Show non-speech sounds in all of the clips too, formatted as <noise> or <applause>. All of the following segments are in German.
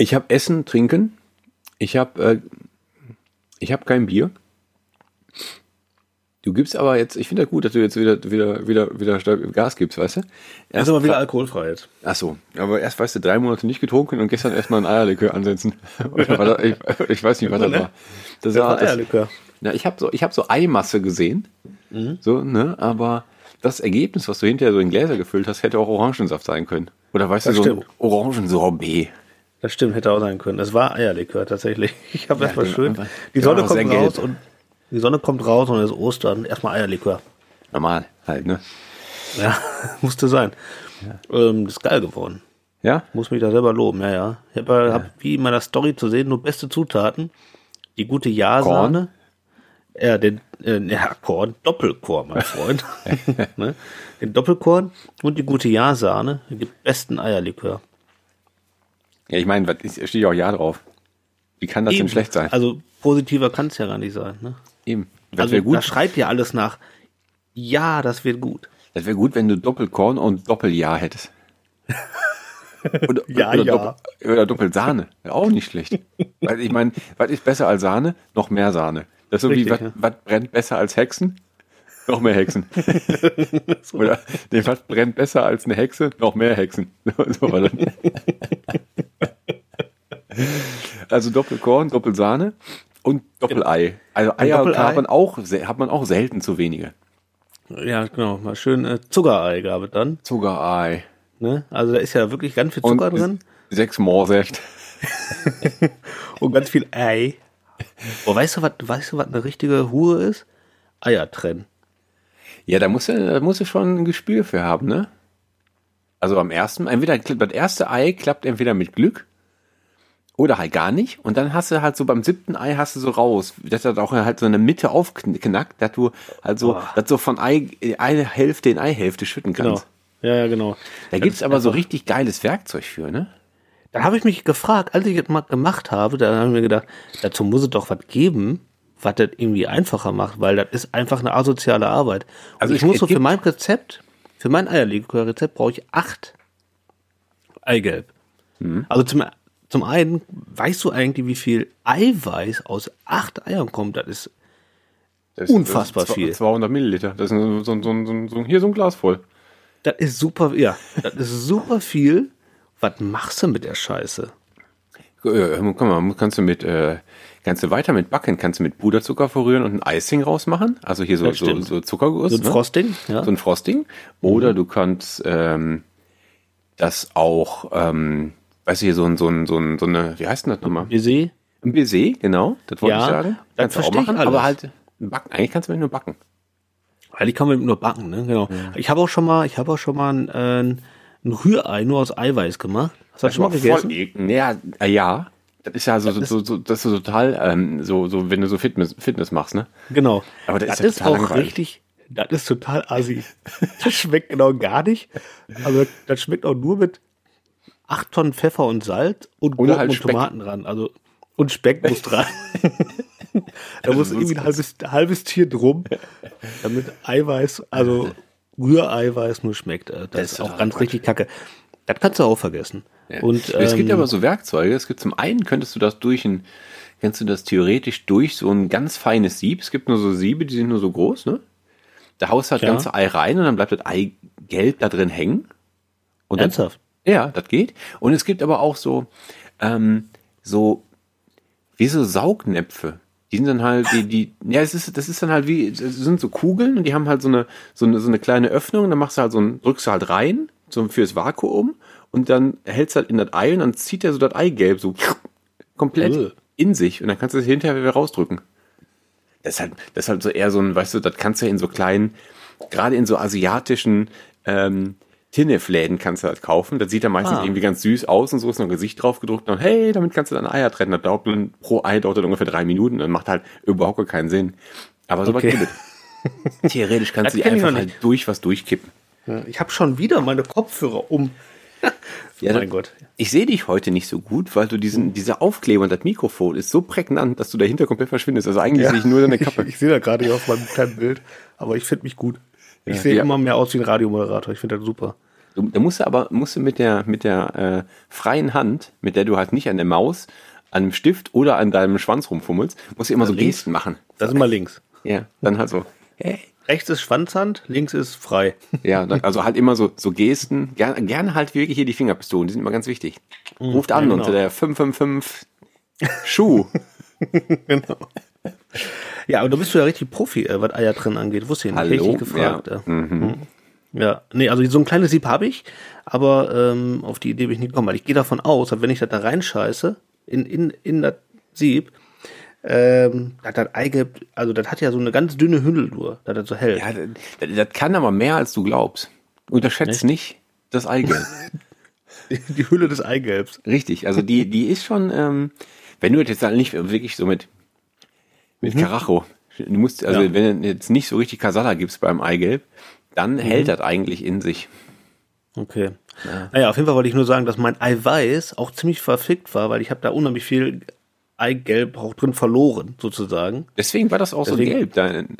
Ich habe Essen, Trinken. Ich habe äh, ich habe kein Bier. Du gibst aber jetzt, ich finde das gut, dass du jetzt wieder, wieder, wieder, wieder Gas gibst, weißt du? Erst aber wieder alkoholfrei jetzt. Ach so, aber erst, weißt du, drei Monate nicht getrunken und gestern erstmal ein Eierlikör ansetzen. <laughs> Ich, ich weiß nicht, was das war. Das war Eierlikör. Ja, ich habe so, ich habe so Eimasse gesehen, mhm. so, ne, aber das Ergebnis, was du hinterher so in Gläser gefüllt hast, hätte auch Orangensaft sein können. Oder weißt das du, so stimmt. ein Orangensorbet. Das stimmt, hätte auch sein können. Das war Eierlikör tatsächlich. <laughs> Ich habe ja, erstmal schön. Die Sonne kommt raus und die Sonne kommt raus und es ist Ostern. Erstmal Eierlikör. Normal halt, ne? Ja, <laughs> musste sein. Ja. Ähm, das ist geil geworden. Ja? Muss mich da selber loben, ja, ja. Ich habe ja. hab, wie in meiner Story zu sehen, nur beste Zutaten. Die gute Ja-Sahne. Ja, den äh, ja, Korn, Doppelkorn, mein Freund. <laughs> ne? Den Doppelkorn und die gute Ja-Sahne. Die besten Eierlikör. Ja, ich meine, steht ja auch Ja drauf. Wie kann das Eben. denn schlecht sein? Also positiver kann es ja gar nicht sein. Ne? Eben. Das also, gut. Da schreit ja alles nach. Ja, das wird gut. Das wäre gut, wenn du Doppelkorn und Doppeljahr hättest. <laughs> Oder, ja, oder, ja. Doppel, oder Doppelsahne. Auch nicht schlecht. <laughs> Weil ich meine, was ist besser als Sahne? Noch mehr Sahne. Das ist so Richtig, wie, was, ja. was brennt besser als Hexen? Noch mehr Hexen. <laughs> so. Oder nee, was brennt besser als eine Hexe? Noch mehr Hexen. so, also Doppelkorn, Doppelsahne und Doppelei. Also Eier Doppelei. hat man auch hat man auch selten zu wenige. Ja, genau. Mal schön äh, Zuckerei gab es dann. Zuckerei. Ne? Also da ist ja wirklich ganz viel Zucker und drin. Sechs Moorsächt. <laughs> und ganz viel Ei. Oh, weißt du, was, weißt du, was eine richtige Hure ist? Eier trennen. Ja, da musst du, da musst du schon ein Gespür für haben, ne? Also am ersten, entweder das erste Ei klappt entweder mit Glück oder halt gar nicht. Und dann hast du halt so beim siebten Ei hast du so raus, dass das auch halt so eine Mitte aufknackt, dass du halt so, dass so von Ei, eine Hälfte in Eihälfte schütten kannst. Genau. Ja, ja, genau. Da das gibt's aber so richtig geiles Werkzeug für, ne? Da habe ich mich gefragt, als ich das mal gemacht habe, da habe ich mir gedacht, dazu muss es doch was geben, was das irgendwie einfacher macht, weil das ist einfach eine asoziale Arbeit. Und also ich, ich muss so für mein Rezept, für mein Eierlikör-Rezept brauche ich acht Eigelb. Mhm. Also zum zum einen, weißt du eigentlich, wie viel Eiweiß aus acht Eiern kommt? Das ist, das ist unfassbar das ist viel. 200 Milliliter. Das ist so, so, so, so, hier so ein Glas voll. Das ist super, ja, das ist super viel. Was machst du mit der Scheiße? Guck mal, kannst du mit, äh, kannst du weiter mit backen, kannst du mit Puderzucker verrühren und ein Icing rausmachen, also hier so, so, so Zuckerguss. So ein ne? Frosting, ja. So ein Frosting. Oder mhm. du kannst ähm, das auch ähm, weißt du, hier so ein, so ein, so ein, so eine, wie heißt denn das nochmal? Baiser? Ein Baiser, genau, das wollte ja, ich sagen. Kannst du auch machen, aber halt backen. Eigentlich kannst du mit nur backen. Eigentlich kann man nur backen, ne? Genau. Ja. Ich habe auch schon mal, ich habe auch schon mal ein, äh, ein Rührei nur aus Eiweiß gemacht. Hast du das schon mal gegessen? Voll, ja, äh, ja. Das ist ja so, das so, so, das ist total, ähm, so, so, wenn du so Fitness, Fitness machst, ne? Genau. Aber das, das ist, ja ist auch langweilig. richtig, das ist total assi. Das schmeckt genau gar nicht. Also, das schmeckt auch nur mit, acht Tonnen Pfeffer und Salz und Gurken halt und Tomaten dran. Also, und Speck <laughs> muss dran. <laughs> da muss irgendwie ein halbes, halbes Tier drum, <laughs> damit Eiweiß, also Rühreiweiß nur schmeckt. Das, das ist auch ganz Quatsch. richtig kacke. Das kannst du auch vergessen. Ja. Und, es gibt ja ähm, aber so Werkzeuge. Es gibt zum einen, könntest du das durch ein, kannst du das theoretisch durch so ein ganz feines Sieb. Es gibt nur so Siebe, die sind nur so groß, ne? Da haust du halt ja. ganze Ei rein und dann bleibt das Eigelb da drin hängen. Und Ernsthaft? Ja, das geht. Und es gibt aber auch so, ähm, so, wie so Saugnäpfe. Die sind dann halt, die, die, ja, es ist, das ist dann halt wie, das sind so Kugeln und die haben halt so eine, so eine, so eine kleine Öffnung, dann machst du halt so ein, drückst du halt rein, so fürs Vakuum und dann hältst du halt in das Ei und dann zieht er so das Eigelb so komplett uh. in sich und dann kannst du es hinterher wieder rausdrücken. Das ist halt, das ist halt so eher so ein, weißt du, das kannst du in so kleinen, gerade in so asiatischen, ähm, Tinnefläden kannst du halt kaufen. Das sieht dann meistens ah. irgendwie ganz süß aus und so ist noch ein Gesicht drauf gedruckt und hey, damit kannst du deine Eier trennen. Das dauert dann, pro Ei dauert das ungefähr drei Minuten. Dann macht halt überhaupt keinen Sinn. Aber so okay. was <laughs> Theoretisch kannst du die einfach halt durch was durchkippen. Ja, ich habe schon wieder meine Kopfhörer um. <laughs> ja, mein Gott. Ich sehe dich heute nicht so gut, weil du diesen, dieser Aufkleber und das Mikrofon ist so prägnant, dass du dahinter komplett verschwindest. Also eigentlich ja. sehe ich nur deine <laughs> Kappe. ich, ich sehe da gerade hier auf meinem kleinen Bild, aber ich finde mich gut. Ich ja, sehe ja. immer mehr aus wie ein Radiomoderator. Ich finde das super. Du, da musst du aber musst du mit der, mit der äh, freien Hand, mit der du halt nicht an der Maus, an dem Stift oder an deinem Schwanz rumfummelst, musst du immer so links. Gesten machen. Das ist immer links. Ja, dann halt so. Hey. Rechts ist Schwanzhand, links ist frei. Ja, also halt immer so, so Gesten. Gerne, gerne halt wirklich hier die Fingerpistolen, die sind immer ganz wichtig. Mhm. Ruft an genau. unter der 555 Schuh. <laughs> genau. Ja, aber du bist ja richtig Profi, äh, was Eier drin angeht. Wusste ich nicht. Hallo? Richtig gefragt. Ja. Mhm. mhm. ja, nee, also so ein kleines Sieb habe ich, aber ähm, auf die Idee bin ich nicht gekommen, weil ich gehe davon aus, dass wenn ich das da reinscheiße, in, in, in das Sieb, ähm, das hat Eigelb, also das hat ja so eine ganz dünne Hülle nur, dass das so hält. Ja, das, das kann aber mehr als du glaubst. Unterschätzt Echt? nicht das Eigelb. <laughs> die Hülle des Eigelbs. Richtig, also die, die ist schon, ähm, wenn du jetzt nicht wirklich so mit, mit mhm. Karacho, du musst, also ja. wenn du jetzt nicht so richtig Kasala gibst beim Eigelb, dann mhm. hält das eigentlich in sich. Okay. Ja. Naja, auf jeden Fall wollte ich nur sagen, dass mein Eiweiß auch ziemlich verfickt war, weil ich habe da unheimlich viel Eigelb auch drin verloren, sozusagen. Deswegen war das auch Deswegen, so gelb. Dein,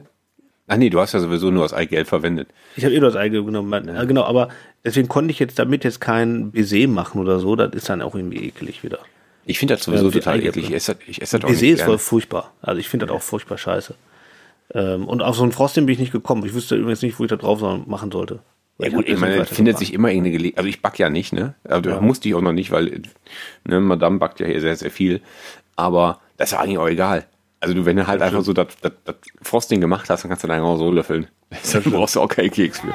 ach nee, du hast ja sowieso nur das Eigelb verwendet. Ich habe eh nur das Eigelb genommen. Ja. Genau, aber deswegen konnte ich jetzt damit jetzt kein Baiser machen oder so. Das ist dann auch irgendwie eklig wieder. Ich finde das sowieso ja, total eklig. Ich esse, ich esse das auch Baiser ist voll furchtbar. Also ich finde das auch furchtbar scheiße. Ähm, und auf so einen Frosting bin ich nicht gekommen. Ich wüsste übrigens nicht, wo ich da drauf machen sollte. Ja gut, ich meine, findet sich immer irgendeine Gelegenheit. Also ich back ja nicht, ne? Also ja. musste ich auch noch nicht, weil ne, Madame backt ja hier sehr, sehr viel. Aber das ist ja eigentlich auch egal. Also du, wenn du halt einfach so das, das, das Frosting gemacht hast, dann kannst du dann auch so löffeln. <laughs> Dann brauchst du auch keinen Keks mehr.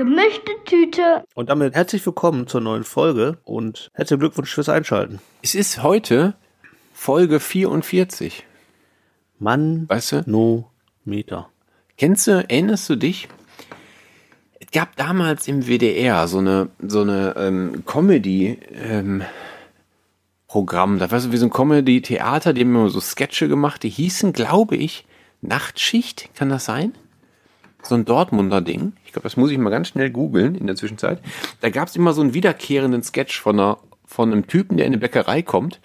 Gemischte Tüte. Und damit herzlich willkommen zur neuen Folge und herzlichen Glückwunsch fürs Einschalten. Es ist heute Folge 44. Mann, weißt du? No Meter. Kennst du, erinnerst du dich? Es gab damals im WDR so eine, so eine ähm, Comedy, ähm, Programm. Da war so wie so ein Comedy-Theater, die haben immer so Sketche gemacht, die hießen, glaube ich, Nachtschicht, kann das sein? So ein Dortmunder Ding. Ich glaube, das muss ich mal ganz schnell googeln in der Zwischenzeit. Da gab es immer so einen wiederkehrenden Sketch von, einer, von einem Typen, der in eine Bäckerei kommt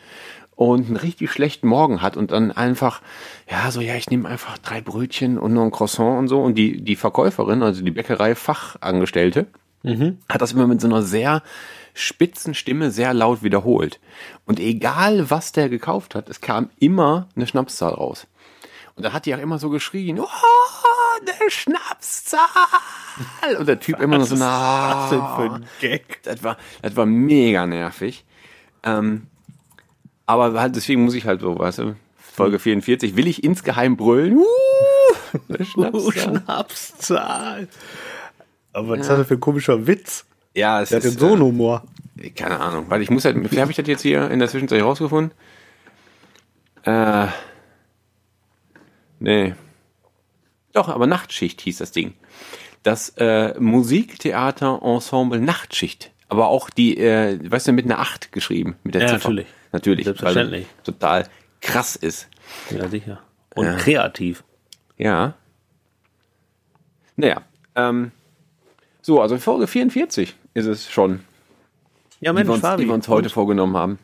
und einen richtig schlechten Morgen hat und dann einfach, ja, so, ja, ich nehme einfach drei Brötchen und noch ein Croissant und so. Und die, die Verkäuferin, also die Bäckerei-Fachangestellte, mhm. hat das immer mit so einer sehr Spitzenstimme sehr laut wiederholt. Und egal, was der gekauft hat, es kam immer eine Schnapszahl raus. Und da hat die auch immer so geschrien, oh, eine Schnapszahl! Und der Typ was immer noch so, na, Gag? Das war, das war mega nervig. Ähm, aber halt, deswegen muss ich halt so, weißt du, Folge 44, will ich insgeheim brüllen? Uh, eine Schnapszahl. Schnapszahl. Aber was ja. ist das für ein komischer Witz? Ja, es Der ist. hat den so einen äh, Humor. Keine Ahnung, weil ich muss halt, wie habe ich das jetzt hier in der Zwischenzeit rausgefunden? Äh, nee. Doch, aber Nachtschicht hieß das Ding. Das äh, Musiktheater-Ensemble Nachtschicht. Aber auch die, äh, weißt du, mit einer 8 geschrieben. Mit der ja, Ziffer. natürlich. Natürlich. Selbstverständlich. total krass ist. Ja, sicher. Und ja. kreativ. Ja. Naja. Ähm, so, also Folge 44 ist es schon. Ja, Mensch, die wir uns, Fabi. Die wir uns heute vorgenommen haben.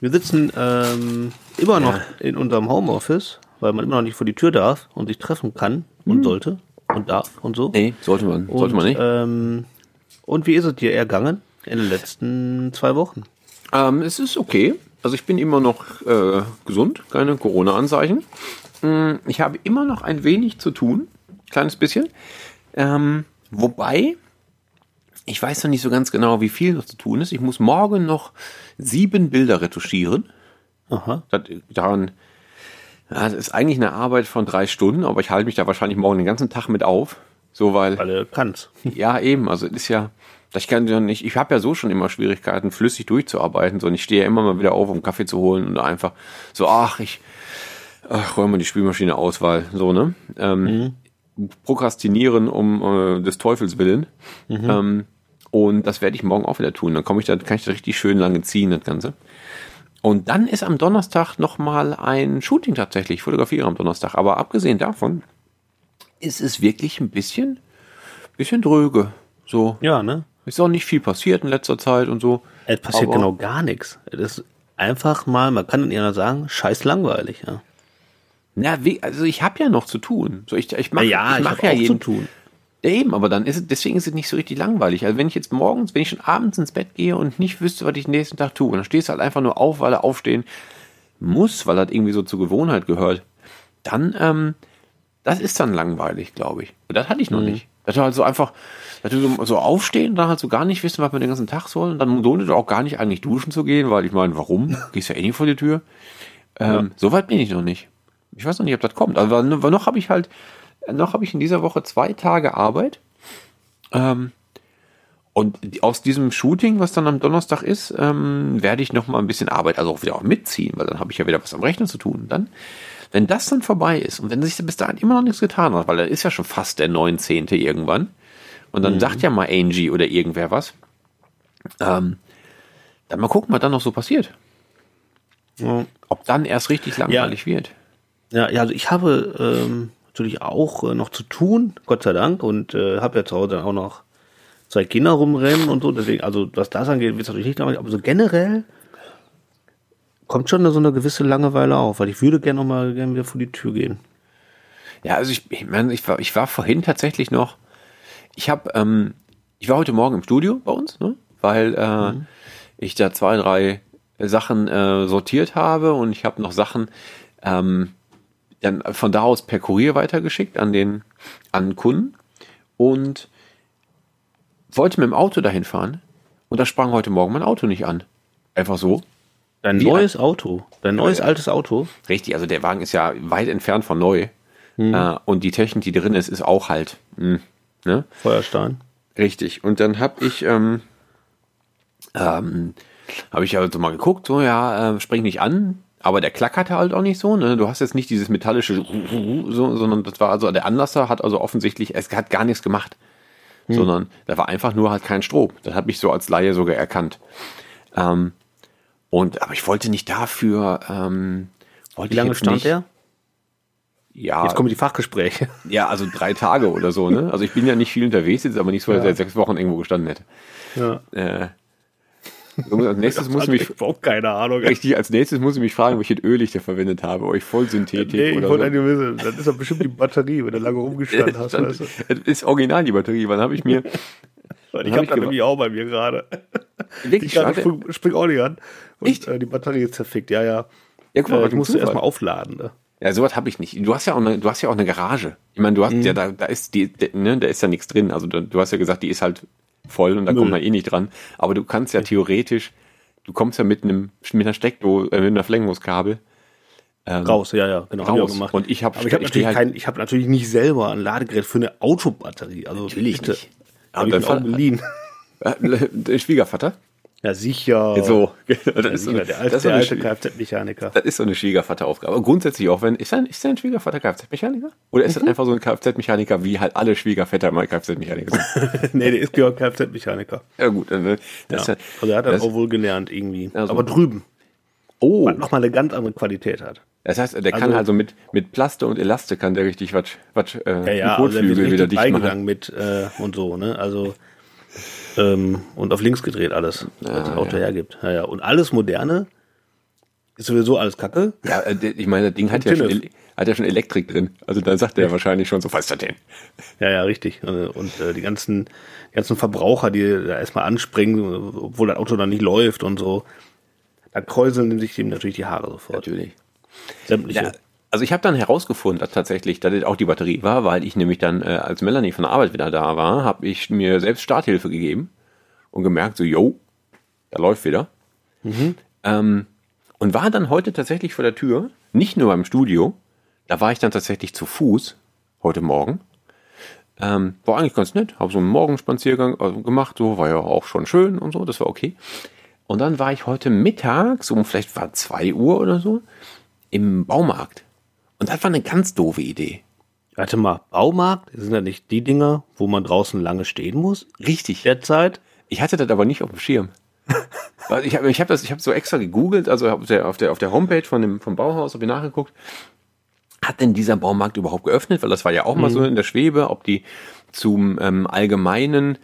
Wir sitzen ähm, immer noch ja. in unserem Homeoffice, weil man immer noch nicht vor die Tür darf und sich treffen kann und hm. sollte und darf und so. Nee, sollte man, und, sollte man nicht. Ähm, und wie ist es dir ergangen in den letzten zwei Wochen? Ähm, es ist okay. Also ich bin immer noch äh, gesund, keine Corona-Anzeichen. Hm, ich habe immer noch ein wenig zu tun, kleines bisschen. Ähm, wobei ich weiß noch nicht so ganz genau, wie viel noch zu tun ist. Ich muss morgen noch sieben Bilder retuschieren. Aha. Das, daran, das ist eigentlich eine Arbeit von drei Stunden, aber ich halte mich da wahrscheinlich morgen den ganzen Tag mit auf. So, weil. Weil du kannst. <laughs> Ja, eben. Also, ist ja, ich kann ja nicht, ich habe ja so schon immer Schwierigkeiten, flüssig durchzuarbeiten, sondern ich stehe ja immer mal wieder auf, um Kaffee zu holen und einfach so, ach, ich, ach, räume mal die Spülmaschine aus, weil, so, ne? Ähm, mhm. Prokrastinieren um äh, des Teufels willen. Mhm. Ähm, Und das werde ich morgen auch wieder tun. Dann komme ich da, kann ich da richtig schön lange ziehen, das Ganze. Und dann ist am Donnerstag nochmal ein Shooting tatsächlich. Ich fotografiere am Donnerstag. Aber abgesehen davon ist es wirklich ein bisschen, bisschen dröge. So. Ja, ne? Ist auch nicht viel passiert in letzter Zeit und so. Es passiert Aber- genau gar nichts. Das ist einfach mal, man kann ja sagen, scheiß langweilig. Ja, Na, wie, also ich habe ja noch zu tun. So, ich, ich mache ja, ich ich mach hab ja auch jeden, zu tun. Ja, eben, aber dann ist es, deswegen ist es nicht so richtig langweilig. Also wenn ich jetzt morgens, wenn ich schon abends ins Bett gehe und nicht wüsste, was ich den nächsten Tag tue, und dann stehst du halt einfach nur auf, weil er aufstehen muss, weil das irgendwie so zur Gewohnheit gehört, dann, ähm, das ist dann langweilig, glaube ich. Und das hatte ich noch nicht. Das war halt so einfach, dass du so, aufstehen und dann halt so gar nicht wissen, was man den ganzen Tag soll. Und dann lohnt es auch gar nicht eigentlich duschen zu gehen, weil ich meine, warum? <laughs> Gehst ja eh nicht vor die Tür. Ähm, So weit bin ich noch nicht. Ich weiß noch nicht, ob das kommt. Aber, aber noch habe ich halt, noch habe ich in dieser Woche zwei Tage Arbeit. Ähm, und aus diesem Shooting, was dann am Donnerstag ist, ähm, werde ich noch mal ein bisschen Arbeit, also auch wieder auch mitziehen, weil dann habe ich ja wieder was am Rechner zu tun. Und dann, wenn das dann vorbei ist und wenn sich bis dahin immer noch nichts getan hat, weil da ist ja schon fast der 19. irgendwann, und dann sagt ja mal Angie oder irgendwer was, ähm, dann mal gucken, was dann noch so passiert. Ja. Ob dann erst richtig langweilig wird. Ja, ja, also ich habe ähm, natürlich auch äh, noch zu tun, Gott sei Dank, und äh, habe ja zu Hause dann auch noch zwei Kinder rumrennen und so. Deswegen, also was das angeht, wird es natürlich nicht langweilig, aber so generell kommt schon so eine gewisse Langeweile auf, weil ich würde gerne noch mal gerne wieder vor die Tür gehen. Ja, also ich, ich meine, ich war, ich war vorhin tatsächlich noch, ich habe, ähm, ich war heute Morgen im Studio bei uns, ne? weil äh, ich da zwei, drei Sachen äh, sortiert habe und ich habe noch Sachen ähm, dann von da aus per Kurier weitergeschickt an den an Kunden und wollte mit dem Auto dahin fahren und da sprang heute Morgen mein Auto nicht an. Einfach so. Dein Wie neues Auto, dein neues altes Auto. Richtig, also der Wagen ist ja weit entfernt von neu. Äh, und die Technik, die drin ist, ist auch halt. Mh, ne? Feuerstein. Richtig. Und dann habe ich, ähm, ähm, habe ich also mal geguckt, so ja, äh, spring nicht an, aber der klackerte halt auch nicht so. Ne? Du hast jetzt nicht dieses metallische, so, sondern das war also der Anlasser hat also offensichtlich, es hat gar nichts gemacht, sondern da war einfach nur halt kein Strom. Das habe ich so als Laie sogar erkannt. Ähm, und aber ich wollte nicht dafür. Ähm, wollte Wie ich lange stand nicht, der? Ja, Jetzt kommen die Fachgespräche. <laughs> ja, also drei Tage oder so, ne? Also ich bin ja nicht viel unterwegs, jetzt aber nicht so, dass er sechs Wochen irgendwo gestanden hätte. Ja. Äh, als nächstes <laughs> muss ich mich, überhaupt keine Ahnung. richtig, als nächstes muss ich mich fragen, welches Öl ich da verwendet habe, ob ich Vollsynthetik Nee, ich wollte so. wissen, das ist doch bestimmt die Batterie, wenn du lange rumgestanden <laughs> hast. Dann- Weißt du? Das ist original die Batterie, wann habe ich mir <laughs> Weil ich hab habe ich da nämlich auch bei mir gerade. wirklich Ich spring, spring auch nicht an. Und Echt? Äh, die Batterie ist zerfickt, ja, ja. Ja, guck mal, Äh, ich musste erstmal aufladen. Ne? Ja, sowas habe ich nicht. Du hast ja auch eine, du hast ja auch eine Garage. Ich meine, du hast Mhm. ja da, da ist die, ne, da ist ja nichts drin. Also du, du hast ja gesagt, die ist halt voll und da kommt man eh nicht dran. Aber du kannst ja theoretisch, du kommst ja mit einem mit einer Steckdose, äh, mit einer Verlängerungskabel ähm, Raus, ja, ja, genau. ich raus. gemacht. Und ich habe Aber ich habe ich natürlich, halt, kein, ich hab natürlich nicht selber ein Ladegerät für eine Autobatterie. Also Natürlich bitte. nicht. Ich Aber auch dann- geliehen. <laughs> äh, Schwiegervater. Ja, sicher. So, <laughs> das, Ja, ist so sicher, eine, der alte, das, so der alte Kfz-Mechaniker. das ist so eine Schwiegervateraufgabe. Aber grundsätzlich auch, wenn ist dein, ist dein Schwiegervater Kfz-Mechaniker? Oder Mhm. ist das einfach so ein Kfz-Mechaniker, wie halt alle Schwiegerväter mal Kfz-Mechaniker sind? <laughs> nee, der ist ja Kfz-Mechaniker. ja gut, äh, das Ja. ist Also er hat das, das- auch wohl gelernt irgendwie. Ja, so. Aber drüben, oh, was nochmal eine ganz andere Qualität hat. Das heißt, der kann Also- also mit, mit Plaste und Elastik kann der richtig was, was äh, Ja, ja, also er wieder dicht machen. mit äh, und so, ne? Also ähm, und auf links gedreht alles, was das Auto hergibt. Ja, ja. Und alles Moderne ist sowieso alles Kacke. Ja, äh, ich meine, das Ding hat ja, schon, hat ja schon Elektrik drin. Also da sagt er wahrscheinlich schon so, was ist das denn? Ja, ja, richtig. Äh, Und äh, die ganzen, die ganzen Verbraucher, die da erstmal anspringen, obwohl das Auto dann nicht läuft und so, da kräuseln sich dem natürlich die Haare sofort. Natürlich. Sämtliche. Also ich habe dann herausgefunden, dass tatsächlich, dass das auch die Batterie war, weil ich nämlich dann, äh, als Melanie von der Arbeit wieder da war, habe ich mir selbst Starthilfe gegeben und gemerkt, so, yo, da läuft wieder. Ähm, und war dann heute tatsächlich vor der Tür, nicht nur beim Studio, da war ich dann tatsächlich zu Fuß, heute Morgen. Ähm, war eigentlich ganz nett, habe so einen Morgenspaziergang äh, gemacht, so war ja auch schon schön und so, das war okay. Und dann war ich heute Mittag, so um vielleicht war 2 Uhr oder so, im Baumarkt. Und das war eine ganz doofe Idee. Warte mal, Baumarkt, sind ja nicht die Dinger, wo man draußen lange stehen muss? Richtig. Derzeit? Ich hatte das aber nicht auf dem Schirm. <laughs> ich habe ich hab das, ich habe so extra gegoogelt, also auf der, auf der, auf der Homepage von dem, vom Bauhaus habe ich nachgeguckt. Hat denn dieser Baumarkt überhaupt geöffnet? Weil das war ja auch mal so in der Schwebe, ob die zum ähm, allgemeinen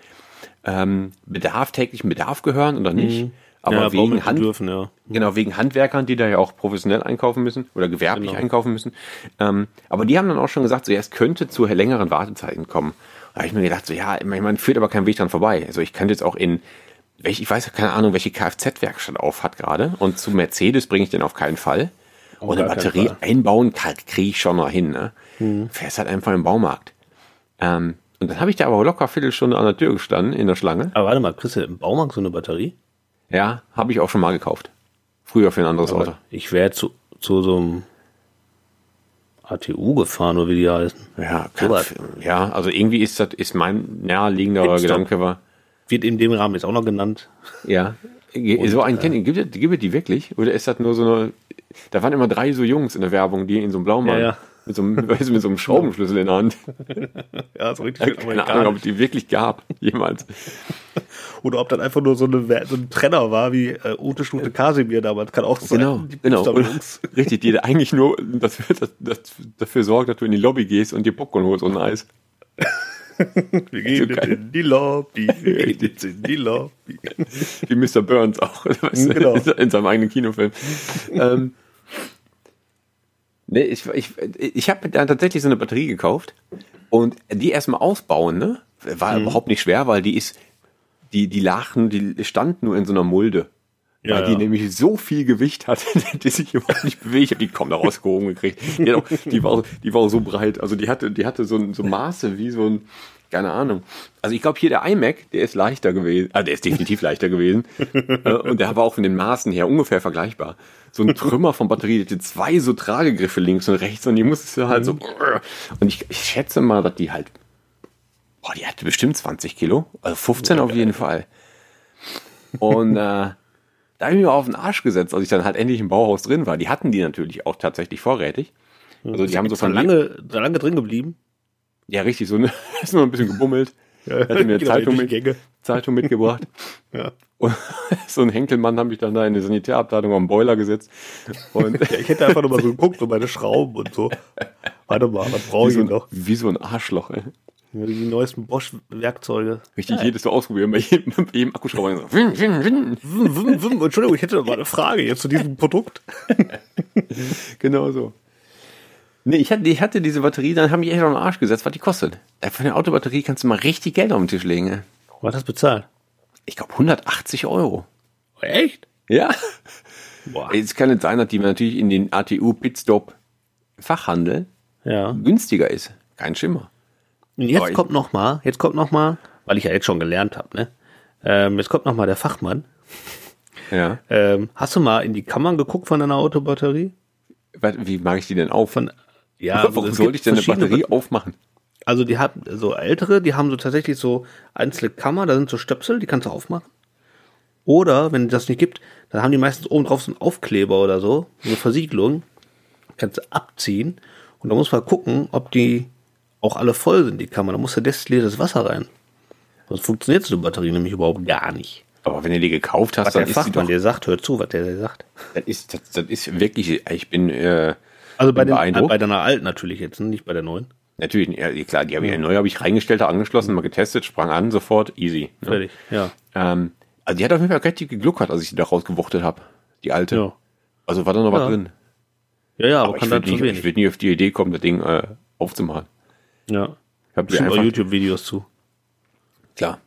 ähm, Bedarf, täglichen Bedarf gehören oder nicht. Aber ja, wegen, Hand, dürfen, ja. genau, wegen Handwerkern, die da ja auch professionell einkaufen müssen oder gewerblich Genau. einkaufen müssen. Ähm, aber die haben dann auch schon gesagt, so ja, es könnte zu längeren Wartezeiten kommen. Da habe ich mir gedacht, so ja, man führt aber kein Weg dran vorbei. Also ich könnte jetzt auch in, welch, ich weiß ja keine Ahnung, welche Kfz-Werkstatt auf hat gerade. Und zu Mercedes bringe ich den auf keinen Fall. Auf Und eine keinen Batterie einbauen kriege ich schon noch hin. Ne? Mhm. Fährst halt einfach im Baumarkt. Ähm, und dann habe ich da aber locker eine Viertelstunde an der Tür gestanden in der Schlange. Aber warte mal, kriegst du im Baumarkt so eine Batterie? Ja, habe ich auch schon mal gekauft. Früher für ein anderes Auto. Ich wäre zu, zu so einem ATU gefahren, oder wie die heißen. Ja, kann, Sowas. ja, also irgendwie ist das, ist mein naheliegender. Gedanke war, Wird in dem Rahmen jetzt auch noch genannt. ja, so einen kennen, gibt es gibt es die wirklich? Oder ist das nur so eine, da waren immer drei so Jungs in der Werbung, die in so einem Blaumann, Ja, ja. Mit so einem, <laughs> mit so einem Schraubenschlüssel in der Hand. <laughs> Ja, so richtig Keine Ahnung, ob es die wirklich gab, <laughs> jemals. Oder ob das einfach nur so, eine, so ein Trenner war, wie äh, Ute Stute Kasimir damals. Kann auch sein. Genau, Die genau. Und, richtig, die eigentlich nur dafür, dass, dass, dafür sorgt, dass du in die Lobby gehst und dir Popcorn holst und Eis. Wir gehen So jetzt in die Lobby, wir gehen jetzt in die Lobby. Wie Mr. Burns auch, weißt du, Genau. in seinem eigenen Kinofilm. ähm, nee, ich ich, ich habe da tatsächlich so eine Batterie gekauft und die erstmal ausbauen, ne? War Mhm. überhaupt nicht schwer, weil die ist, die, die lachen, die stand nur in so einer Mulde. Ja, weil die ja. nämlich so viel Gewicht hatte, <laughs> die sich überhaupt nicht bewegt. Ich habe die kaum da rausgehoben gekriegt. Die, hat auch, die, war, die war so breit. Also die hatte, die hatte so, ein- so Maße wie so ein, keine Ahnung. Also ich glaube hier der iMac, der ist leichter gewesen. Ah, der ist definitiv leichter gewesen. <laughs> Äh, Und der war auch von den Maßen her ungefähr vergleichbar. So ein Trümmer von Batterie, der hatte zwei so Tragegriffe links und rechts und die musste du halt so. Und ich, ich schätze mal, dass die halt. Boah, die hatte bestimmt 20 Kilo. Also 15 auf jeden Fall. Und äh, da habe ich mir auf den Arsch gesetzt, als ich dann halt endlich im Bauhaus drin war. Die hatten die natürlich auch tatsächlich vorrätig. Also die haben so von lange, so lange drin geblieben. Ja, richtig, so <laughs> eine, ist nur ein bisschen gebummelt. Ja, Hatte mir eine genau, Zeitung, mit. Zeitung mitgebracht. <laughs> Ja. Und <laughs> so ein Henkelmann habe ich dann da in die Sanitärabteilung am Boiler gesetzt. Und Ja, ich hätte einfach nur mal so geguckt, so meine Schrauben und so. Warte mal, was brauche ich so denn ein, noch? wie so ein Arschloch. Ey. Ja, Die neuesten Bosch-Werkzeuge. Richtig, jedes so ausprobieren bei jedem, bei jedem Akkuschrauber. So, win, win, win. Wum, wum, wum. Entschuldigung, ich hätte noch mal eine Frage jetzt zu diesem Produkt. Genau so. Nee, ich hatte, ich hatte diese Batterie, dann haben die echt auf den Arsch gesetzt, was die kostet. Äh, Für eine Autobatterie kannst du mal richtig Geld auf den Tisch legen. ey. Was hast du bezahlt? Ich glaube 180 Euro. Echt? Ja. Boah. Es kann nicht sein, dass die natürlich in den ATU Pitstop Fachhandel Ja. günstiger ist. Kein Schimmer. Und jetzt ich- kommt noch mal, jetzt kommt noch mal, weil ich ja jetzt schon gelernt habe, ne? Ähm, jetzt kommt noch mal der Fachmann. Ja. Ähm, hast du mal in die Kammern geguckt von deiner Autobatterie? Wie mag ich die denn auf? Von ja, <laughs> Warum es sollte ich denn eine Batterie aufmachen? Also die haben so ältere, die haben so tatsächlich so einzelne Kammer, da sind so Stöpsel, die kannst du aufmachen. Oder wenn das nicht gibt, dann haben die meistens oben drauf so einen Aufkleber oder so, so eine Versiegelung, kannst du abziehen und da muss man gucken, ob die auch alle voll sind, die Kammer. Da muss da destilliertes Wasser rein. Sonst funktioniert so eine Batterie nämlich überhaupt gar nicht. Aber wenn du die gekauft hast, Was dann der ist Fachmann doch, dir sagt, hör zu, was der dir sagt. das ist, das, das ist wirklich, ich bin, äh, Also bei, den, beeindruckt. bei deiner alten natürlich jetzt, ne? nicht bei der neuen. Natürlich, ja, klar, die habe ich neu habe ich reingestellt, angeschlossen, mal getestet, sprang an, sofort, easy. Ne? Fertig, ja. Ähm, also die hat auf jeden Fall richtig gegluckert, als ich die da rausgewuchtet habe. Die alte. Ja, Also war da noch was Ja. drin. ja, ja aber, Aber ich kann würde zu nie, wenig. ich würd nie auf die Idee kommen, das Ding äh, aufzumachen. ja. Ich habe einfach, YouTube-Videos zu. klar.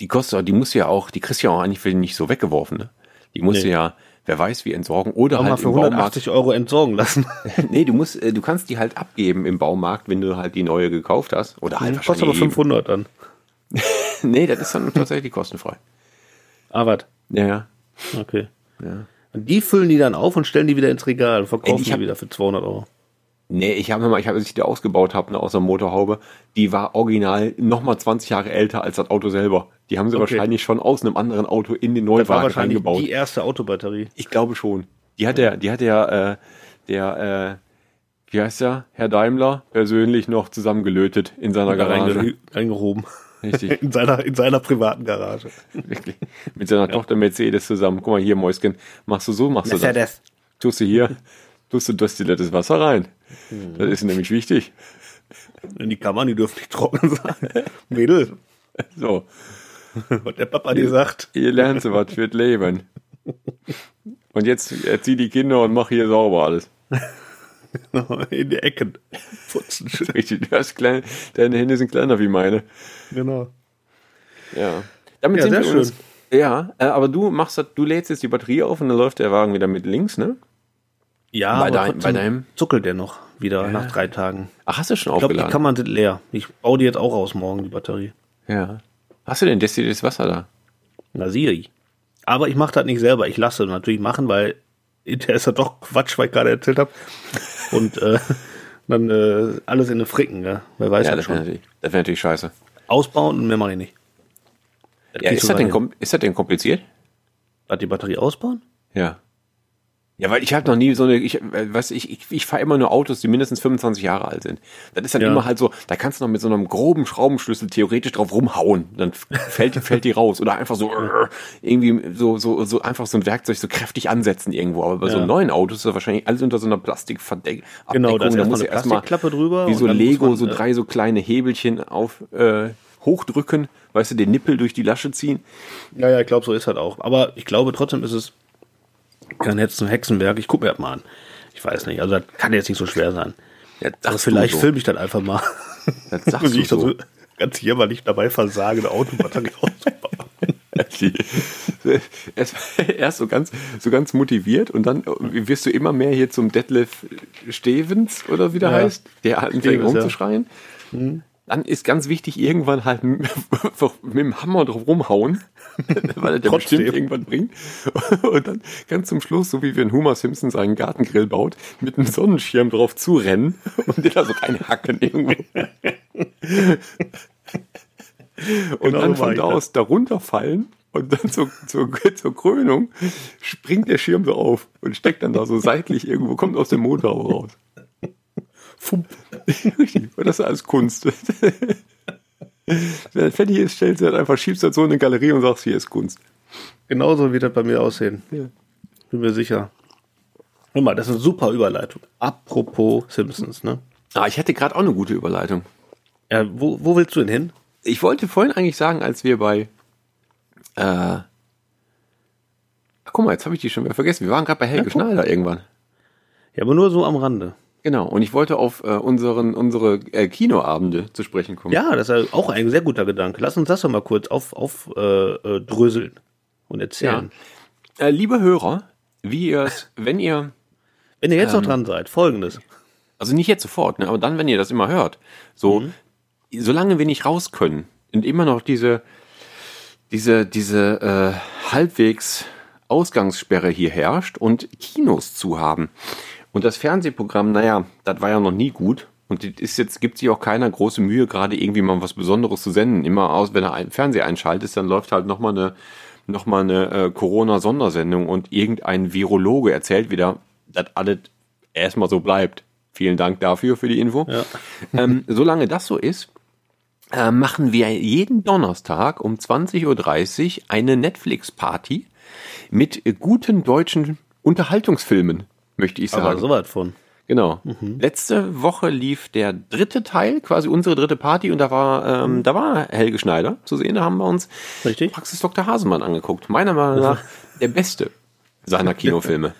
Die kostet, die muss ja auch, die kriegst du ja auch eigentlich für nicht so weggeworfen, ne? Die musst Nee. ja, wer weiß wie entsorgen oder Auch mal halt für im Baumarkt. 180 Euro entsorgen lassen. <laughs> Nee, du musst, äh, du kannst die halt abgeben im Baumarkt, wenn du halt die neue gekauft hast. Oder halt Kostet aber wahrscheinlich. 500 dann. <laughs> nee, das ist dann tatsächlich kostenfrei. Ah, was? Ja, ja. Okay. Und die füllen die dann auf und stellen die wieder ins Regal und verkaufen hab- die wieder für 200 Euro. Nee, ich habe mal, ich habe, als ich die ausgebaut habe, ne, aus der Motorhaube, die war original nochmal 20 Jahre älter als das Auto selber. Die haben sie Okay. wahrscheinlich schon aus einem anderen Auto in den Neuwagen wahrscheinlich eingebaut. die erste Autobatterie. Ich glaube schon. Die hat der, die hat der, äh, der, äh, wie heißt der, Herr Daimler, persönlich noch zusammengelötet in seiner Garage. reinge reingehoben. Richtig. <laughs> In seiner, in seiner privaten Garage. Wirklich. Mit seiner Tochter Mercedes zusammen. Guck mal hier, Mäuschen, machst du so, machst du das. Mercedes. Tust du hier, tust du destilliertes Wasser rein. Das ist nämlich wichtig. In die Kammern, die dürfen nicht trocken sein. <laughs> Mädel, So, was der Papa dir sagt. hier lernst du was fürs Leben. Und jetzt erzieh die Kinder und mach hier sauber alles. In die Ecken. Putzen. Richtig, du hast klein, deine Hände sind kleiner wie meine. Genau. Ja. Damit Ja, sind wir uns. Ja, äh, aber du machst das, du lädst jetzt die Batterie auf und dann läuft der Wagen wieder mit links, ne? Ja, Bei dein- bei deinem- zuckelt der noch wieder nach drei Tagen. Ach, hast du schon Ich glaube, die aufgeladen? Kammern sind leer. Ich baue die jetzt auch aus morgen, die Batterie. ja. Hast du denn destilliertes Wasser da? Na, Siri. Aber ich mache das nicht selber. Ich lasse natürlich machen, weil <laughs> der ist ja doch Quatsch, weil ich gerade erzählt habe. Und äh, <laughs> dann äh, alles in eine Fricken, ja. Wer weiß Ja, das das wäre schon. natürlich, das wär natürlich scheiße. Ausbauen und mehr mache ich nicht. Das Ja, ist so das, denn, ist das denn kompliziert? Was, die Batterie ausbauen? Ja. Ja, weil ich habe noch nie so eine, ich, äh, was ich, ich, ich fahre immer nur Autos, die mindestens 25 Jahre alt sind. Das ist dann Ja. immer halt so, da kannst du noch mit so einem groben Schraubenschlüssel theoretisch drauf rumhauen, dann fällt, <laughs> fällt die raus. Oder einfach so, äh, irgendwie so, so, so einfach so ein Werkzeug so kräftig ansetzen irgendwo. Aber bei so Ja. neuen Autos ist das wahrscheinlich alles unter so einer Plastikverdeck. Genau, da ist da muss ja erstmal Plastikklappe drüber Wie so Lego, man, so äh, drei so kleine Hebelchen auf, äh, hochdrücken, weißt du, den Nippel durch die Lasche ziehen. Ja, ja, ich glaube, so ist das auch. Aber ich glaube, trotzdem ist es kein Hetzen Hexenwerk. Ich gucke mir das mal an. Ich weiß nicht. Also, das kann jetzt nicht so schwer sein. Ja, sagst vielleicht so. filme ich das einfach mal. Das sagst <laughs> du so. so ganz jämmerlich dabei versage, eine Autobatterie auszubauen. <laughs> Erst, erst so ganz, so ganz motiviert und dann wirst du immer mehr hier zum Detlef Stevens oder wie der Ja. heißt, der halt anfängt Stevens, ja. Mhm. Dann ist ganz wichtig, irgendwann halt mit, <laughs> mit dem Hammer drauf rumhauen, <laughs> weil er der Trotzdem. bestimmt irgendwann bringt. <laughs> Und dann ganz zum Schluss, so wie wenn Homer Simpson seinen Gartengrill baut, mit einem Sonnenschirm drauf zurennen und dir da so reinhacken irgendwo. Und Genau dann von da aus da runterfallen und dann zur, zur, zur Krönung springt der Schirm so auf und steckt dann da so seitlich irgendwo, kommt aus dem Motor raus. Fump. <laughs> Das ist alles Kunst. <laughs> Wenn fertig ist, stellst du halt einfach, schiebst das so in eine Galerie und sagst, hier ist Kunst. Genauso wird das bei mir aussehen. Ja. Bin mir sicher. Hör mal, das ist eine super Überleitung. Apropos Simpsons, ne? Ah, ich hätte gerade auch eine gute Überleitung. Ja, wo, wo willst du denn hin? Ich wollte vorhin eigentlich sagen, als wir bei äh, ach, guck mal, jetzt habe ich die schon wieder vergessen. Wir waren gerade bei Helge Schneider irgendwann. Ja, aber nur so am Rande. Genau, und ich wollte auf äh, unseren, unsere äh, Kinoabende zu sprechen kommen. Ja, das ist ja auch ein sehr guter Gedanke. Lass uns das doch mal kurz auf, auf äh, äh, und erzählen. Äh, liebe Hörer, wie ihr es, wenn ihr, Wenn ihr jetzt Ähm. noch dran seid, folgendes. also nicht jetzt sofort, ne, aber dann, wenn ihr das immer hört, so, solange wir nicht raus können und immer noch diese, diese, diese äh, halbwegs Ausgangssperre hier herrscht und Kinos zu haben. Und das Fernsehprogramm, naja, das war ja noch nie gut. Und ist jetzt, gibt sich auch keiner große Mühe, gerade irgendwie mal was Besonderes zu senden. Immer aus, wenn er einen Fernseher einschaltet, dann läuft halt nochmal eine, noch mal eine äh, Corona-Sondersendung und irgendein Virologe erzählt wieder, dass alles erstmal so bleibt. Vielen Dank dafür, für die Info. <laughs> Ähm, solange das so ist, äh, machen wir jeden Donnerstag um 20.30 Uhr eine Netflix-Party mit guten deutschen Unterhaltungsfilmen, möchte ich sagen. Aber so weit von. Genau. Letzte Woche lief der dritte Teil, quasi unsere dritte Party, und da war, ähm, da war Helge Schneider zu sehen. Da haben wir uns Richtig. Praxis Dr. Hasemann angeguckt. Meiner Meinung nach <laughs> der beste seiner Kinofilme.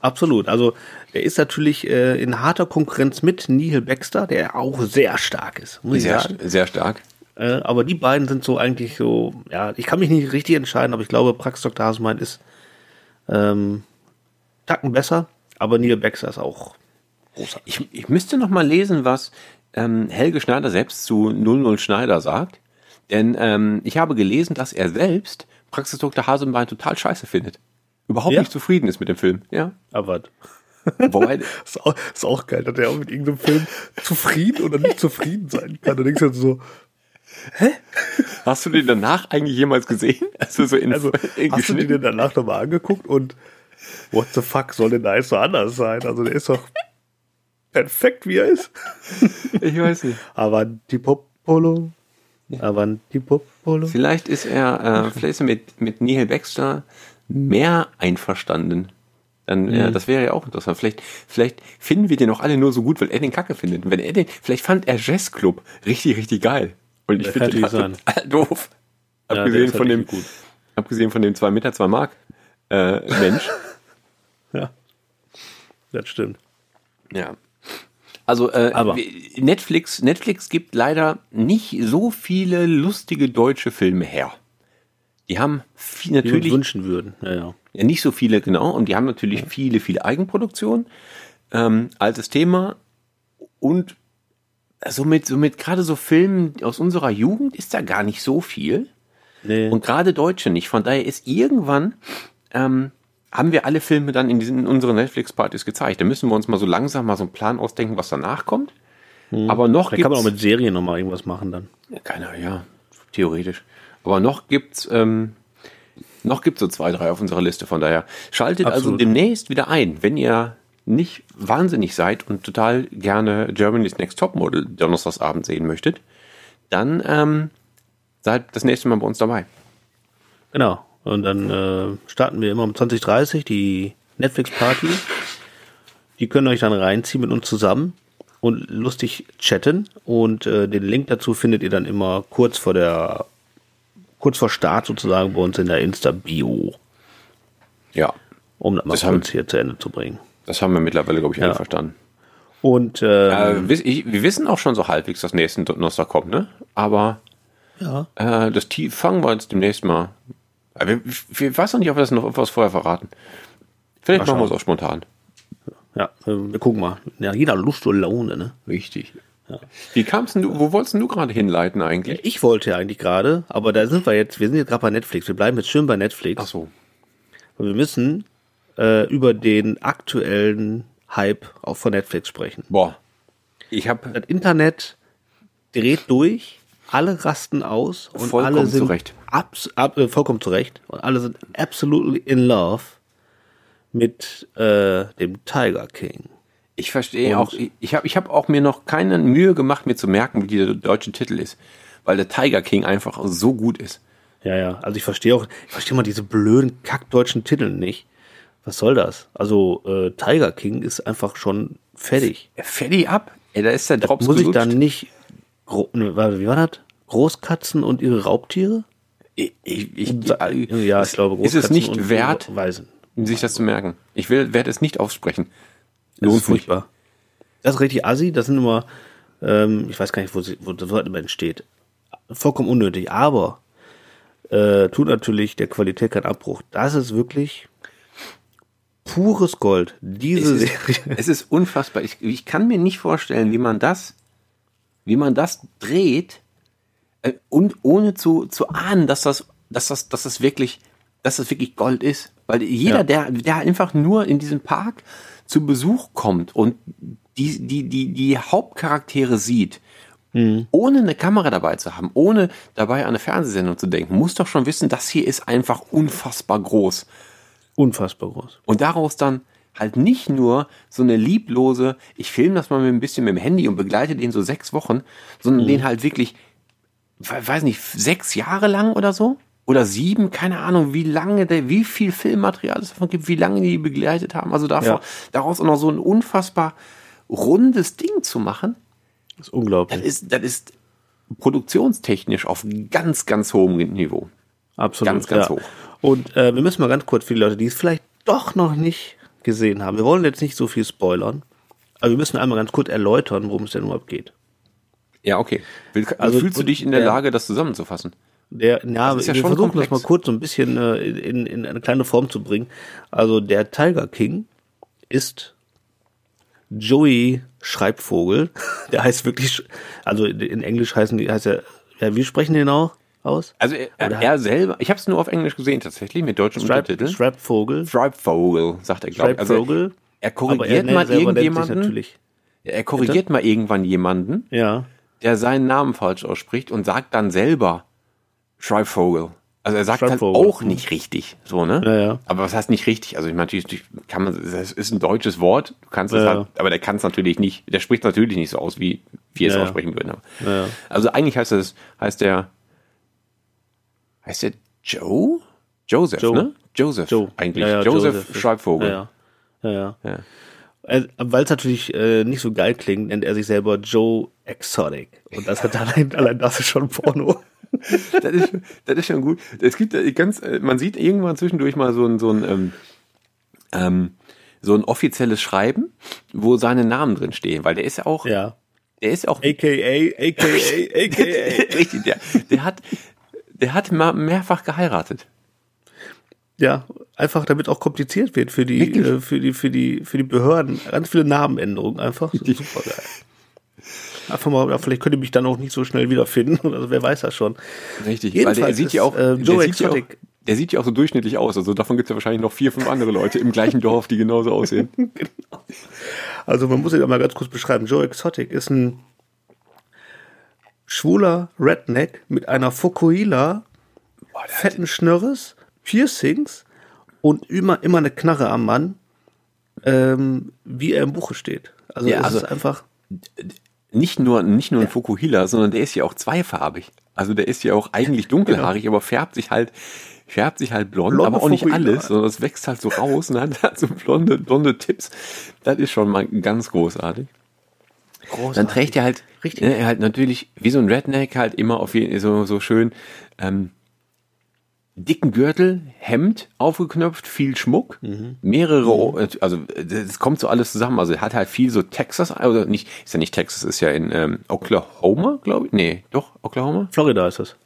Absolut. Also er ist natürlich äh, in harter Konkurrenz mit Neil Baxter, der auch sehr stark ist, muss ich Sehr, sagen. sehr stark. Äh, aber die beiden sind so eigentlich so, ja, ich kann mich nicht richtig entscheiden, aber ich glaube, Prax Dr. Hasemann ist ähm, Tacken besser, aber Neil Baxter ist auch großartig. Ich, ich müsste noch mal lesen, was ähm, Helge Schneider selbst zu 00 Schneider sagt. Denn ähm, ich habe gelesen, dass er selbst Praxis Dr. Hasenbein total scheiße findet. Überhaupt Ja? nicht zufrieden ist mit dem Film. Ja. Aber Wobei, <laughs> ist auch, ist auch geil, dass er auch mit irgendeinem Film zufrieden oder nicht zufrieden sein kann. Du denkst halt so, hast du den danach eigentlich jemals gesehen? Also so in, also <laughs> in hast du den danach nochmal angeguckt und what the fuck soll denn da jetzt so anders sein? Also der ist doch perfekt, wie er ist. Ich weiß nicht. Aber die Popolo. Avanti Popolo. Vielleicht ist er, äh, vielleicht ist er mit, mit Neil Baxter mehr einverstanden. Dann, mhm. ja, das wäre ja auch interessant. Vielleicht, vielleicht finden wir den auch alle nur so gut, weil er den Kacke findet. Und wenn er den, vielleicht fand er Jazzclub richtig, richtig geil. Und ich finde den total doof. Ja, abgesehen von dem, gut. abgesehen von dem 2 Meter, 2 Mark, äh, Mensch. <laughs> Das stimmt. Ja. Also äh. Netflix, Netflix gibt leider nicht so viele lustige deutsche Filme her. Die haben viel, natürlich. Die wünschen würden, ja, ja. ja, Nicht so viele, genau. Und die haben natürlich viele, viele Eigenproduktionen. Ähm, altes Thema. Und somit, somit gerade so Filmen aus unserer Jugend ist da gar nicht so viel. Nee. Und gerade Deutsche nicht. Von daher ist irgendwann ähm, haben wir alle Filme dann in, diesen, in unseren Netflix-Partys gezeigt. Da müssen wir uns mal so langsam mal so einen Plan ausdenken, was danach kommt. Hm. Aber noch da kann man auch mit Serien noch mal irgendwas machen dann. Ja, keiner, ja, theoretisch. Aber noch gibt's ähm, noch gibt's so zwei, drei auf unserer Liste. Von daher schaltet also Absolut. also demnächst wieder ein, wenn ihr nicht wahnsinnig seid und total gerne Germany's Next Topmodel Donnerstagsabend sehen möchtet, dann ähm, seid das nächste Mal bei uns dabei. Genau. Und dann äh, starten wir immer um 2030 die Netflix-Party. Die können euch dann reinziehen mit uns zusammen und lustig chatten. Und äh, den Link dazu findet ihr dann immer kurz vor der, kurz vor Start sozusagen bei uns in der Insta-Bio. Ja. Um das mal das kurz hier zu Ende zu bringen. Das haben wir mittlerweile, glaube ich, ja. verstanden. Und ähm, äh, wir wissen auch schon so halbwegs, dass nächsten Donnerstag kommt, ne? Aber ja. äh, das fangen wir jetzt demnächst mal ich weiß noch nicht, ob wir das noch etwas vorher verraten. Vielleicht machen wir es auch spontan. Ja, wir gucken mal. Ja, jeder Lust und Laune, ne? Richtig. Ja. Wie kamst du, wo wolltest du gerade hinleiten eigentlich? Ich wollte ja eigentlich gerade, aber da sind wir jetzt, wir sind jetzt gerade bei Netflix. Wir bleiben jetzt schön bei Netflix. Ach so. Und wir müssen äh, über den aktuellen Hype auch von Netflix sprechen. Boah. Ich habe das Internet dreht durch alle rasten aus und vollkommen alle sind zurecht. Abs, ab, äh, vollkommen zurecht und alle sind absolutely in love mit äh, dem Tiger King. Ich verstehe auch, ich habe ich hab auch mir noch keine Mühe gemacht, mir zu merken, wie der deutsche Titel ist, weil der Tiger King einfach so gut ist. Ja, ja, also ich verstehe auch, ich verstehe mal diese blöden kackdeutschen Titel nicht. Was soll das? Also äh, Tiger King ist einfach schon fertig. Fertig ab? Ey, da ist der Drops Muss ich dann nicht wie war das? Großkatzen und ihre Raubtiere? Ich, ich, ich, ja, ich glaube, Großkatzen ist es nicht wert, Weisen. sich das zu merken. Ich will, werde es nicht aussprechen. Das ist furchtbar. Das ist richtig assi. Das sind immer, ähm, ich weiß gar nicht, wo, sie, wo das Wort immer entsteht. Vollkommen unnötig. Aber äh, tut natürlich der Qualität keinen Abbruch. Das ist wirklich pures Gold. Diese es ist, Serie. Es ist unfassbar. Ich, ich kann mir nicht vorstellen, wie man das wie man das dreht äh, und ohne zu, zu ahnen, dass das, dass das, dass das wirklich, dass das wirklich Gold ist. Weil jeder, ja. der, der einfach nur in diesem Park zu Besuch kommt und die, die, die, die Hauptcharaktere sieht, mhm. ohne eine Kamera dabei zu haben, ohne dabei an eine Fernsehsendung zu denken, muss doch schon wissen, das hier ist einfach unfassbar groß. Unfassbar groß. Und daraus dann halt nicht nur so eine lieblose, ich filme das mal mit ein bisschen mit dem Handy und begleite den so sechs Wochen, sondern mhm. den halt wirklich, weiß nicht, sechs Jahre lang oder so? Oder sieben, keine Ahnung, wie lange der, wie viel Filmmaterial es davon gibt, wie lange die begleitet haben. Also davor, ja. daraus auch noch so ein unfassbar rundes Ding zu machen. Das ist unglaublich. Das ist, das ist produktionstechnisch auf ganz, ganz hohem Niveau. Absolut. Ganz, ganz ja. hoch. Und äh, wir müssen mal ganz kurz für die Leute, die es vielleicht doch noch nicht gesehen haben. Wir wollen jetzt nicht so viel spoilern, aber wir müssen einmal ganz kurz erläutern, worum es denn überhaupt geht. Ja, okay. also, fühlst du dich in der, der Lage, das zusammenzufassen? Der, ja, ja wir versuchen komplex. das mal kurz so ein bisschen äh, in, in eine kleine Form zu bringen. Also der Tiger King ist Joey Schreibvogel. <laughs> Der heißt wirklich, also in Englisch heißen die, heißt er, ja, wie sprechen den auch? Aus? Also er, er selber, ich habe es nur auf Englisch gesehen tatsächlich mit deutschen Stripe, Untertiteln. Strapvogel. Strapvogel, sagt er, glaube ich. Also er korrigiert er mal irgendjemanden. Er korrigiert Bitte? mal irgendwann jemanden, ja. der seinen Namen falsch ausspricht und sagt dann selber Stripevogel. Also er sagt halt auch nicht richtig, so, ne? Ja, ja. Aber was heißt nicht richtig? Also ich meine, natürlich kann man, das ist ein deutsches Wort, du kannst es ja, halt, aber der kann es natürlich nicht, der spricht natürlich nicht so aus wie, wie es aussprechen würden. Also eigentlich heißt das, heißt der, heißt der Joe? Joseph, Joe. ne? Joseph, Joe. eigentlich. Ja, ja, Joseph, Joseph. Schreibvogel. Ja, ja. ja. Äh, Weil es natürlich äh, nicht so geil klingt, nennt er sich selber Joe Exotic. Und das hat <laughs> allein, allein das ist schon Porno. das, ist, das ist schon gut. Es gibt äh, ganz, äh, man sieht irgendwann zwischendurch mal so ein, so ein, ähm, ähm, so ein offizielles Schreiben, wo seine Namen drin stehen, weil der ist ja auch, Ja. der ist auch AKA, AKA, AKA. <laughs> richtig, der, der hat, der hat mal mehrfach geheiratet. Ja, einfach damit auch kompliziert wird für die, äh, für die, für die, für die Behörden. Ganz viele Namenänderungen einfach. Super geil. Einfach mal, ja, vielleicht könnt ihr mich dann auch nicht so schnell wiederfinden. <laughs> Also wer weiß das schon. Richtig, Jedenfalls weil der sieht ja auch, äh, der, Joe sieht ja auch Exotic. der sieht ja auch so durchschnittlich aus. Also davon gibt es ja wahrscheinlich noch vier, fünf andere Leute im gleichen Dorf, die genauso <laughs> aussehen. Also man muss ihn mal ganz kurz beschreiben. Joe Exotic ist ein schwuler Redneck mit einer Fokuhila, fetten Schnörres, Piercings und immer, immer eine Knarre am Mann, ähm, wie er im Buche steht. Also Ja, es also- ist einfach, Nicht nur, nicht nur ein Fukuhila, sondern der ist ja auch zweifarbig. Also der ist ja auch eigentlich dunkelhaarig, aber färbt sich halt, färbt sich halt blond, Blonde aber auch nicht Fukuhila. alles, sondern es wächst halt so raus und hat <laughs> halt so blonde, blonde Tipps. Das ist schon mal ganz großartig. Dann trägt er halt, Richtig. ne, er halt natürlich, wie so ein Redneck, halt immer auf jeden so, so schön, ähm, dicken Gürtel, Hemd aufgeknöpft, viel Schmuck, mehrere, also es kommt so alles zusammen. Also er hat halt viel so Texas, also nicht, ist ja nicht Texas, ist ja in ähm, Oklahoma, glaube ich. Nee, doch, Oklahoma? Florida ist es.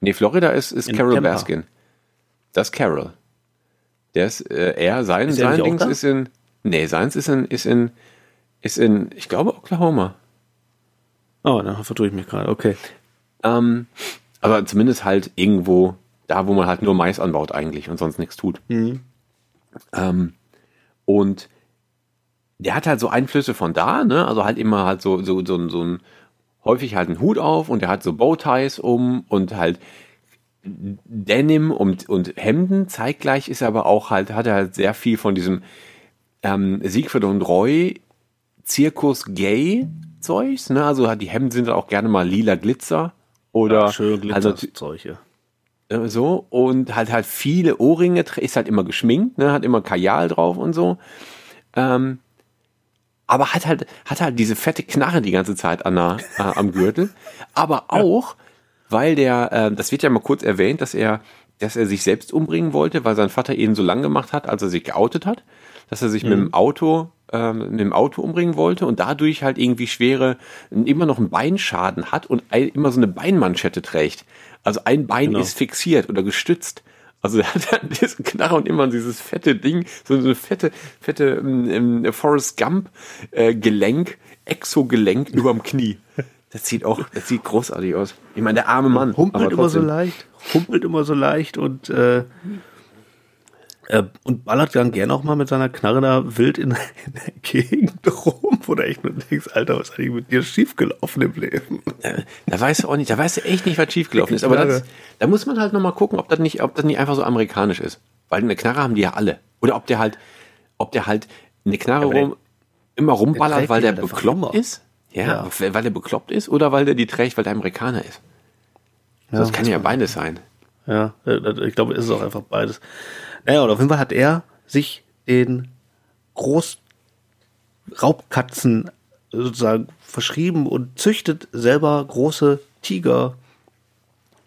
Nee, Florida ist, ist In Carol Tampa. Baskin. Das ist Carol. Der ist, äh, er, sein, Ist sein Dings ist in, nee, seins ist in, ist in, ist in, ich glaube, Oklahoma. Oh, dann vertue ich mich gerade. Okay. Ähm, aber zumindest halt irgendwo da, wo man halt nur Mais anbaut eigentlich und sonst nichts tut. Ähm, und der hat halt so Einflüsse von da, ne? Also halt immer halt so, so, so, so ein, häufig halt einen Hut auf und der hat so Bowties um und halt Denim und, und Hemden. Zeitgleich ist er aber auch halt, hat er halt sehr viel von diesem ähm, Siegfried und Roy Zirkus Gay Zeugs, ne? Also die Hemden sind auch gerne mal lila Glitzer oder Schön also Glitzerzeug. ja. äh, so und halt halt viele Ohrringe, ist halt immer geschminkt, ne, hat immer Kajal drauf und so. Ähm, aber hat halt hat halt diese fette Knarre die ganze Zeit an der, äh, am Gürtel, aber auch weil der äh, das wird ja mal kurz erwähnt, dass er dass er sich selbst umbringen wollte, weil sein Vater ihn so lang gemacht hat, als er sich geoutet hat, dass er sich mit dem Auto ähm, mit dem Auto umbringen wollte und dadurch halt irgendwie schwere immer noch einen Beinschaden hat und ein, immer so eine Beinmanschette trägt. Also ein Bein Genau. ist fixiert oder gestützt. Also er hat dann <laughs> diesen Knarre und immer dieses fette Ding, so eine fette, fette ähm, ähm, Forrest Gump äh, Gelenk, Exogelenk <laughs> überm Knie. Das sieht auch, das sieht großartig aus. Ich meine, der arme Mann. Humpelt immer so leicht, humpelt immer so leicht und äh, und ballert dann gerne auch mal mit seiner Knarre da wild in, in der Gegend <laughs> rum, wo du echt nur denkst, Alter, was ist eigentlich mit dir schiefgelaufen im Leben? Äh, Da weißt du auch nicht, da weißt du echt nicht, was schiefgelaufen ist. Aber das, da muss man halt nochmal gucken, ob das nicht, ob das nicht einfach so amerikanisch ist. Weil eine Knarre haben die ja alle. Oder ob der halt, ob der halt eine Knarre der- rum, immer rumballert, trägt weil der bekloppt ist. Ja, Ja. weil der bekloppt ist oder weil der die trägt, weil der Amerikaner ist. das kann ja beides sein. Ja, äh, ich glaube, es ist auch einfach beides. Naja, und auf jeden Fall hat er sich den Großraubkatzen sozusagen verschrieben und züchtet selber große Tiger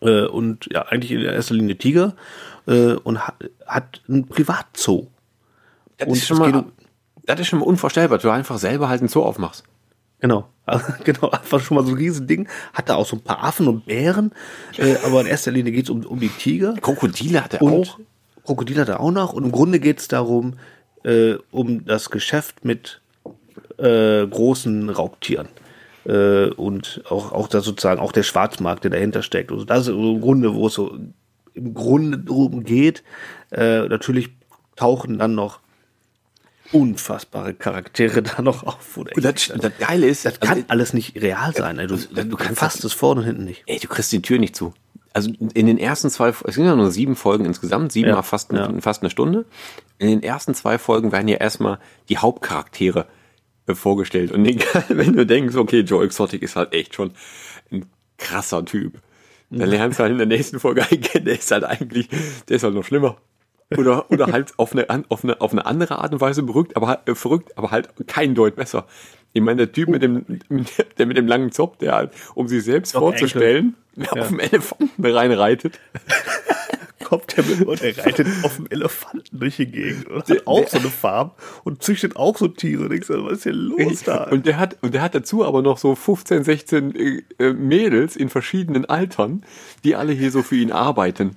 äh, und ja, eigentlich in erster Linie Tiger äh, und hat, hat ein Privatzoo. Das Und ist, schon mal, um- das ist schon mal unvorstellbar, du einfach selber halt ein Zoo aufmachst. Genau, <laughs> also, genau, einfach schon mal so ein riesen Ding. Hat da auch so ein paar Affen und Bären, äh, aber in erster Linie geht es um, um die Tiger. Krokodile hat er Und auch. Krokodil hat er auch noch. Und im Grunde geht es darum, äh, um das Geschäft mit äh, großen Raubtieren. Äh, und auch, auch da sozusagen auch der Schwarzmarkt, der dahinter steckt. Also das ist im Grunde, wo es so im Grunde drum geht. Äh, natürlich tauchen dann noch unfassbare Charaktere <laughs> da noch auf. du Und das, das Geile ist, das kann also, alles nicht real sein. ey. Du, du du kannst fasst es vorne und hinten nicht. ey, du kriegst die Tür nicht zu. Also in den ersten zwei, es sind ja nur sieben Folgen insgesamt, sieben Ja, mal fast, eine, ja. fast eine Stunde. In den ersten zwei Folgen werden ja erstmal die Hauptcharaktere äh, vorgestellt. Und egal, <laughs> wenn du denkst, okay, Joe Exotic ist halt echt schon ein krasser Typ. Dann lernst du halt in der nächsten Folge kennen, der ist halt eigentlich, der ist halt noch schlimmer. Oder, oder halt auf eine, auf, eine, auf eine andere Art und Weise berückt, aber, äh, verrückt, aber halt kein Deut besser. Ich meine, der Typ mit dem, der mit dem langen Zopf, der halt, um sich selbst Doch, vorzustellen, Enkel. auf dem Elefanten reinreitet. <laughs> Kommt der mit und er reitet auf dem Elefanten durch die Gegend und hat auch so eine Farm und züchtet auch so Tiere. So, was ist hier los da? Und der hat, und der hat dazu aber noch so 15, 16 äh, äh, Mädels in verschiedenen Altern, die alle hier so für ihn arbeiten.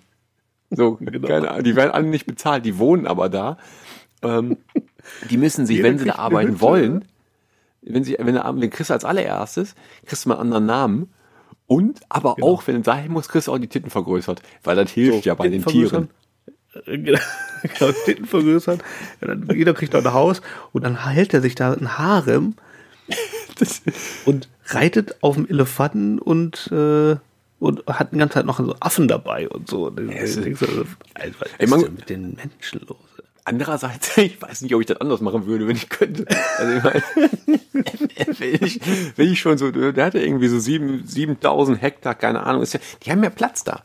So, <laughs> genau. keine, die werden alle nicht bezahlt, die wohnen aber da. Ähm, die müssen sich, Jeder wenn sie da arbeiten Hütte, wollen, wenn sie, wenn du den kriegst als allererstes, kriegst du mal einen anderen Namen. Und aber genau. auch, wenn es sein muss, kriegst du auch die Titten vergrößert. Weil das hilft so, ja bei den Tieren. <laughs> <laughs> Genau, Titten vergrößern. Jeder kriegt auch ein Haus und dann hält er sich da ein Harem <laughs> und reitet auf dem Elefanten und äh, und hat die ganze Zeit noch so Affen dabei und so. Und ja, so also, was ist denn mit den Menschen los? Andererseits, <laughs> ich weiß nicht, ob ich das anders machen würde, wenn ich könnte. Also ich meine, <laughs> wenn ich, wenn ich schon so, der hatte irgendwie so sieben, 7000 Hektar, keine Ahnung, ist ja, die haben ja Platz da.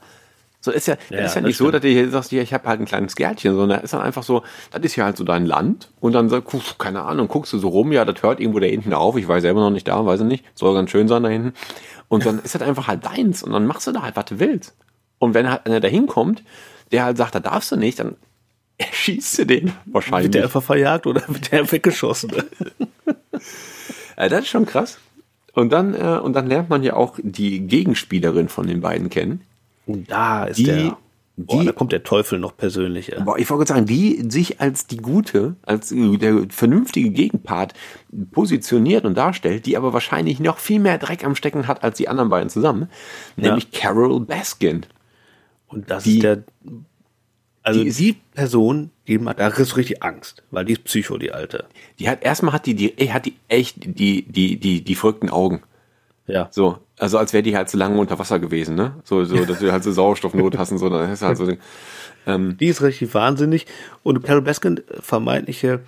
So ist ja, ja ist ja nicht so, dass du hier sagst, hier, ich habe halt ein kleines Gärtchen, sondern ist dann einfach so, das ist ja halt so dein Land und dann sagst keine Ahnung, guckst du so rum, ja, das hört irgendwo da hinten auf, ich weiß selber noch nicht da, weiß ich nicht, soll ganz schön sein da hinten. Und dann ist das einfach halt deins und dann machst du da halt, was du willst. Und wenn halt einer da hinkommt, der halt sagt, da darfst du nicht, dann erschießt du den wahrscheinlich. Wird der einfach verjagt oder wird der weggeschossen? ja, das ist schon krass. Und dann, äh, und dann lernt man ja auch die Gegenspielerin von den beiden kennen. Und da ist die, der. Boah, die, da kommt der Teufel noch persönlich. Ja. Boah, ich wollte sagen, die sich als die gute, als der vernünftige Gegenpart positioniert und darstellt, die aber wahrscheinlich noch viel mehr Dreck am Stecken hat als die anderen beiden zusammen, nämlich ja. Carol Baskin. Und das die, ist der also die, die Person, die da ist richtig Angst, weil die ist Psycho, die alte. Die hat erstmal hat die die hat die echt die die die die verrückten Augen. Ja. So, also als wäre die halt so lange unter Wasser gewesen, ne? So so, dass du halt so Sauerstoffnot hast und so, dann ist halt so ähm, Die ist richtig wahnsinnig und Carol Baskin vermeintliche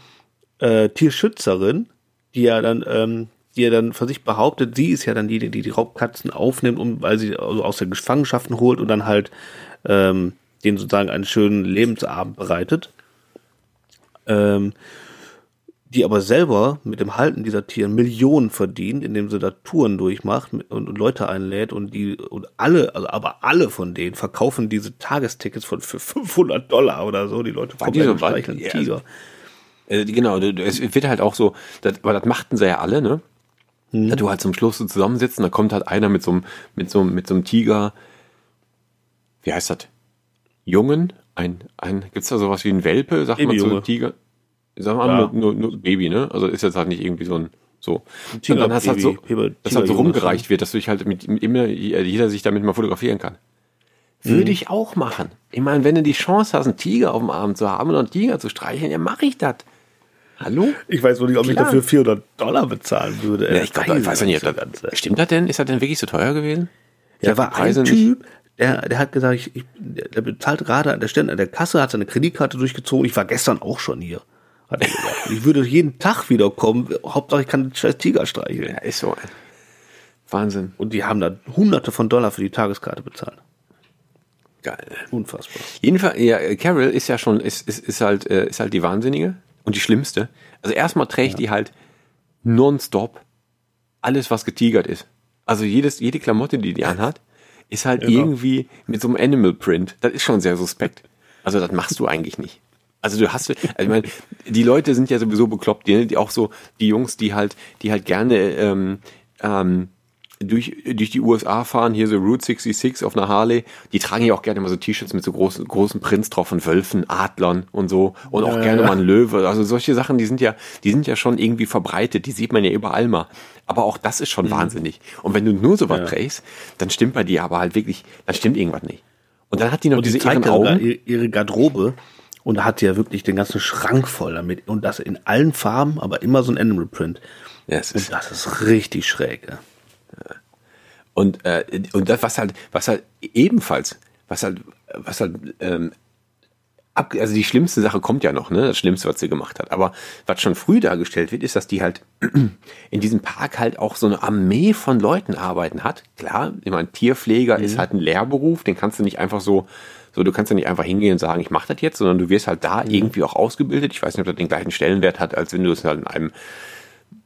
äh, Tierschützerin, die ja dann ähm, die ja dann für sich behauptet, sie ist ja dann die, die die Raubkatzen aufnimmt, um, weil sie also aus der Gefangenschaften holt und dann halt ähm, denen sozusagen einen schönen Lebensabend bereitet, ähm, die aber selber mit dem Halten dieser Tiere Millionen verdient, indem sie da Touren durchmacht und, und Leute einlädt und die und alle, also aber alle von denen verkaufen diese Tagestickets von für 500 Dollar oder so. Die Leute kommen so streicheln ja, Tiger. Also, äh, genau, es wird halt auch so, das, aber das machten sie ja alle, ne? Hm. Dass du halt zum Schluss so zusammensitzt und da kommt halt einer mit so einem, mit so, mit so einem Tiger, wie heißt das? Jungen, ein, ein, gibt's da sowas wie ein Welpe, sagt man zu Tiger? Sagen wir mal, ja. nur, nur, nur, Baby, ne? Also ist jetzt halt nicht irgendwie so ein, so. Ein und dann hast halt so, dass halt so rumgereicht wird, dass du dich halt mit, immer, jeder sich damit mal fotografieren kann. Würde mhm. ich auch machen. Ich meine, wenn du die Chance hast, einen Tiger auf dem Arm zu haben und einen Tiger zu streicheln, ja, mache ich das. Hallo? Ich weiß wohl nicht, ob Klar. ich dafür 400 Dollar bezahlen würde. Ja, ich, glaub, ich weiß nicht, ob das, stimmt das denn? Ist das denn wirklich so teuer gewesen? Ja, war ein Typ, der, der hat gesagt, ich, ich, der bezahlt gerade an der Stelle an der Kasse, hat seine Kreditkarte durchgezogen. Ich war gestern auch schon hier. Hat er gesagt. ich würde jeden Tag wiederkommen. Hauptsache ich kann den scheiß Tiger streicheln. Ja, ist so. Wahnsinn. Und die haben da hunderte von Dollar für die Tageskarte bezahlt. Geil. Unfassbar. Jedenfalls, ja, Carol ist ja schon, ist, ist, ist halt, äh, ist halt die Wahnsinnige und die Schlimmste. Also erstmal trägt ja. die halt nonstop alles, was getigert ist. Also jedes, jede Klamotte, die die anhat, ist halt genau. irgendwie mit so einem Animal Print. Das ist schon sehr suspekt. Also das machst du eigentlich nicht. Also du hast, also ich meine, die Leute sind ja sowieso bekloppt, die, die auch so, die Jungs, die halt, die halt gerne ähm, ähm, durch, durch die USA fahren, hier so Route 66 auf einer Harley, die tragen ja auch gerne mal so T-Shirts mit so großen, großen Prints drauf von Wölfen, Adlern und so und auch ja, gerne ja. mal ein Löwe. Also solche Sachen, die sind ja, die sind ja schon irgendwie verbreitet, die sieht man ja überall mal. Aber auch das ist schon mhm. wahnsinnig. Und wenn du nur so was ja. trägst, dann stimmt bei dir aber halt wirklich, dann stimmt irgendwas nicht. Und dann hat die noch und diese die zeigt Augen. ihre Garderobe und da hat ja wirklich den ganzen Schrank voll damit und das in allen Farben, aber immer so ein Animal Print. Ja, und das ist richtig schräg. Ja. Und, äh, und das, was halt, was halt ebenfalls, was halt, was halt ähm, also die schlimmste Sache kommt ja noch, ne? Das Schlimmste, was sie gemacht hat. Aber was schon früh dargestellt wird, ist, dass die halt <clears throat> in diesem Park halt auch so eine Armee von Leuten arbeiten hat. Klar, ich meine, Tierpfleger mhm. ist halt ein Lehrberuf, den kannst du nicht einfach so, so, du kannst ja nicht einfach hingehen und sagen, ich mache das jetzt, sondern du wirst halt da mhm. irgendwie auch ausgebildet. Ich weiß nicht, ob das den gleichen Stellenwert hat, als wenn du es halt in einem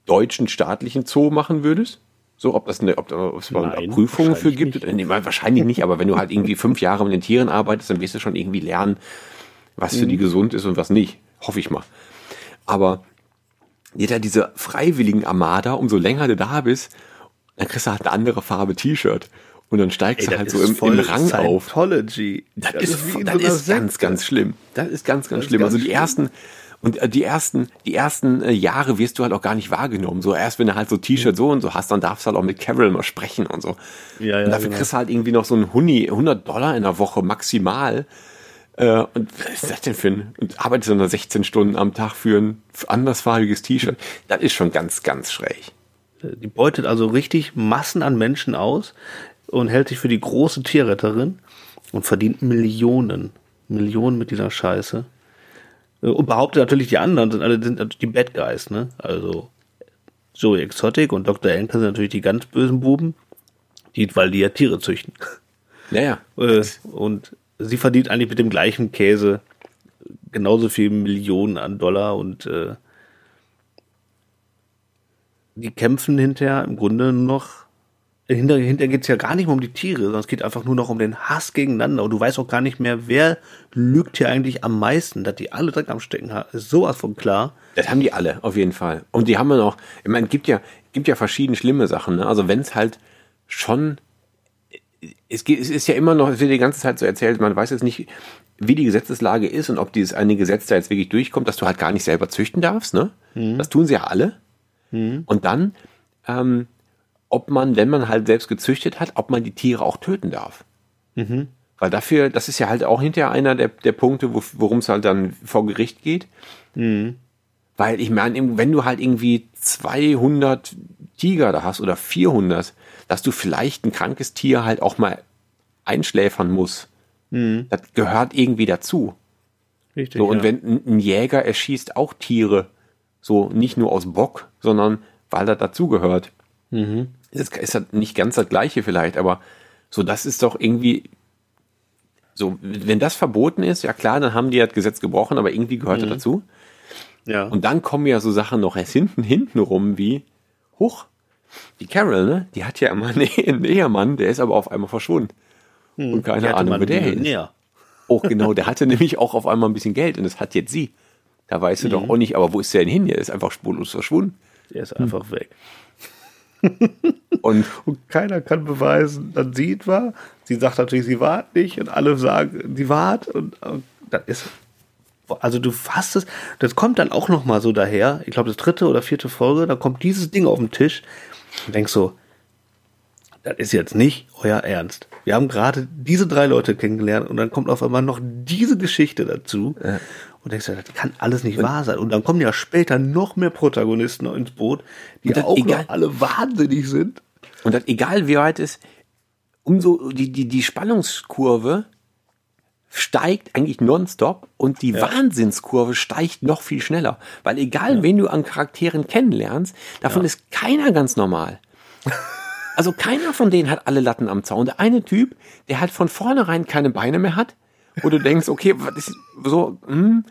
deutschen staatlichen Zoo machen würdest. So, ob das eine, ob, ob es Nein, Prüfungen für gibt? Nicht. Nee, wahrscheinlich nicht, aber wenn du halt irgendwie fünf Jahre mit den Tieren arbeitest, dann wirst du schon irgendwie lernen, was für die mhm. gesund ist und was nicht. Hoffe ich mal. Aber jeder diese freiwilligen Armada, umso länger du da bist, dann kriegst du halt eine andere Farbe T-Shirt. Und dann steigst Ey, du halt so im, im Rang auf. Das, das ist, das ist ganz, ganz schlimm. Das ist ganz, ganz das schlimm. Ganz also die schlimm. ersten, und äh, die ersten, die ersten äh, Jahre wirst du halt auch gar nicht wahrgenommen. So erst wenn du halt so T-Shirt so und so hast, dann darfst du halt auch mit Carol mal sprechen und so. Ja, ja, und dafür genau. kriegst du halt irgendwie noch so ein Huni, 100 Dollar in der Woche maximal. Äh, und was ist das denn für ein, und arbeitest du nur 16 Stunden am Tag für ein andersfarbiges T-Shirt? Das ist schon ganz, ganz schräg. Die beutet also richtig Massen an Menschen aus und hält sich für die große Tierretterin und verdient Millionen. Millionen mit dieser Scheiße. Äh, und behauptet natürlich, die anderen sind alle sind die Bad Guys, ne? Also Joey Exotic und Dr. Enker sind natürlich die ganz bösen Buben, die, weil die ja Tiere züchten. Naja. <laughs> Äh, und sie verdient eigentlich mit dem gleichen Käse genauso viel Millionen an Dollar und äh, die kämpfen hinterher im Grunde noch hinter, hinter geht es ja gar nicht mehr um die Tiere, sondern es geht einfach nur noch um den Hass gegeneinander. Und du weißt auch gar nicht mehr, wer lügt hier eigentlich am meisten, dass die alle Dreck am Stecken haben. Ist sowas von klar. Das haben die alle, auf jeden Fall. Und die haben ja noch, ich meine, es gibt ja, gibt ja verschiedene schlimme Sachen. Ne? Also wenn es halt schon, es, geht, es ist ja immer noch, es wird die ganze Zeit so erzählt, man weiß jetzt nicht, wie die Gesetzeslage ist und ob dieses eine Gesetz da jetzt wirklich durchkommt, dass du halt gar nicht selber züchten darfst. Ne? Mhm. Das tun sie ja alle. Mhm. Und dann ähm, ob man, wenn man halt selbst gezüchtet hat, ob man die Tiere auch töten darf. Mhm. Weil dafür, das ist ja halt auch hinterher einer der, der Punkte, wo, worum es halt dann vor Gericht geht. Mhm. Weil ich meine, wenn du halt irgendwie 200 Tiger da hast oder 400, dass du vielleicht ein krankes Tier halt auch mal einschläfern musst. Mhm. Das gehört irgendwie dazu. Richtig. So, und ja. wenn ein Jäger erschießt auch Tiere, so nicht nur aus Bock, sondern weil das dazugehört. Mhm ist, ist halt nicht ganz das Gleiche vielleicht, aber so, das ist doch irgendwie, so, wenn das verboten ist, ja klar, dann haben die das Gesetz gebrochen, aber irgendwie gehört mhm. das dazu. Ja. Und dann kommen ja so Sachen noch erst hinten, hinten rum wie, hoch, die Carol, ne, die hat ja immer <laughs> einen Ehemann, der ist aber auf einmal verschwunden. Mhm. Und keine Ahnung, wo der ist. Oh, genau, <laughs> der hatte nämlich auch auf einmal ein bisschen Geld und das hat jetzt sie. Da weißt du mhm. doch auch nicht, aber wo ist der denn hin? Der ist einfach spurlos verschwunden. Der ist einfach weg. Und, und, keiner kann beweisen, dass sie es war. Sie sagt natürlich, sie war nicht und alle sagen, sie war und, und das ist also du fasst es, das kommt dann auch noch mal so daher. Ich glaube, das dritte oder vierte Folge, da kommt dieses Ding auf den Tisch und denkst so, das ist jetzt nicht euer Ernst. Wir haben gerade diese drei Leute kennengelernt und dann kommt auf einmal noch diese Geschichte dazu. Ja. Und denkst du, das kann alles nicht und wahr sein. Und dann kommen ja später noch mehr Protagonisten ins Boot, die auch egal, noch alle wahnsinnig sind. Und das, egal wie weit es, umso die, die, die Spannungskurve steigt eigentlich nonstop und die ja. Wahnsinnskurve steigt noch viel schneller. Weil egal, ja. wen du an Charakteren kennenlernst, davon ja. ist keiner ganz normal. <laughs> Also keiner von denen hat alle Latten am Zaun. Der eine Typ, der halt von vornherein keine Beine mehr hat, wo du denkst, okay, was ist so, hm,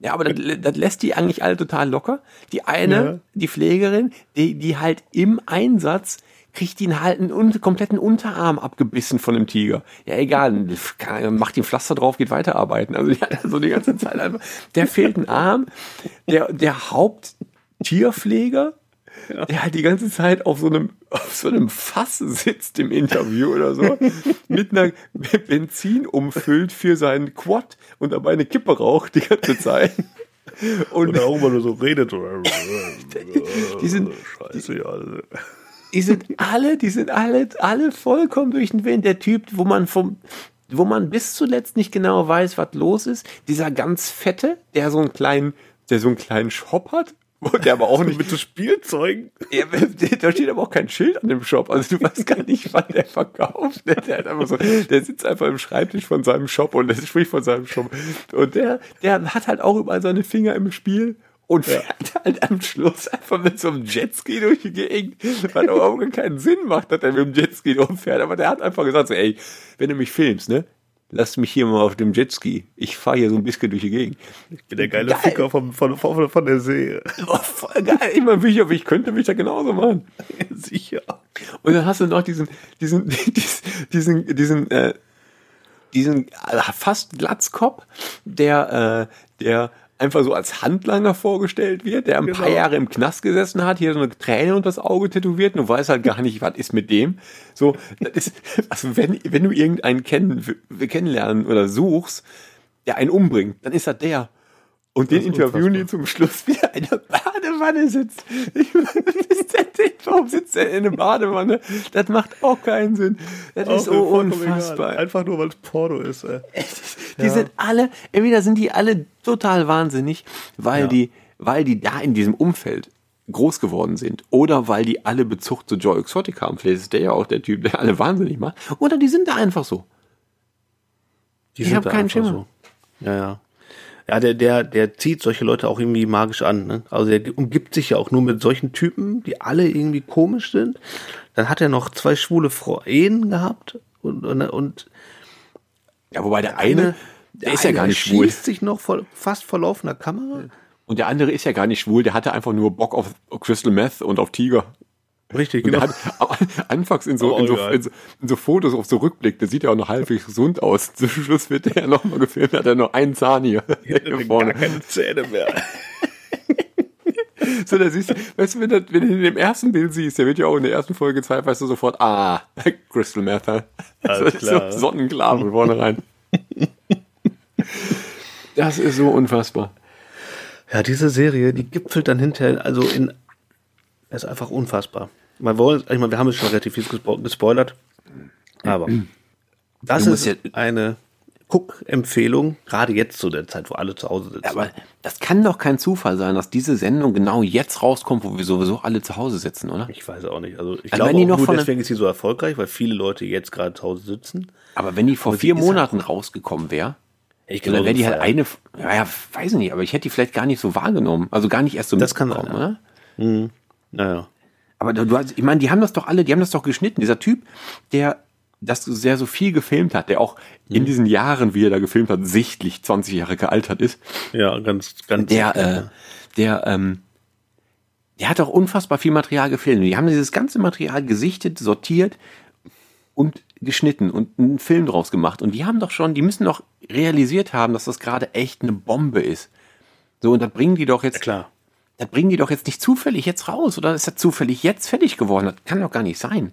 ja, aber das, das lässt die eigentlich alle total locker. Die eine, ja. die Pflegerin, die, die halt im Einsatz kriegt ihn halt einen kompletten Unterarm abgebissen von dem Tiger. Ja, egal, macht ihn Pflaster drauf, geht weiterarbeiten. Also die hat so die ganze Zeit einfach, der fehlt ein Arm. Der, der Haupttierpfleger ja. der halt die ganze Zeit auf so einem, <laughs> auf so einem Fass sitzt im Interview oder so, <laughs> mit einer Benzin umfüllt für seinen Quad und dabei eine Kippe raucht die ganze Zeit. <laughs> Und auch immer nur so redet. die sind, Scheiße, ja. Die sind alle, die sind alle, alle vollkommen durch den Wind. Der Typ, wo man vom, wo man bis zuletzt nicht genau weiß, was los ist. Dieser ganz fette, der so einen kleinen, der so einen kleinen Shop hat der aber auch nicht mit so Spielzeugen. Ja, da steht aber auch kein Schild an dem Shop. Also du weißt gar nicht, wann der verkauft. Der, der, hat einfach so, der sitzt einfach im Schreibtisch von seinem Shop und der spricht von seinem Shop. Und der, der hat halt auch überall seine Finger im Spiel und fährt ja. halt am Schluss einfach mit so einem Jetski durch die Gegend, was überhaupt keinen Sinn macht, dass er mit dem Jetski rumfährt. Aber der hat einfach gesagt so, ey, wenn du mich filmst, ne, lass mich hier mal auf dem Jetski. Ich fahre hier so ein bisschen durch die Gegend. Ich bin der geile geil. Ficker vom, von, von, von der See. <laughs> Oh, voll geil. Ich meine, ich, ich könnte mich da genauso machen. <laughs> Sicher. Und dann hast du noch diesen, diesen, <laughs> diesen, diesen, diesen, äh, diesen äh, fast Glatzkopf, der, äh, der einfach so als Handlanger vorgestellt wird, der ein genau. paar Jahre im Knast gesessen hat, hier so eine Träne unter das Auge tätowiert und weiß halt gar nicht, was ist mit dem. So, das ist, also wenn, wenn du irgendeinen kennen, kennenlernen oder suchst, der einen umbringt, dann ist das der. Und den interviewen die zum Schluss, wie er in der Badewanne sitzt. Ich meine, warum sitzt er in der Badewanne? Das macht auch keinen Sinn. Das auch ist so unfassbar. Einfach nur, weil es Porno ist. Ey. Die ja. sind alle, entweder sind die alle total wahnsinnig, weil ja. die, weil die da in diesem Umfeld groß geworden sind oder weil die alle Bezug zu Joy Exotic haben. Vielleicht ist der ja auch der Typ, der alle wahnsinnig macht. Oder die sind da einfach so. Die ich habe keinen Schimmer. So. Ja, ja ja, der, der, der zieht solche Leute auch irgendwie magisch an. Ne? Also er umgibt sich ja auch nur mit solchen Typen, die alle irgendwie komisch sind. Dann hat er noch zwei schwule Ehen gehabt und, und, und ja, wobei der eine, der, der ist ja gar nicht schwul. schießt sich noch vor, fast vor laufender Kamera. Und der andere ist ja gar nicht schwul, der hatte einfach nur Bock auf Crystal Meth und auf Tiger. Richtig, genau. Hat, <laughs> anfangs in so, oh, in, so, in, so, in, so, Fotos auf so Rückblick, der sieht ja auch noch halbwegs gesund aus. <laughs> Zum Schluss wird der ja nochmal gefilmt, hat er noch einen Zahn hier. <laughs> hier vorne. Gar keine Zähne mehr. so, da siehst du, weißt du, wenn, das, wenn du in dem ersten Bild siehst, der wird ja auch in der ersten Folge gezeigt, weißt du sofort, ah, Crystal Meth. Alles klar. So sonnenklar von vornherein. das ist so unfassbar. Ja, diese Serie, die gipfelt dann hinterher, also in, ist einfach unfassbar. Man wollen, ich meine, wir haben es schon relativ viel gespoilert, aber das ist eine Guck-Empfehlung, gerade jetzt zu der Zeit, wo alle zu Hause sitzen. Ja, aber das kann doch kein Zufall sein, dass diese Sendung genau jetzt rauskommt, wo wir sowieso alle zu Hause sitzen, oder? Ich weiß auch nicht. Also ich also glaube auch nur deswegen ist sie so erfolgreich, weil viele Leute jetzt gerade zu Hause sitzen. Aber wenn die vor vier Monaten halt rausgekommen wäre, ich glaube, dann wäre die halt eine, ja, ja, weiß nicht, aber ich hätte die vielleicht gar nicht so wahrgenommen. Also gar nicht erst so Das kann sein, ja. oder? Mhm. Naja. Aber du hast, ich meine, die haben das doch alle, die haben das doch geschnitten. Dieser Typ, der das sehr so viel gefilmt hat, der auch mhm. in diesen Jahren, wie er da gefilmt hat, sichtlich 20 Jahre gealtert ist. Ja, ganz, ganz. Der, äh, der, ähm, der hat auch unfassbar viel Material gefilmt. Die haben dieses ganze Material gesichtet, sortiert und geschnitten und einen Film draus gemacht. Und die haben doch schon, die müssen doch realisiert haben, dass das gerade echt eine Bombe ist. So, und das bringen die doch jetzt. Ja, klar das bringen die doch jetzt nicht zufällig jetzt raus oder ist das zufällig jetzt fertig geworden? Das kann doch gar nicht sein.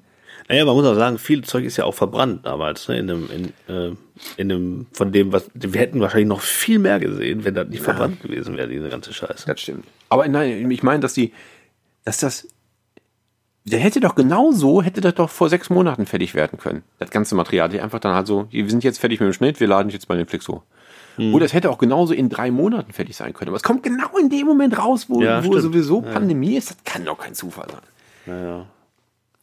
Naja, man muss auch sagen, viel Zeug ist ja auch verbrannt damals, ne? In einem, in, äh, in einem, von dem, was, wir hätten wahrscheinlich noch viel mehr gesehen, wenn das nicht ja. verbrannt gewesen wäre, diese ganze Scheiße. Das stimmt. Aber nein, ich meine, dass die, dass das, der hätte doch genauso, hätte das doch vor sechs Monaten fertig werden können. Das ganze Material, die einfach dann halt so, wir sind jetzt fertig mit dem Schnitt, wir laden jetzt bei Netflix hoch. Hm. Oder es hätte auch genauso in drei Monaten fertig sein können. Aber es kommt genau in dem Moment raus, wo, ja, wo sowieso ja. Pandemie ist. Das kann doch kein Zufall sein. Ja,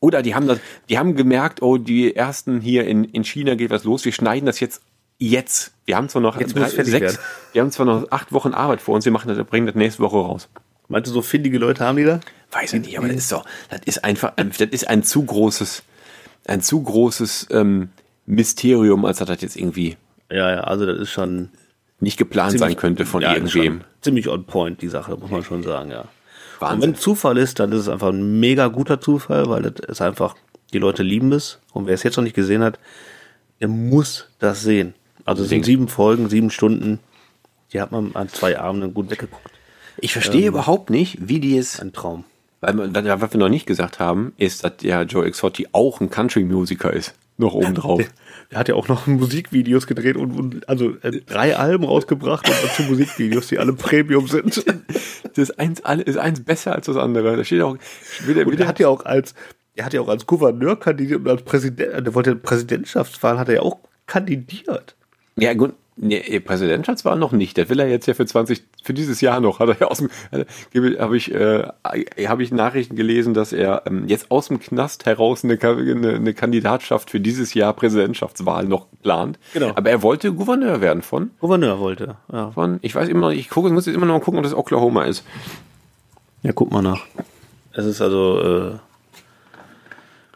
Oder die haben das, die haben gemerkt, oh, die ersten hier in, in China geht was los. Wir schneiden das jetzt jetzt. Wir haben zwar noch drei, sechs, werden. wir haben zwar noch acht Wochen Arbeit vor uns. Wir machen das, bringen das nächste Woche raus. Meinst du, so findige Leute haben die da? Weiß ich nicht, aber das ist doch, das ist einfach, das ist ein zu großes, ein zu großes ähm, Mysterium, als dass das jetzt irgendwie. Ja, ja, also das ist schon nicht geplant ziemlich, sein könnte von ja, irgendwem. Ziemlich on point, die Sache, muss man schon sagen, ja. Wahnsinn. Und wenn Zufall ist, dann ist es einfach ein mega guter Zufall, weil das ist einfach, die Leute lieben es. Und wer es jetzt noch nicht gesehen hat, der muss das sehen. Also es sind sieben Folgen, sieben Stunden. Die hat man an zwei Abenden gut weggeguckt. Ich verstehe ähm, überhaupt nicht, wie die es. Ein Traum. Weil, was wir noch nicht gesagt haben, ist, dass der Joe Exotti auch ein Country-Musiker ist. Noch oben drauf. Er hat ja auch noch Musikvideos gedreht und, und also äh, drei Alben rausgebracht und dazu Musikvideos, die alle Premium sind. <laughs> Das ist eins, ist eins besser als das andere. Da steht auch. Wieder, und er hat ja auch als, er hat ja auch als Gouverneur kandidiert und als Präsident, der wollte Präsidentschaftswahl, hat er ja auch kandidiert. Ja, gut. Nee, Präsidentschaftswahl noch nicht. Der will er jetzt ja für 20, für dieses Jahr noch. Hat er ja aus dem, habe ich, äh, habe ich Nachrichten gelesen, dass er ähm, jetzt aus dem Knast heraus eine, eine, eine Kandidatschaft für dieses Jahr Präsidentschaftswahl noch plant. Genau. Aber er wollte Gouverneur werden von. Gouverneur wollte. Ja. Von, ich weiß immer noch, ich gucke, muss jetzt immer noch gucken, ob das Oklahoma ist. Ja, guck mal nach. Es ist also äh,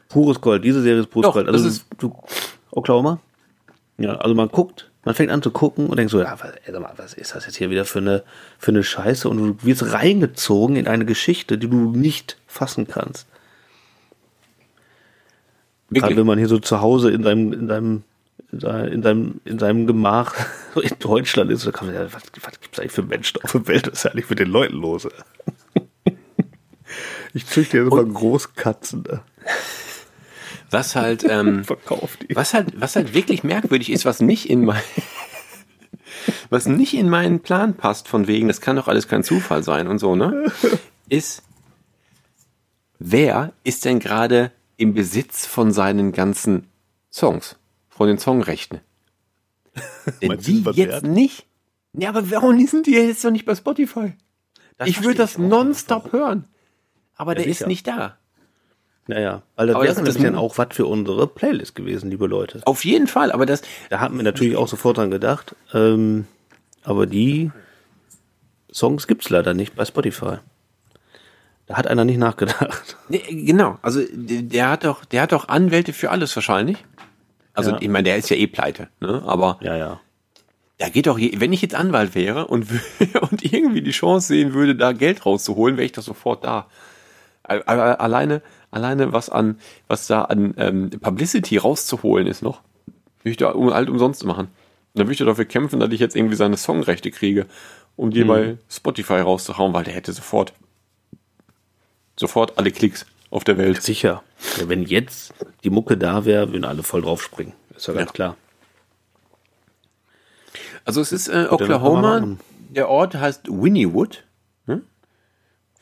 pures Gold. Diese Serie ist pures Doch, Gold. Also das ist du, Oklahoma. Ja, also man guckt, man fängt an zu gucken und denkt so, ja, was, ey, mal, was ist das jetzt hier wieder für eine, für eine Scheiße? Und du wirst reingezogen in eine Geschichte, die du nicht fassen kannst. Wirklich? Gerade wenn man hier so zu Hause in deinem, in deinem, in deinem, in deinem Gemach <laughs> in Deutschland ist, da kann man ja, was, was gibt es eigentlich für Menschen auf der Welt? Was ist ja eigentlich mit den Leuten los? <laughs> ich züchte jetzt mal Großkatzen. Was halt, ähm, <laughs> was halt, was halt wirklich merkwürdig ist, was nicht in mein, <laughs> was nicht in meinen Plan passt, von wegen, das kann doch alles kein Zufall sein und so, ne? Ist, wer ist denn gerade im Besitz von seinen ganzen Songs, von den Songrechten? <laughs> Denn die jetzt nicht. Ja, aber warum sind die jetzt noch nicht bei Spotify? Das ich würde das nonstop hören. Aber ja, der ist nicht da. Naja, weil das aber wäre das nämlich dann auch was für unsere Playlist gewesen, liebe Leute. Auf jeden Fall, aber das. Da hatten wir natürlich auch sofort dran gedacht. Ähm, aber die Songs gibt's leider nicht bei Spotify. Da hat einer nicht nachgedacht. <laughs> Nee, genau, also der hat doch, der hat doch Anwälte für alles wahrscheinlich. Also ja. ich meine, der ist ja eh pleite, ne? Aber ja, ja. Da geht doch, wenn ich jetzt Anwalt wäre und, <laughs> und irgendwie die Chance sehen würde, da Geld rauszuholen, wäre ich doch sofort da. Alleine, alleine was an, was da an ähm, Publicity rauszuholen ist noch, würde ich da um, halt umsonst machen. dann würde ich dafür kämpfen, dass ich jetzt irgendwie seine Songrechte kriege, um die mhm. bei Spotify rauszuhauen, weil der hätte sofort, sofort alle Klicks auf der Welt. Sicher. Ja, wenn jetzt die Mucke da wäre, würden alle voll drauf springen. Ist ja ganz ja. klar. Also es ist äh, Oklahoma. Der Ort heißt Winniewood, hm?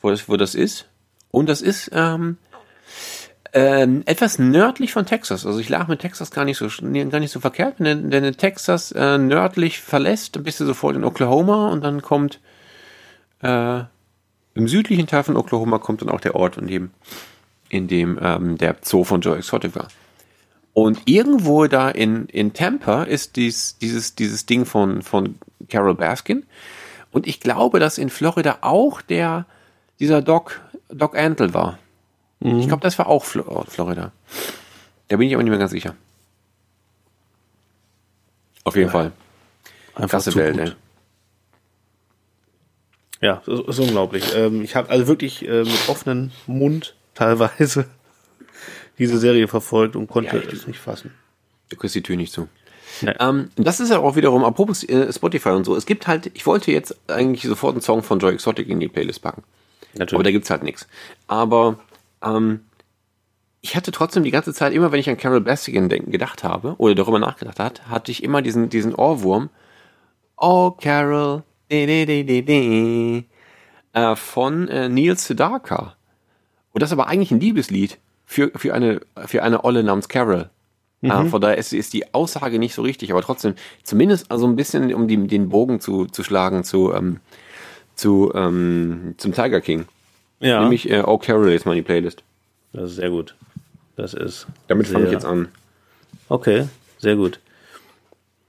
wo, das, wo das ist. Und das ist ähm, ähm, etwas nördlich von Texas. Also ich lag mit Texas gar nicht so gar nicht so verkehrt. Wenn du Texas äh, nördlich verlässt, dann bist du sofort in Oklahoma und dann kommt äh, im südlichen Teil von Oklahoma kommt dann auch der Ort, in dem, in dem ähm, der Zoo von Joe Exotic war. Und irgendwo da in, in Tampa ist dies, dieses, dieses Ding von, von Carol Baskin. Und ich glaube, dass in Florida auch der, dieser Doc, Doc Antle war. Mhm. Ich glaube, das war auch Flo Florida. Da bin ich aber nicht mehr ganz sicher. Auf jeden ja. Fall. Einfach Krasse Welt, ey. Ja, das ist unglaublich. Ähm, ich habe also wirklich äh, mit offenem Mund teilweise <laughs> diese Serie verfolgt und konnte ja, es nicht fassen. Du kriegst die Tür nicht zu. Nee. Ähm, das ist ja auch wiederum, apropos äh, Spotify und so, es gibt halt, ich wollte jetzt eigentlich sofort einen Song von Joy Exotic in die Playlist packen. Natürlich. Aber da gibt's halt nichts. Aber ähm, ich hatte trotzdem die ganze Zeit, immer wenn ich an Carol Bastigan denken, gedacht habe oder darüber nachgedacht hat, hatte ich immer diesen, diesen Ohrwurm. Oh, Carol, de, de, de, de, de, äh, von äh, Neil Sedaka. Und das ist aber eigentlich ein Liebeslied für, für, eine, für eine Olle namens Carol. Mhm. Äh, von daher ist, ist die Aussage nicht so richtig, aber trotzdem, zumindest also ein bisschen, um die, den Bogen zu, zu schlagen zu, ähm, zu ähm, zum Tiger King. Ja. Nämlich äh, Oh Carol ist meine Playlist. Das ist sehr gut. Das ist. Damit fange ich jetzt an. Okay, sehr gut.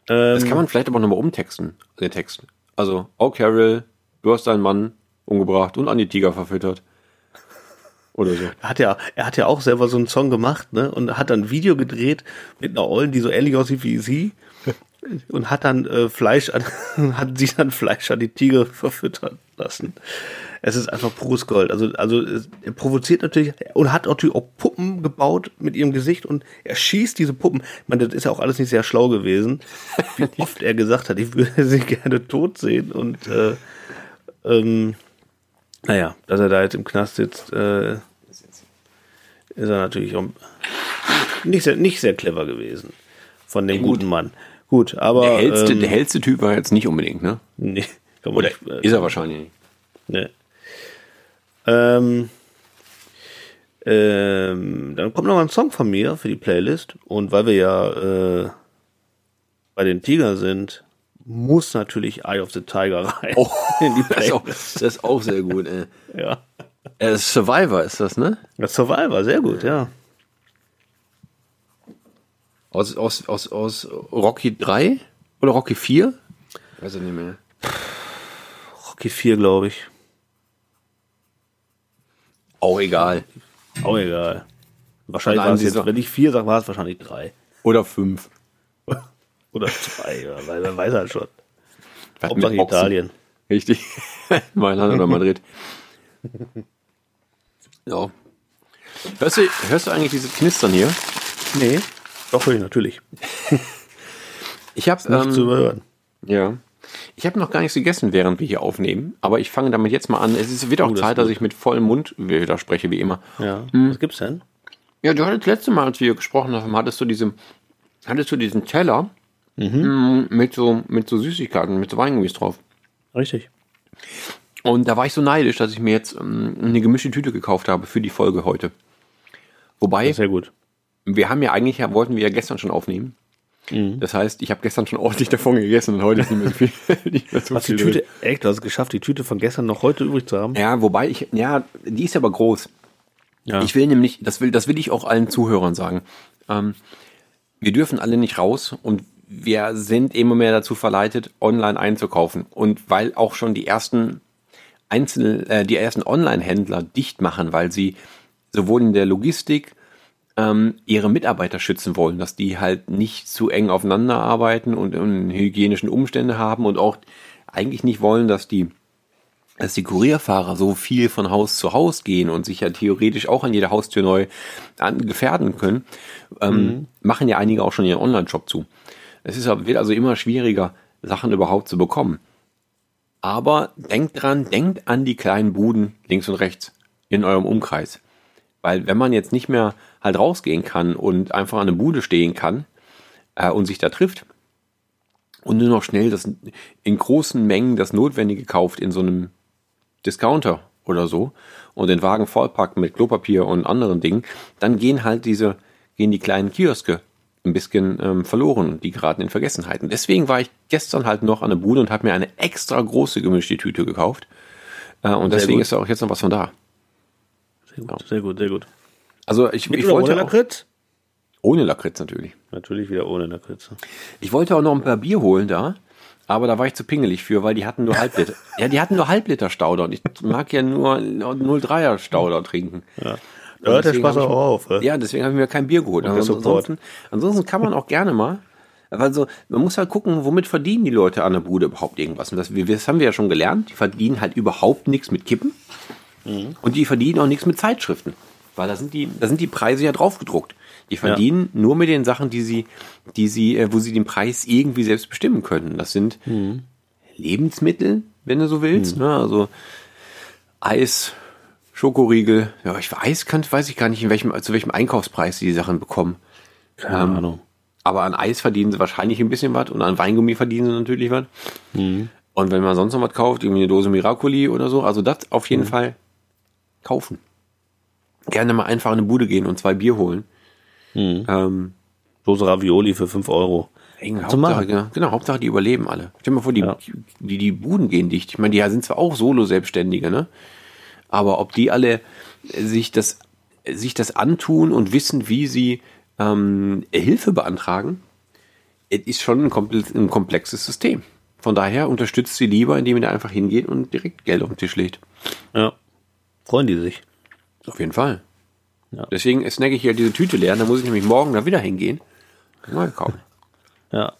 Ähm, das kann man vielleicht aber nochmal umtexten, den Text. Also, Oh Carol, du hast deinen Mann umgebracht und an die Tiger verfüttert. Oder so. Er hat ja, er hat ja auch selber so einen Song gemacht, ne? Und hat dann ein Video gedreht mit einer Ollen, die so ähnlich aussieht wie sie. <laughs> und hat dann äh, Fleisch an, <laughs> hat sie dann Fleisch an die Tiger verfüttern lassen. Es ist einfach pures Gold. Also, also er provoziert natürlich und hat natürlich auch Puppen gebaut mit ihrem Gesicht und er schießt diese Puppen. Ich meine, das ist ja auch alles nicht sehr schlau gewesen, wie <laughs> oft er gesagt hat, ich würde sie gerne tot sehen und äh, ähm, naja, dass er da jetzt im Knast sitzt, äh, ist er natürlich auch nicht sehr, nicht sehr clever gewesen von dem ja, guten Mann. Gut, aber. Der hellste, ähm, der hellste Typ war jetzt nicht unbedingt, ne? Nee. Oder nicht, äh, ist er wahrscheinlich nicht. Nee. Ähm, ähm, dann kommt noch mal ein Song von mir für die Playlist. Und weil wir ja äh, bei den Tiger sind, muss natürlich Eye of the Tiger <laughs> rein. Oh, das, ist auch, das ist auch sehr gut, ey. <laughs> Ja. Äh, Survivor ist das, ne? Das Survivor, sehr gut, ja. Aus, aus, aus, aus Rocky 3 oder Rocky 4? Weiß ich nicht mehr. Rocky 4, glaube ich. Auch egal. Auch egal. Wahrscheinlich Allein war es jetzt, wenn ich 4 sage, war es wahrscheinlich 3. Oder 5. <laughs> Oder 2, ja, weil man weiß halt schon. Hauptsache. Italien. Richtig. <laughs> Mailand oder Madrid. <laughs> Ja. Hörst du, hörst du eigentlich diese Knistern hier? Nee. Doch, natürlich. Ich habe Nicht zu ähm, überhören. ja. Ich habe noch gar nichts gegessen, während wir hier aufnehmen, aber ich fange damit jetzt mal an. Es ist, wird auch Oh, das Zeit, dass ich mit vollem Mund wieder spreche, wie immer. Ja. Hm. Was gibt's denn? Ja, du hattest letzte Mal, als wir gesprochen haben, hattest du diese, hattest du diesen Teller mm, mit so mit so Süßigkeiten, mit so Weingummis drauf. Richtig. Und da war ich so neidisch, dass ich mir jetzt ähm, eine gemischte Tüte gekauft habe für die Folge heute. Wobei, Sehr gut. wir haben ja eigentlich, wollten wir ja gestern schon aufnehmen. Das heißt, ich habe gestern schon ordentlich davon gegessen und heute ist nicht mehr so viel. <laughs> nicht mehr so Hast die viel Tüte, echt, du hast es geschafft, die Tüte von gestern noch heute übrig zu haben? drin. Ja, wobei ich, ja, die ist aber groß. Ja. Ich will nämlich, das will, das will ich auch allen Zuhörern sagen. Ähm, wir dürfen alle nicht raus und wir sind immer mehr dazu verleitet, online einzukaufen. Und weil auch schon die ersten Einzel, äh, die ersten Online-Händler dicht machen, weil sie sowohl in der Logistik ähm, ihre Mitarbeiter schützen wollen, dass die halt nicht zu eng aufeinander arbeiten und, und hygienischen Umstände haben und auch eigentlich nicht wollen, dass die dass die Kurierfahrer so viel von Haus zu Haus gehen und sich ja theoretisch auch an jeder Haustür neu an, gefährden können, ähm, machen ja einige auch schon ihren Online-Shop zu. Es ist, wird also immer schwieriger, Sachen überhaupt zu bekommen. Aber denkt dran, denkt an die kleinen Buden links und rechts in eurem Umkreis. Weil wenn man jetzt nicht mehr halt rausgehen kann und einfach an der Bude stehen kann äh, und sich da trifft und nur noch schnell das in großen Mengen das Notwendige kauft in so einem Discounter oder so und den Wagen vollpackt mit Klopapier und anderen Dingen, dann gehen halt diese, gehen die kleinen Kioske ein bisschen ähm, verloren die geraten in Vergessenheiten. Deswegen war ich gestern halt noch an der Bude und habe mir eine extra große gemischte Tüte gekauft. Äh, und Sehr deswegen gut. ist auch jetzt noch was von da. Sehr gut, sehr gut, sehr gut. Also ich, Mit ich oder wollte ohne auch, Lakritz? ohne Lakritz natürlich. Natürlich wieder ohne Lakritz. Ich wollte auch noch ein paar Bier holen da, aber da war ich zu pingelig für, weil die hatten nur Halbliter. <laughs> ja, die hatten nur Halbliter Stauder und ich mag ja nur 0,3er Stauder trinken. Ja. Da hört der Spaß auch auf. äh? Ja, deswegen habe ich mir kein Bier geholt. Also, ansonsten, ansonsten kann man auch gerne mal. Also man muss halt gucken, womit verdienen die Leute an der Bude überhaupt irgendwas. Und das, das haben wir ja schon gelernt. Die verdienen halt überhaupt nichts mit Kippen. Mhm. Und die verdienen auch nichts mit Zeitschriften. Weil da sind die, da sind die Preise ja drauf gedruckt. Die verdienen nur mit den Sachen, die sie, die sie, äh, wo sie den Preis irgendwie selbst bestimmen können. Das sind Mhm. Lebensmittel, wenn du so willst. Ne? Also Eis, Schokoriegel. Ja, ich weiß, kann, weiß ich gar nicht, in welchem, zu welchem Einkaufspreis sie die Sachen bekommen. Keine Ähm, Ahnung. Aber an Eis verdienen sie wahrscheinlich ein bisschen was und an Weingummi verdienen sie natürlich was. Mhm. Und wenn man sonst noch was kauft, irgendwie eine Dose Miracoli oder so, also das auf Mhm. jeden Fall kaufen. Gerne mal einfach in eine Bude gehen und zwei Bier holen. Mhm. Ähm, Dose Ravioli für 5 Euro. Hauptsache, genau, genau, Hauptsache die überleben alle. Stell dir mal vor, die, Ja. die, die Buden gehen dicht. Ich meine, die sind zwar auch Solo-Selbstständige, ne? Aber ob die alle sich das, sich das antun und wissen, wie sie ähm, Hilfe beantragen, ist schon ein, komple- ein komplexes System. Von daher unterstützt sie lieber, indem ihr da einfach hingeht und direkt Geld auf den Tisch legt. Ja. Freuen die sich. Auf jeden Fall. Ja. Deswegen snacke ich hier diese Tüte leer, dann muss ich nämlich morgen da wieder hingehen. Mal kaufen. <laughs> Ja.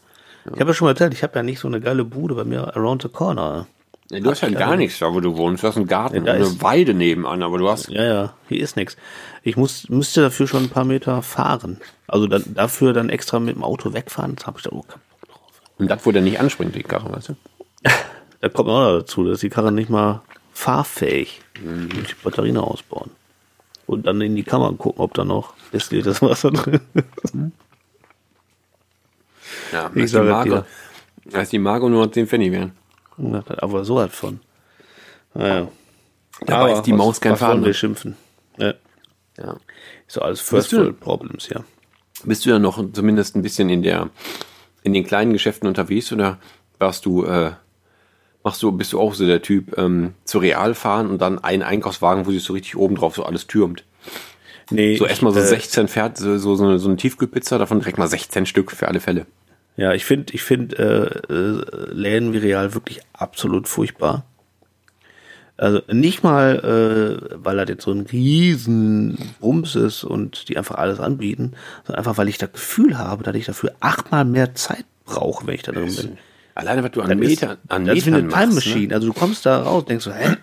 Ich habe ja schon mal erzählt, ich habe ja nicht so eine geile Bude bei mir around the corner. Ja, du hast ja gar nichts da, wo du wohnst. Du hast einen Garten Ja, eine Weide nebenan, aber du hast. Ja, ja, hier ist nichts. Ich muss, müsste dafür schon ein paar Meter fahren. Also dann, dafür dann extra mit dem Auto wegfahren, das habe ich da auch keinen Bock drauf. Und das, wo der nicht anspringt, die Karre, weißt du? <laughs> Da kommt auch noch dazu, dass die Karre nicht mal fahrfähig. Mhm. Muss die Batterien ausbauen. Und dann in die Kamera gucken, ob da noch destilliertes Wasser drin ist. Ja, Ich sage Marke, als die Marke nur noch 10 Pfennig wären. Aber so halt von. Naja. Dabei ist die Maus kein was Faden. wir schimpfen. Ja. Ja. Ist so alles First World Problems, ja. Bist du ja noch zumindest ein bisschen in der, in den kleinen Geschäften unterwegs oder warst du, äh, machst du, bist du auch so der Typ, ähm, zu Real fahren und dann einen Einkaufswagen, wo sich so richtig oben drauf so alles türmt. Nee, So erstmal so äh, 16 Pferd, so, so, so, eine, so eine Tiefkühlpizza, davon direkt mal 16 Stück für alle Fälle. Ja, ich finde, ich finde äh, äh, Läden wie Real wirklich absolut furchtbar. Also nicht mal, äh, weil das jetzt so ein riesen Bums ist und die einfach alles anbieten, sondern einfach, weil ich das Gefühl habe, dass ich dafür achtmal mehr Zeit brauche, wenn ich da drin bin. Alleine, was du an ist- Metern, an das ist wie Metern eine Time machst, ne? Machine. Also du kommst da raus, denkst so, hä,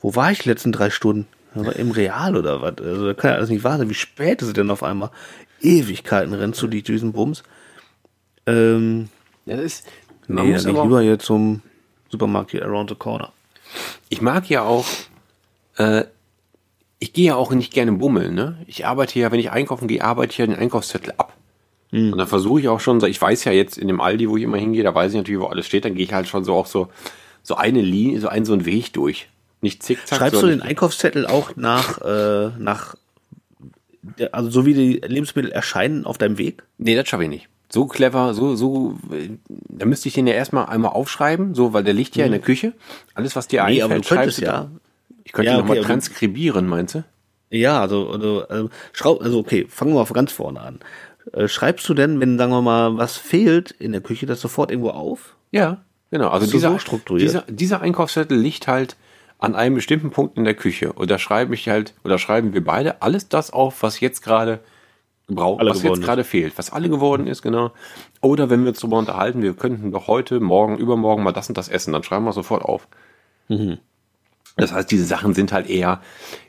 wo war ich die letzten drei Stunden? Aber Im Real oder was? Also da kann ja alles nicht wahr sein. Wie spät ist es denn auf einmal? Ewigkeiten rennst du durch diesen Bums. Ähm, Ja, das ist, man nee, muss dann aber lieber hier zum Supermarkt hier around the corner. ich mag ja auch, äh, ich gehe ja auch nicht gerne bummeln, ne? Ich arbeite ja, wenn ich einkaufen gehe, arbeite ich ja den Einkaufszettel ab. Hm. Und dann versuche ich auch schon, ich weiß ja jetzt in dem Aldi, wo ich immer hingehe, da weiß ich natürlich, wo alles steht, dann gehe ich halt schon so auch so, so eine Linie, so einen, so einen Weg durch. Nicht zickzack. Schreibst du den Einkaufszettel auch nach, äh, nach, also so wie die Lebensmittel erscheinen auf deinem Weg? Nee, das schaffe ich nicht. So clever, so, so, da müsste ich den ja erstmal einmal aufschreiben, so, weil der liegt ja in der Küche. Alles, was dir Mhm. Nee, einfällt, aber du könntest schreibst du ja. da. Ich könnte Ja, nochmal okay, du- transkribieren, meinst du? Ja, also, also, also, schraub, also okay, fangen wir mal von ganz vorne an. Äh, schreibst du denn, wenn, sagen wir mal, was fehlt in der Küche, das sofort irgendwo auf? Ja, genau. Also dieser, so strukturiert? dieser, dieser Einkaufszettel liegt halt an einem bestimmten Punkt in der Küche. Und da schreibe ich halt, oder schreiben wir beide alles das auf, was jetzt gerade braucht, was jetzt gerade fehlt, was alle geworden ist, genau. Oder wenn wir uns darüber unterhalten, wir könnten doch heute, morgen, übermorgen mal das und das essen, dann schreiben wir sofort auf. Mhm. Das heißt, diese Sachen sind halt eher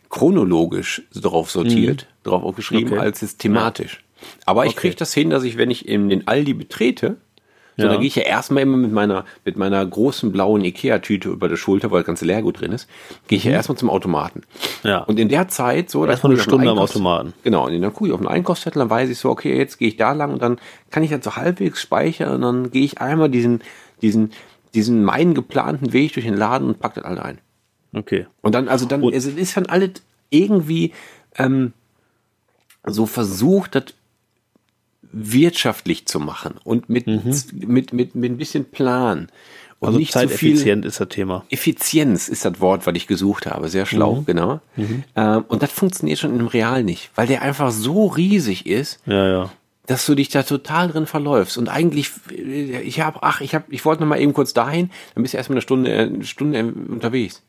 chronologisch drauf sortiert, drauf auch geschrieben, Mhm. Okay. als jetzt thematisch. Aber ich Okay. kriege das hin, dass ich, wenn ich in den Aldi betrete, so, Ja. dann gehe ich ja erstmal immer mit meiner, mit meiner großen blauen Ikea-Tüte über der Schulter, weil das ganze Leergut drin ist, gehe ich ja erstmal zum Automaten. Mhm. Ja. Und in der Zeit, so, dann Erstmal eine ich Stunde am Automaten. Genau, und dann gucke ich auf den Einkaufszettel, dann weiß ich so, okay, jetzt gehe ich da lang und dann kann ich das so halbwegs speichern und dann gehe ich einmal diesen, diesen, diesen meinen geplanten Weg durch den Laden und pack das alle ein. Okay. Und dann, also dann, Und- es ist dann alles irgendwie ähm, so versucht, das wirtschaftlich zu machen und mit, mit, mit, mit ein bisschen Plan. Und Mhm. Also nicht zeiteffizient ist das Thema. Effizienz ist das Wort, was ich gesucht habe. Sehr schlau, Mhm. genau. Ähm, und das funktioniert schon im Real nicht, weil der einfach so riesig ist, Ja, ja. dass du dich da total drin verläufst. Und eigentlich, äh, ich habe, ach, ich habe, ich wollte noch mal eben kurz dahin, dann bist du erstmal eine Stunde, äh, eine Stunde unterwegs.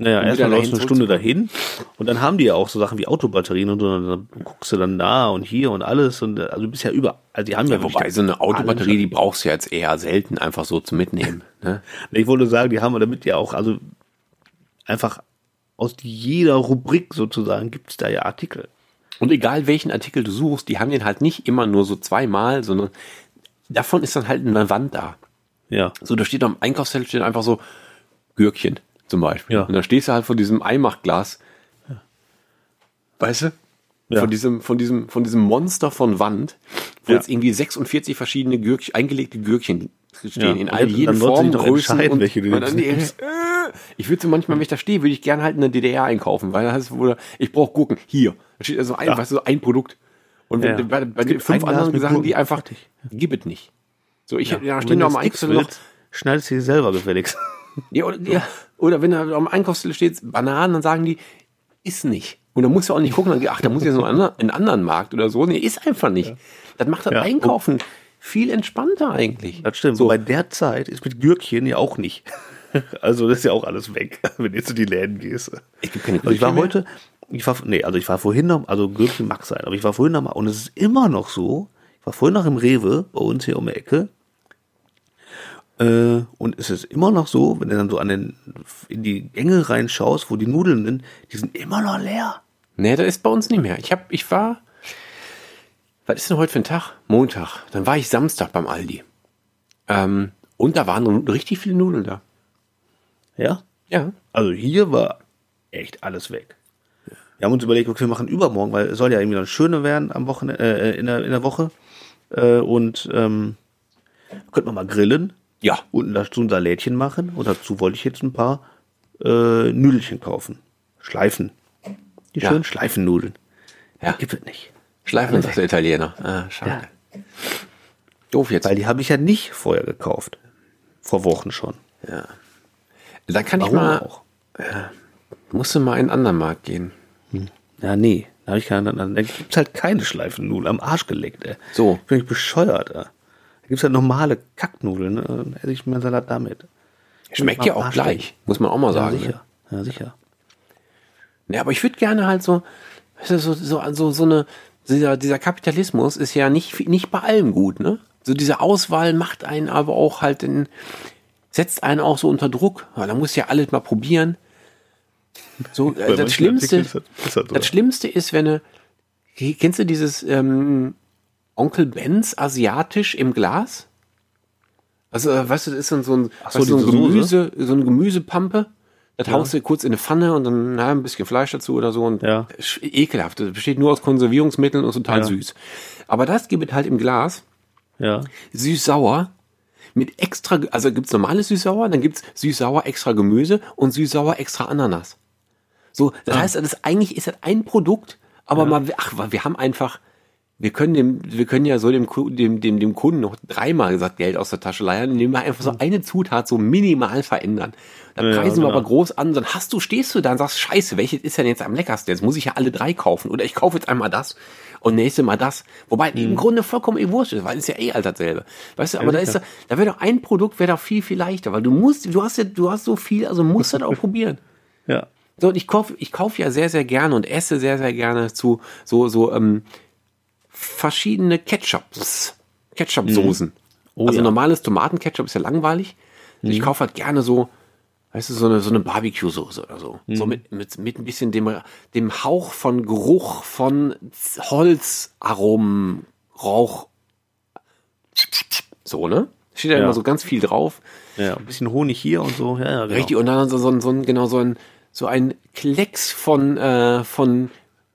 Naja, erstmal läufst du eine Stunde dahin und dann haben die ja auch so Sachen wie Autobatterien und so, dann guckst du dann da und hier und alles und also du bist ja über, also die haben ja, Ja, wobei so eine Autobatterie, die brauchst du jetzt eher selten einfach so zum Mitnehmen. <laughs> Ne? Ich wollte sagen, die haben damit ja auch, also einfach aus jeder Rubrik sozusagen gibt's da ja Artikel. Und egal welchen Artikel du suchst, die haben den halt nicht immer nur so zweimal, sondern davon ist dann halt eine Wand da. Ja. So, da steht am Einkaufszettel steht einfach so Gürkchen zum Beispiel. Ja. Und da stehst du halt vor diesem Eimachglas. Weißt du? Ja. Von diesem, von diesem, von diesem Monster von Wand, wo Ja. jetzt irgendwie 46 verschiedene Gürkchen, eingelegte Gürkchen stehen, Ja, in all jeden Formen, Größen. und, welche du und dann, äh, ich würde so manchmal, wenn ich da stehe, würde ich gerne halt in der DDR einkaufen, weil da heißt es, ich brauche Gurken. Hier. Da steht also ein, Ja. weißt du, so ein Produkt. Und wenn, Ja. bei, bei den fünf anderen mit sagen die Gurken. einfach, gib es nicht. So, ich, ja, da stehen noch am Sticks Einkaufszettel noch, schneidest du dir selber gefälligst. Ja, oder, ja, oder wenn da am Einkaufszettel steht Bananen, dann sagen die, ist nicht. Und dann musst du auch nicht gucken, dann, ach, da muss ich jetzt noch einen anderen- einen anderen Markt oder so. Nee, ist einfach nicht. Das macht das Ja. Einkaufen viel entspannter eigentlich. Das stimmt. So. Bei der Zeit ist mit Gürkchen ja auch nicht. <laughs> Also das ist ja auch alles weg, <laughs> wenn du jetzt in die Läden gehst. Gibt keine Also ich war Gürkchen heute, ich war, nee, also ich war vorhin noch, also Gürkchen mag sein, aber ich war vorhin noch mal, und es ist immer noch so, ich war vorhin noch im Rewe, bei uns hier um die Ecke, äh, und es ist immer noch so, wenn du dann so an den, in die Gänge reinschaust, wo die Nudeln sind, die sind immer noch leer. Nee, das ist bei uns nicht mehr. Ich hab, ich war, was ist denn heute für ein Tag? Montag. Dann war ich Samstag beim Aldi. Ähm, und da waren richtig viele Nudeln da. Ja? Ja. Also hier war echt alles weg. Wir haben uns überlegt, okay, wir machen übermorgen, weil es soll ja irgendwie dann schöner werden am Wochenende, äh, in, der, in der Woche. Äh, und ähm, könnten wir mal grillen Ja. und dazu ein Salätchen machen. Und dazu wollte ich jetzt ein paar äh, Nudelchen kaufen. Schleifen. Die Ja. schönen Schleifennudeln. Ja. Gibt es nicht. Schleifen sagt der Italiener. Ah, schade. Doof jetzt. Weil die habe ich ja nicht vorher gekauft. Vor Wochen schon. Ja. Da kann Warum ich mal, auch? musst du mal in einen anderen Markt gehen. Ja, nee. Da, hab ich keine, dann gibt's halt keine Schleifennudeln am Arsch geleckt, ey. So. Bin ich bescheuert, ey. Gibt's halt normale Kacknudeln, ne? Dann esse ich meinen Salat damit. Schmeckt ja auch gleich, muss man auch mal Ja, sagen. sicher. Ja, sicher. Ne? Ja, aber ich würde gerne halt so, so, so, so, so eine, dieser, dieser Kapitalismus ist ja nicht, nicht bei allem gut, ne? So diese Auswahl macht einen aber auch halt in, setzt einen auch so unter Druck. Ja, da muss ja alles mal probieren. So, äh, das Schlimmste, ist das- ist das das Schlimmste ist, wenn du, kennst du dieses ähm, Onkel Benz asiatisch im Glas? Also, äh, weißt du, das ist dann so ein, Ach so, weißt so, ein Soße? Gemüse, so eine Gemüsepampe. Das haust du kurz in eine Pfanne und dann na, ein bisschen Fleisch dazu oder so. Und Ja. ekelhaft. Das besteht nur aus Konservierungsmitteln und ist total Ja. süß. Aber das gibt es halt im Glas. Ja. Süß-sauer. Mit extra, also gibt's normales Süß-sauer, dann gibt's Süß-sauer extra Gemüse und Süß-sauer extra Ananas. So, das heißt, das eigentlich ist das ein Produkt, aber mal, ach, wir haben einfach, wir können dem, wir können ja so dem, dem, dem, dem Kunden noch dreimal gesagt Geld aus der Tasche leihen, indem wir einfach so eine Zutat so minimal verändern. Dann Ja, preisen wir genau. aber groß an, dann hast du, stehst du da und sagst, scheiße, welches ist denn jetzt am leckersten? Jetzt muss ich ja alle drei kaufen. Oder ich kaufe jetzt einmal das und nächste Mal das. Wobei im Grunde vollkommen eh wurscht ist, weil es ja eh all dasselbe. Weißt du, aber da ist, da da wäre doch ein Produkt, wäre doch viel, viel leichter, weil du musst, du hast ja, du hast so viel, also musst du das auch <laughs> probieren. Ja. So, und ich kaufe ich kauf ja sehr, sehr gerne und esse sehr, sehr gerne zu so, so ähm, verschiedene Ketchups, Ketchup-Soßen. Oh also ja. normales Tomatenketchup ist ja langweilig. Also Ich kaufe halt gerne so, weißt du, so eine, so eine Barbecue-Soße oder so. So mit, mit, mit ein bisschen dem, dem Hauch von Geruch von Holzaromen, Rauch. So, ne? Steht da Ja. immer so ganz viel drauf. Ja, ein bisschen Honig hier und so. Ja, ja, genau. Richtig, und dann so, so, ein- so genau, so ein, so ein Klecks von, äh, von,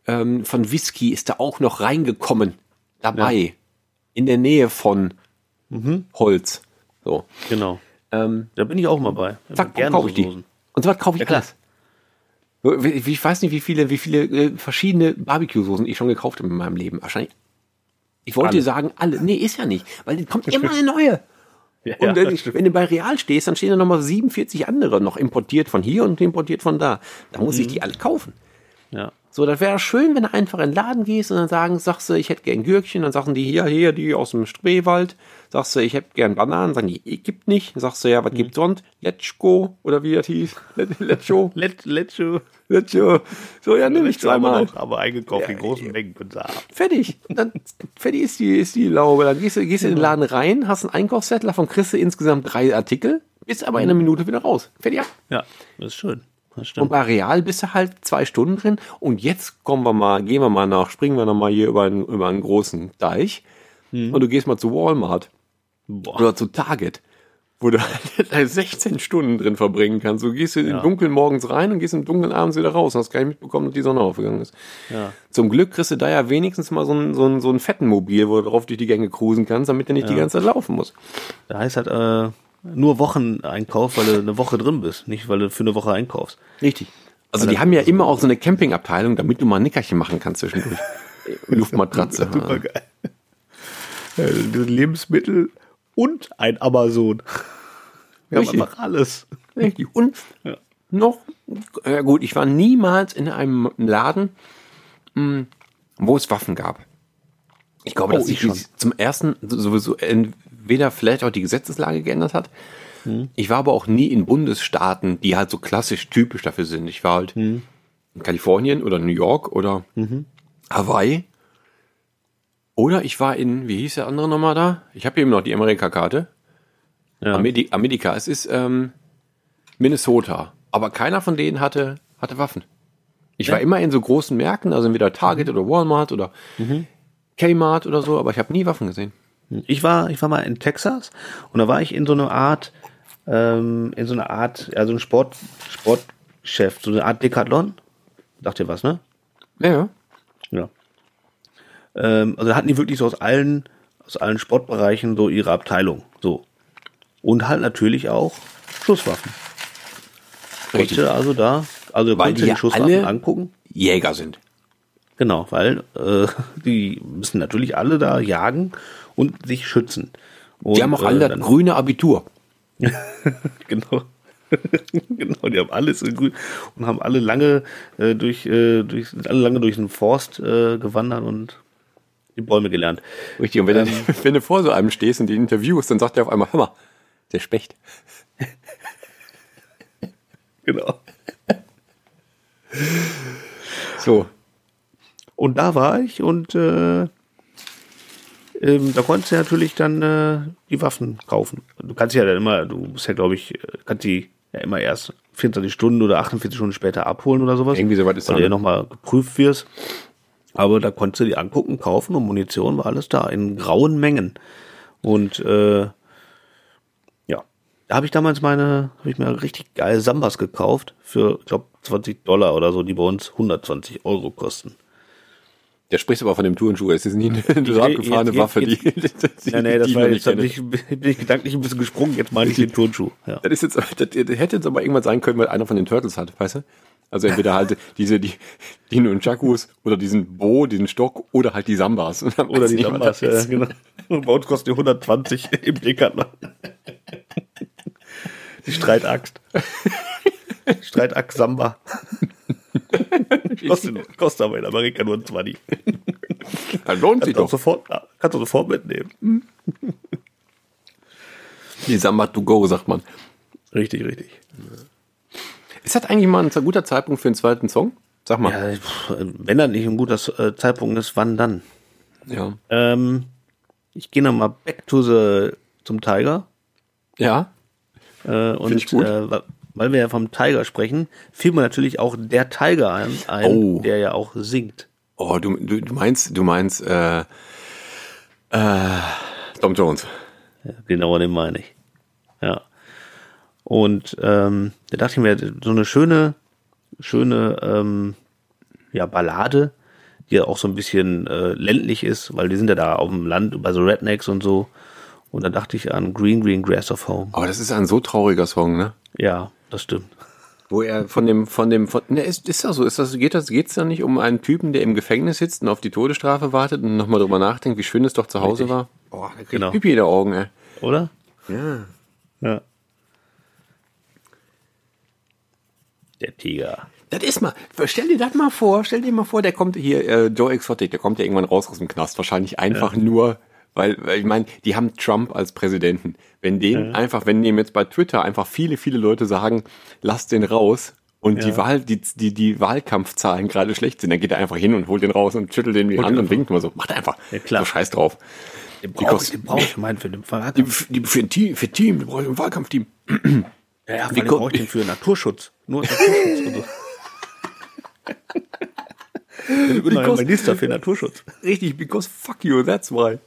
ähm, von Whisky ist da auch noch reingekommen. Dabei. In der Nähe von Holz. So. Genau. Ähm, Da bin ich auch mal bei. zack, Gerne kaufe ich die. Und so was kaufe ich Ja, alles. Ich ich weiß nicht, wie viele, wie viele äh, verschiedene Barbecue-Soßen ich schon gekauft habe in meinem Leben. Wahrscheinlich. Ich wollte Alle. sagen, alle. Nee, ist ja nicht. Weil es kommt <laughs> immer eine neue. Ja, Und wenn, wenn du bei Real stehst, dann stehen da nochmal 47 andere noch importiert von hier und importiert von da. Da muss Mhm. ich die alle kaufen. Ja. So, das wäre schön, wenn du einfach in den Laden gehst und dann sagen, sagst du, ich hätte gern Gürkchen, dann sagen die hier, hier, die aus dem Spreewald. Sagst du, ich hätte gern Bananen, sagen die, ich gibt nicht. Dann sagst du, ja, was Mhm. gibt's sonst? Let's go, oder wie das hieß. <laughs> Let, let's go, <laughs> Let. So, ja, nimm ich zweimal. noch, aber eingekauft in großen Mengen Bedarf. Fertig. Und Dann, fertig ist die, ist die Laube. Dann gehst du, gehst du in den Laden rein, hast einen Einkaufszettel, davon kriegst du insgesamt drei Artikel, bist aber in einer Minute wieder raus. Fertig, ja. Ja, das ist schön. Und bei Real bist du halt zwei Stunden drin. Und jetzt kommen wir mal, gehen wir mal nach, springen wir noch mal hier über einen, über einen großen Deich. Und du gehst mal zu Walmart Boah. oder zu Target, wo du halt 16 Stunden drin verbringen kannst. Du gehst im Dunkeln morgens rein und gehst im Dunkeln abends wieder raus. Hast gar nicht mitbekommen, dass die Sonne aufgegangen ist. Ja. Zum Glück kriegst du da ja wenigstens mal so ein, so so ein fetten Mobil, wo du drauf durch die Gänge cruisen kannst, damit du nicht die ganze Zeit laufen musst. Da heißt halt äh, nur Wocheneinkauf, weil du eine Woche drin bist, nicht weil du für eine Woche einkaufst. Richtig. Also die haben ja immer auch so eine Campingabteilung, damit du mal ein Nickerchen machen kannst zwischendurch. <laughs> Luftmatratze. Super geil. <laughs> Lebensmittel und ein Amazon. Wir haben Richtig. einfach alles. Richtig. Und Ja. noch, ja gut, ich war niemals in einem Laden, mh, wo es Waffen gab. Ich glaube, Oh, dass ich schon. zum ersten sowieso entweder vielleicht auch die Gesetzeslage geändert hat. Hm. Ich war aber auch nie in Bundesstaaten, die halt so klassisch typisch dafür sind. Ich war halt Hm. in Kalifornien oder New York oder Mhm. Hawaii. Oder ich war in, wie hieß der andere nochmal da? Ich habe eben noch die Amerika-Karte. Ja. Ameri Amerika, es ist ähm, Minnesota. Aber keiner von denen hatte, hatte Waffen. Ich war immer in so großen Märkten, also entweder Target oder Walmart oder Kmart oder so, aber ich habe nie Waffen gesehen. Ich war, ich war mal in Texas und da war ich in so einer Art, ähm, in so einer Art, ja, so ein Sport, Sportchef, so eine Art Decathlon. Sagt ihr was, ne? Ja, ja. Ähm, also da hatten die wirklich so aus allen, aus allen Sportbereichen so ihre Abteilung. So. Und halt natürlich auch Schusswaffen. Richtig. Konntest du Also da, also Weil die die Schusswaffen alle- angucken. Jäger sind. Genau, weil äh, die müssen natürlich alle da jagen und sich schützen. Und, Die haben auch äh, alle das grüne Abitur. <laughs> genau. <laughs> genau, die haben alles in grün und haben alle lange äh, durch, äh, durch, sind alle lange durch den Forst äh, gewandert und die Bäume gelernt. Richtig, und wenn, ähm, du, <laughs> wenn du vor so einem stehst und die interviewst, dann sagt er auf einmal, hör mal, der Specht. genau. So. Und da war ich und äh, ähm, da konntest du natürlich dann äh, die Waffen kaufen. Du kannst ja dann immer, du musst ja, glaube ich, kannst die ja immer erst 24 Stunden oder 48 Stunden später abholen oder sowas. Irgendwie soweit ist Weil du ja nochmal geprüft wirst. Aber da konntest du die angucken, kaufen und Munition war alles da in grauen Mengen. Und äh, ja, da habe ich damals meine, habe ich mir richtig geile Sambas gekauft für, ich glaube, 20 Dollar oder so, die bei uns 120 Euro kosten. Der spricht aber von dem Turnschuh. Es ist nie eine abgefahrene jetzt, Waffe, jetzt, die, die. Nein, nein, das war jetzt ich, <laughs> bin ich gedanklich ein bisschen gesprungen. Jetzt meine ich den Turnschuh. Ja. Das, ist jetzt, das hätte jetzt aber irgendwann sein können, weil einer von den Turtles hat, weißt du? Also entweder halt <laughs> diese, die, die Nunchakus oder diesen Bo, diesen Stock oder halt die Sambas. Oder die Sambas, ja, genau. Und bei uns kostet die 120 <laughs> im Decathlon. Die Streitaxt. Streitaxt Samba. <laughs> kostet, kostet aber in Amerika nur ein 20. <laughs> Dann lohnt sich doch. Sofort, kannst du sofort mitnehmen. <laughs> Die Samba to go, sagt man. Richtig, richtig. Ist das eigentlich mal ein guter Zeitpunkt für einen zweiten Song? Sag mal. Ja, wenn das nicht ein guter äh, Zeitpunkt ist, wann dann? Ja. Ähm, ich gehe nochmal back to the, zum Tiger. Ja. Äh, und äh, weil wir ja vom Tiger sprechen, fiel mir natürlich auch der Tiger ein, Oh. der ja auch singt. Oh, du, du, du meinst, du meinst, äh, äh, Tom Jones. Ja, genau, den meine ich. Ja. Und ähm, da dachte ich mir, so eine schöne, schöne ähm, ja, Ballade, die ja auch so ein bisschen äh, ländlich ist, weil die sind ja da auf dem Land bei so Rednecks und so. Und da dachte ich an Green Green Grass of Home. Aber das ist ein so trauriger Song, ne? Ja, das stimmt. Wo er von dem, von dem, von, ne, ist, ist das so, ist das, geht das, geht's da nicht um einen Typen, der im Gefängnis sitzt und auf die Todesstrafe wartet und nochmal drüber nachdenkt, wie schön es doch zu Hause Richtig. war? Oh, da kriegt Genau. Pipi in den Augen, ey. Oder? Ja. Ja. Der Tiger. Das ist mal, stell dir das mal vor, stell dir mal vor, der kommt hier, äh, Joe Exotic, der kommt ja irgendwann raus aus dem Knast, wahrscheinlich einfach nur, weil, weil ich meine, die haben Trump als Präsidenten. Wenn den einfach, wenn dem jetzt bei Twitter einfach viele, viele Leute sagen, lass den raus und die Wahl, die, die, die Wahlkampfzahlen gerade schlecht sind, dann geht er einfach hin und holt den raus und schüttelt den die Hand und winkt mal so, macht einfach. Ja, klar. So scheiß drauf. Den Die brauche ich, den brauch ich meinen für den Die, Wahlkampf. die, für ein Team, für Team, die brauchen ein Wahlkampfteam. Ja, ja, ko- brauche ich den für Naturschutz. Nur Naturschutz. und. <laughs> Ich bin neuer Minister für Naturschutz. Richtig, because fuck you, that's why.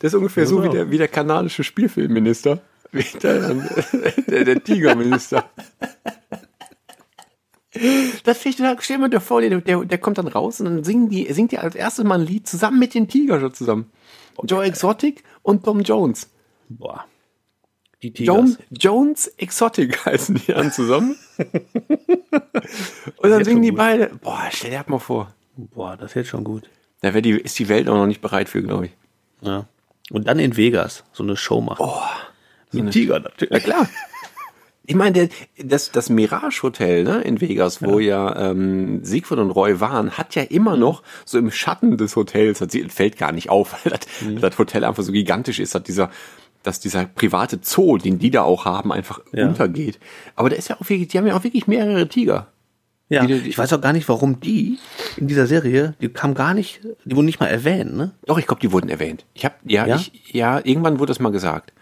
Das ist ungefähr so wie Genau. der, wie der kanadische Spielfilmminister. <laughs> Der, der, der Tigerminister. Das stell mir dir vor, der, der, der kommt dann raus und dann singen die, singt er als erstes mal ein Lied zusammen mit den Tiger schon zusammen. Joe Exotic und Tom Jones. Boah. Die Tigers. John, Jones Exotic <laughs> heißen die dann zusammen. und dann singen die gut. beide. Boah, stell dir das mal vor. Boah, das ist jetzt schon gut. Da die, ist die Welt auch noch nicht bereit für, glaube ich. Ja. Und dann in Vegas so eine Show machen. Oh, Mit Tiger natürlich. Ja klar. Ich meine, das, das Mirage Hotel ne, in Vegas, wo ja, ähm, Siegfried und Roy waren, hat ja immer noch so im Schatten des Hotels, das fällt gar nicht auf, <laughs> weil das, Mhm. das Hotel einfach so gigantisch ist, dass dieser, dass dieser private Zoo, den die da auch haben, einfach Ja. untergeht. Aber da ist ja auch wirklich, die haben ja auch wirklich mehrere Tiger. Ja, Die- die- ich weiß auch gar nicht, warum die in dieser Serie, die kam gar nicht, die wurden nicht mal erwähnt, ne? Doch, ich glaube, die wurden erwähnt. Ich habe ja, Ja? Ich, ja, irgendwann wurde das mal gesagt.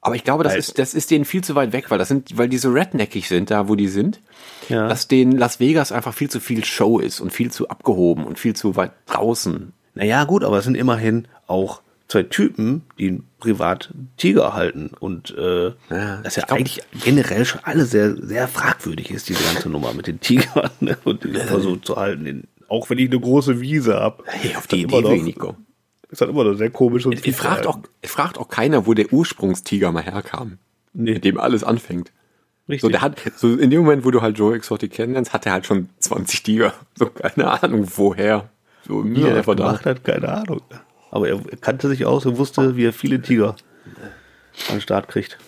Aber ich glaube, das Weil- ist, das ist denen viel zu weit weg, weil das sind, weil die so redneckig sind, da wo die sind, Ja. dass denen Las Vegas einfach viel zu viel Show ist und viel zu abgehoben und viel zu weit draußen. Naja, gut, aber es sind immerhin auch zwei Typen, die privat Tiger halten und äh, Ja, das ja ich glaub- eigentlich generell schon alle sehr, sehr fragwürdig ist, diese ganze Nummer mit den Tigern ne? und die versucht zu halten. Auch wenn ich eine große Wiese hab. Hey, auf ist die Idee immer will ich. Ist halt immer noch sehr komisch und Es fragt auch, es fragt auch keiner, wo der Ursprungstiger mal herkam. Nee. Mit dem alles anfängt. Richtig. So, der hat, so in dem Moment, wo du halt Joe Exotic kennenlernst, hat er halt schon 20 Tiger. So, keine Ahnung, woher. So, wie ja, er einfach da. gemacht hat, keine Ahnung. Aber er kannte sich aus und wusste, wie er viele Tiger an den Start kriegt.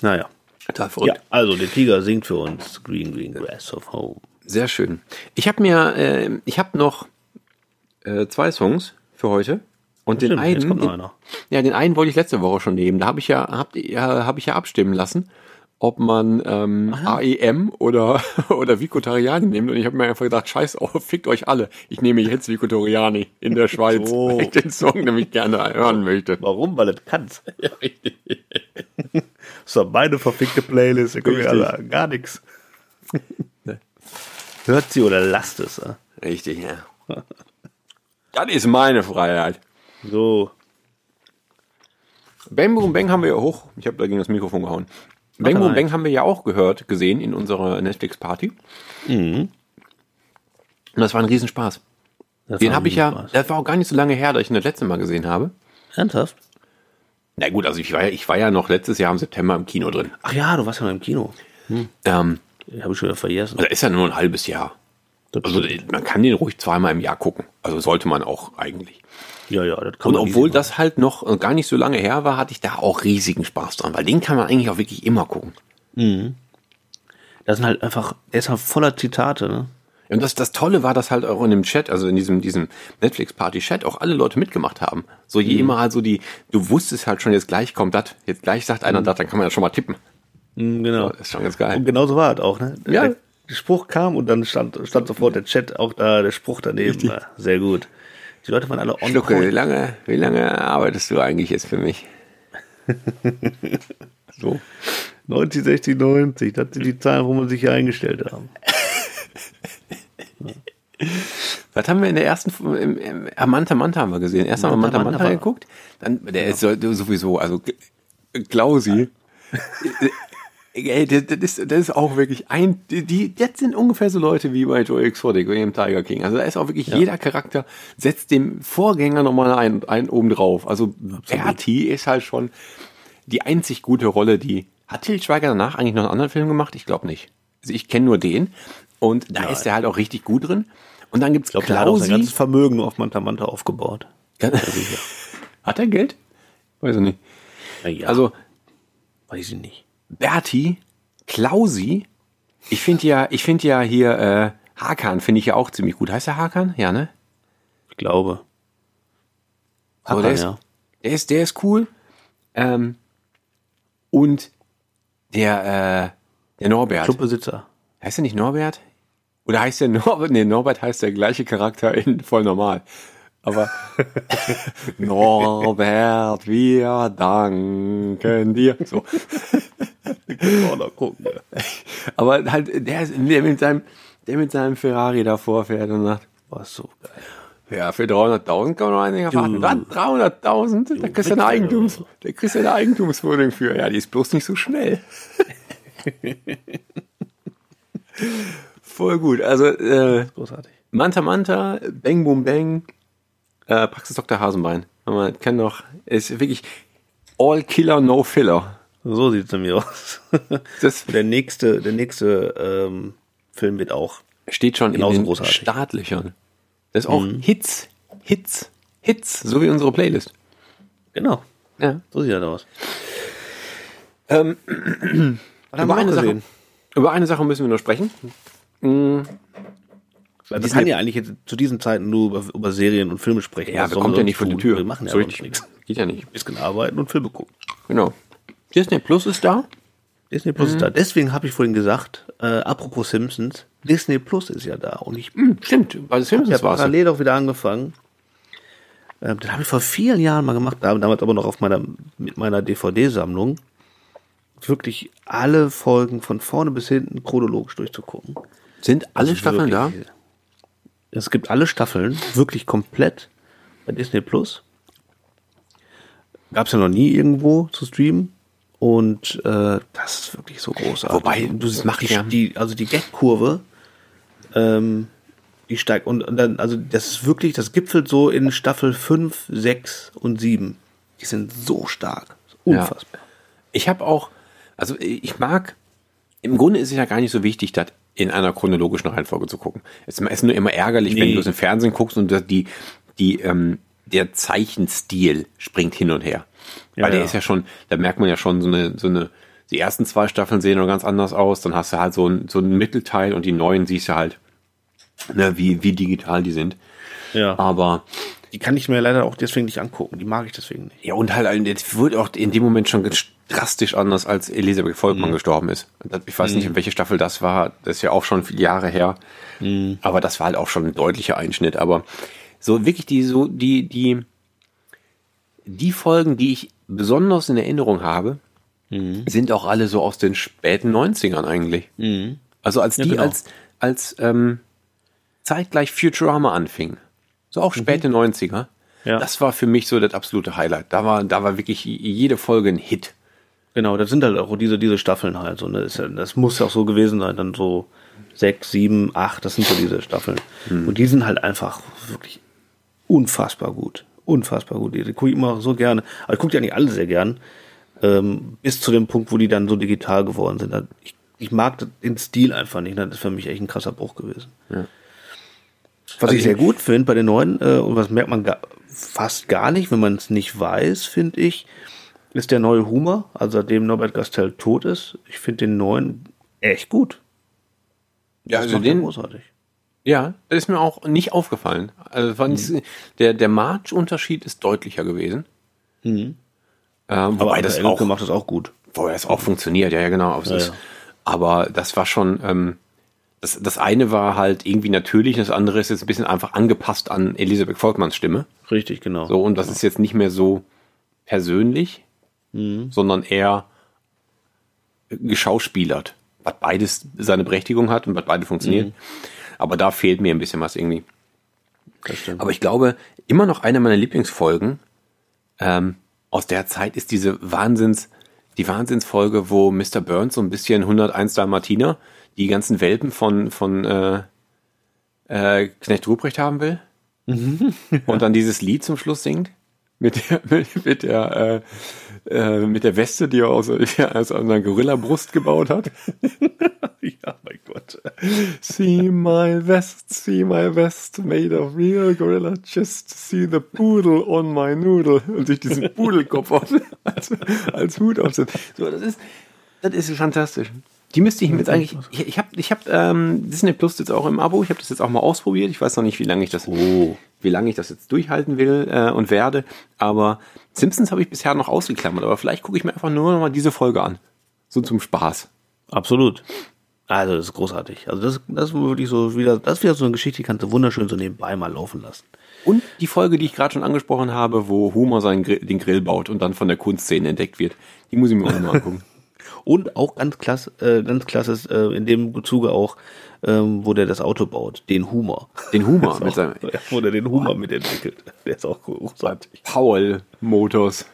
Naja. Total. Ja, also der Tiger singt für uns Green Green Grass of Home. Sehr schön. Ich habe mir, äh, ich habe noch äh, zwei Songs für heute. Und den Stimmt, einen, einer. ja, den einen wollte ich letzte Woche schon nehmen. Da habe ich ja, hab, ja, hab ich ja abstimmen lassen, ob man ähm, AEM oder <laughs> oder Vico Tariani nimmt. Und ich habe mir einfach gedacht, scheiß auf, fickt euch alle. Ich nehme jetzt Vico Tariani in der <laughs> Schweiz, So. weil ich den Song nämlich gerne hören möchte. Warum? Weil es kannst. <laughs> so, meine verfickte Playlist, da können wir Richtig. alle gar nichts. Hört sie oder lasst es. ja. Richtig, ja. Das ist meine Freiheit. So. Bang Boom Bang haben wir ja hoch. Ich habe dagegen das Mikrofon gehauen. Bang Boom. Bang haben wir ja auch gehört, gesehen in unserer Netflix-Party. Mhm. Und das war ein Riesenspaß. Das Den habe ich ja, Spaß. das war auch gar nicht so lange her, dass ich ihn das letzte Mal gesehen habe. Ernsthaft? Na gut, also ich war, ja, ich war ja noch letztes Jahr im September im Kino drin. Ach ja, du warst ja noch im Kino. Ähm, Habe ich schon wieder vergessen. da ist ja nur ein halbes Jahr. Das Also man kann den ruhig zweimal im Jahr gucken. Also sollte man auch eigentlich. Ja, ja, das kann Und man obwohl das halt noch äh, gar nicht so lange her war, hatte ich da auch riesigen Spaß dran, weil den kann man eigentlich auch wirklich immer gucken. machen. Das sind halt einfach, er ist halt voller Zitate, ne? Und das, das Tolle war, dass halt auch in dem Chat, also in diesem, diesem Netflix-Party-Chat, auch alle Leute mitgemacht haben. So je immer halt so die, du wusstest halt schon, jetzt gleich kommt das, jetzt gleich sagt einer das, dann kann man ja schon mal tippen. Mhm, genau. Das ist schon ganz geil. Und genau so war es auch, ne? Ja. Der, der Spruch kam und dann stand, stand sofort der Chat auch da, der Spruch daneben. Ja, sehr gut. Die Leute waren alle on Schlucke, wie lange, wie lange arbeitest du eigentlich jetzt für mich? so. 90, 60, 90. Das sind die Zahlen, wo man sich hier eingestellt haben. Was haben wir in der ersten, im, im, äh, Manta Manta haben wir gesehen. Erst haben wir Manta Manta Manta war- geguckt, dann, der ist so- sowieso, also, Klausi. Ey, das, ist, das ist auch wirklich ein, die, die, das sind ungefähr so Leute wie bei Joe Exotic oder dem Tiger King. Also da ist auch wirklich jeder Charakter, setzt dem Vorgänger nochmal einen, einen oben drauf. Also Bertie ist halt schon die einzig gute Rolle, die, hat Til Schweiger danach eigentlich noch einen anderen Film gemacht? Ich glaube nicht. Also ich kenne nur den. Und da ist er halt auch richtig gut drin. Und dann gibt's Ich glaube, der hat auch sein Klausi. ganzes Vermögen auf Manta Manta aufgebaut. <laughs> Hat er Geld? Weiß ich nicht. Naja, Also weiß ich nicht. Berti, Klausi, ich finde ja, ich finde ja hier äh, Hakan finde ich ja auch ziemlich gut. Heißt der Hakan? Ja, ne? Ich glaube. So, Hakan, der, ist, ja. der ist, der ist cool. Ähm, und der, äh, der Norbert. Clubbesitzer. Heißt der nicht Norbert? Oder heißt der Norbert? Nee, Norbert heißt der gleiche Charakter in voll normal. Aber <laughs> Norbert, wir danken dir. So. Gucken. <laughs> Aber halt, der, der mit seinem, der mit seinem Ferrari davor fährt und sagt, War so geil. ja, für 300.000 kann man noch einiger fahren. Was? 300.000? Da kriegst du eine Eigentums, da kriegst du eine Eigentumswohnung für. Ja, die ist bloß nicht so schnell. <laughs> Voll gut. Also, äh, Großartig. Manta Manta, Bang Boom Bang, äh, Praxis Dr. Hasenbein. Man kennt noch, ist wirklich All Killer, No Filler. So sieht es nämlich aus. <laughs> Das der nächste, der nächste ähm, Film wird auch. steht schon in den großartig. Startlöchern. Das ist auch Hits, Hits, Hits, so wie unsere Playlist. Genau. Ja. So sieht das aus. Ähm, <clears throat> über, eine Sache, über eine Sache müssen wir noch sprechen. Weil wir Disney- kann ja eigentlich jetzt zu diesen Zeiten nur über, über Serien und Filme sprechen. Ja, sollen kommen ja nicht vor die? Tür. Wir machen ja so sonst richtig. nichts. Geht ja nicht. Ein bisschen arbeiten und Filme gucken. Genau. Disney Plus ist da. Disney Plus Mhm. ist da. Deswegen habe ich vorhin gesagt, äh, apropos Simpsons, Disney Plus ist ja da. Und ich Hm, stimmt, bei habe Simpsons ja war es. parallel auch wieder angefangen. Ähm, das habe ich vor vielen Jahren mal gemacht, da- damals aber noch auf meiner, mit meiner DVD-Sammlung. Wirklich alle Folgen von vorne bis hinten chronologisch durchzugucken. Sind alle Staffeln da? Es gibt alle Staffeln, wirklich komplett bei Disney Plus. Gab es ja noch nie irgendwo zu streamen. Und äh, das ist wirklich so großartig. Wobei, du die, ja- die, also die Gag-Kurve, ähm, die steigt. Und, und dann, also das ist wirklich, das gipfelt so in Staffel 5, 6 und 7. Die sind so stark. Unfassbar. Ich habe auch, also ich mag, im Grunde ist es ja gar nicht so wichtig, das in einer chronologischen Reihenfolge zu gucken. Es ist nur immer ärgerlich, wenn Nee. du es im Fernsehen guckst und die, die, ähm, der Zeichenstil springt hin und her. Ja, Weil der ja. ist ja schon, da merkt man ja schon so eine, so eine die ersten zwei Staffeln sehen noch ganz anders aus. Dann hast du halt so ein, so ein Mittelteil und die neuen siehst du halt, ne, wie, wie digital die sind. Ja. Aber Die kann ich mir leider auch deswegen nicht angucken. Die mag ich deswegen nicht. ja, und halt, es wird auch in dem Moment schon drastisch anders, als Elisabeth Volkmann Mhm. gestorben ist. Ich weiß nicht, in welche Staffel das war. Das ist ja auch schon viele Jahre her. Mhm. Aber das war halt auch schon ein deutlicher Einschnitt. Aber so wirklich die, so, die, die, die Folgen, die ich besonders in Erinnerung habe, Mhm. sind auch alle so aus den späten 90ern eigentlich. Also als die genau. als, als ähm, zeitgleich Futurama anfing. So auch späte 90er. Mhm. Ja. Das war für mich so das absolute Highlight. Da war, da war wirklich jede Folge ein Hit. Genau, das sind halt auch diese, diese Staffeln halt so. Ne? Das, ist ja- das muss ja auch so gewesen sein, dann so sechs, sieben, acht, das sind so diese Staffeln. Und die sind halt einfach wirklich unfassbar gut. Unfassbar gut. Die, die gucke ich immer so gerne. Aber ich gucke die eigentlich alle sehr gern. Ähm, bis zu dem Punkt, wo die dann so digital geworden sind. Da- Ich, ich mag den Stil einfach nicht. Das ist für mich echt ein krasser Bruch gewesen. Was Also ich sehr gut finde bei den neuen, äh, und was merkt man ga fast gar nicht, wenn man es nicht weiß, finde ich, ist der neue Humor, also seitdem Norbert Gastel tot ist. Ich finde den neuen echt gut. Ja, Das also den, großartig. ja, das ist mir auch nicht aufgefallen. Also nicht, der, der March-Unterschied ist deutlicher gewesen. Ähm, Aber wobei das auch, macht das auch gut. Wobei es auch funktioniert, ja, ja, genau. Aber, Ja, ist, ja. aber das war schon, ähm, das, das eine war halt irgendwie natürlich, das andere ist jetzt ein bisschen einfach angepasst an Elisabeth Volkmanns Stimme. Richtig, genau. So, und das ist jetzt nicht mehr so persönlich, sondern eher geschauspielert. Was beides seine Berechtigung hat und was beide funktioniert. Aber da fehlt mir ein bisschen was irgendwie. Aber ich glaube, immer noch eine meiner Lieblingsfolgen ähm, aus der Zeit ist diese Wahnsinns, die Wahnsinnsfolge, wo Mr. Burns so ein bisschen 101 Dalmatiner die ganzen Welpen von, von äh, äh, Knecht Ruprecht haben will. <laughs> Und dann dieses Lied zum Schluss singt. Mit der, mit, <laughs> mit der, äh, äh, mit der Weste, die er aus, <laughs> aus einer Gorilla-Brust gebaut hat. <laughs> ja, mein Gott. See my vest, see my vest, made of real gorilla chest, see the poodle on my noodle. Und sich diesen Pudelkopf auf, <laughs> als, als Hut aufsetzt. So, das ist, das ist fantastisch. Die müsste ich mir jetzt eigentlich, ich, ich habe ich hab, ähm, Disney Plus jetzt auch im Abo, ich habe das jetzt auch mal ausprobiert. Ich weiß noch nicht, wie lange ich das, wie lange ich das jetzt durchhalten will äh, und werde. Aber Simpsons habe ich bisher noch ausgeklammert. Aber vielleicht gucke ich mir einfach nur noch mal diese Folge an. So zum Spaß. Absolut. Also, das ist großartig. Also, das, das ist wirklich so wieder, das ist wieder so eine Geschichte, die kannst du wunderschön so nebenbei mal laufen lassen. Und die Folge, die ich gerade schon angesprochen habe, wo Homer seinen Grill, den Grill baut und dann von der Kunstszene entdeckt wird. Die muss ich mir auch mal angucken. <laughs> Und auch ganz klasse, äh, ganz klasse ist äh, in dem Zuge auch, ähm, wo der das Auto baut, den Humor. Den Humor <laughs> mit seinem auch, ja, wo der den Humor mitentwickelt. Der ist auch großartig. Powell Motors.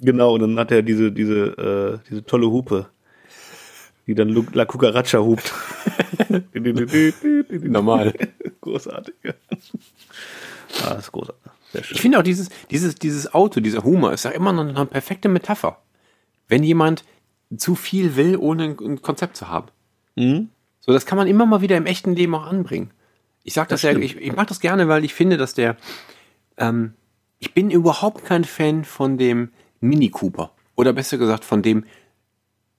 Genau, und dann hat er diese, diese, äh, diese tolle Hupe, die dann La Cucaracha hupt. Normal. großartig. Ah, das ist großartig. Sehr schön. Ich finde auch dieses, dieses, dieses Auto, dieser Humor ist ja immer noch eine perfekte Metapher. Wenn jemand zu viel will, ohne ein, Konzept zu haben. So, das kann man immer mal wieder im echten Leben auch anbringen. Ich sag das, Das ja, ich, ich mag das gerne, weil ich finde, dass der, ähm, ich bin überhaupt kein Fan von dem Mini Cooper. Oder besser gesagt von dem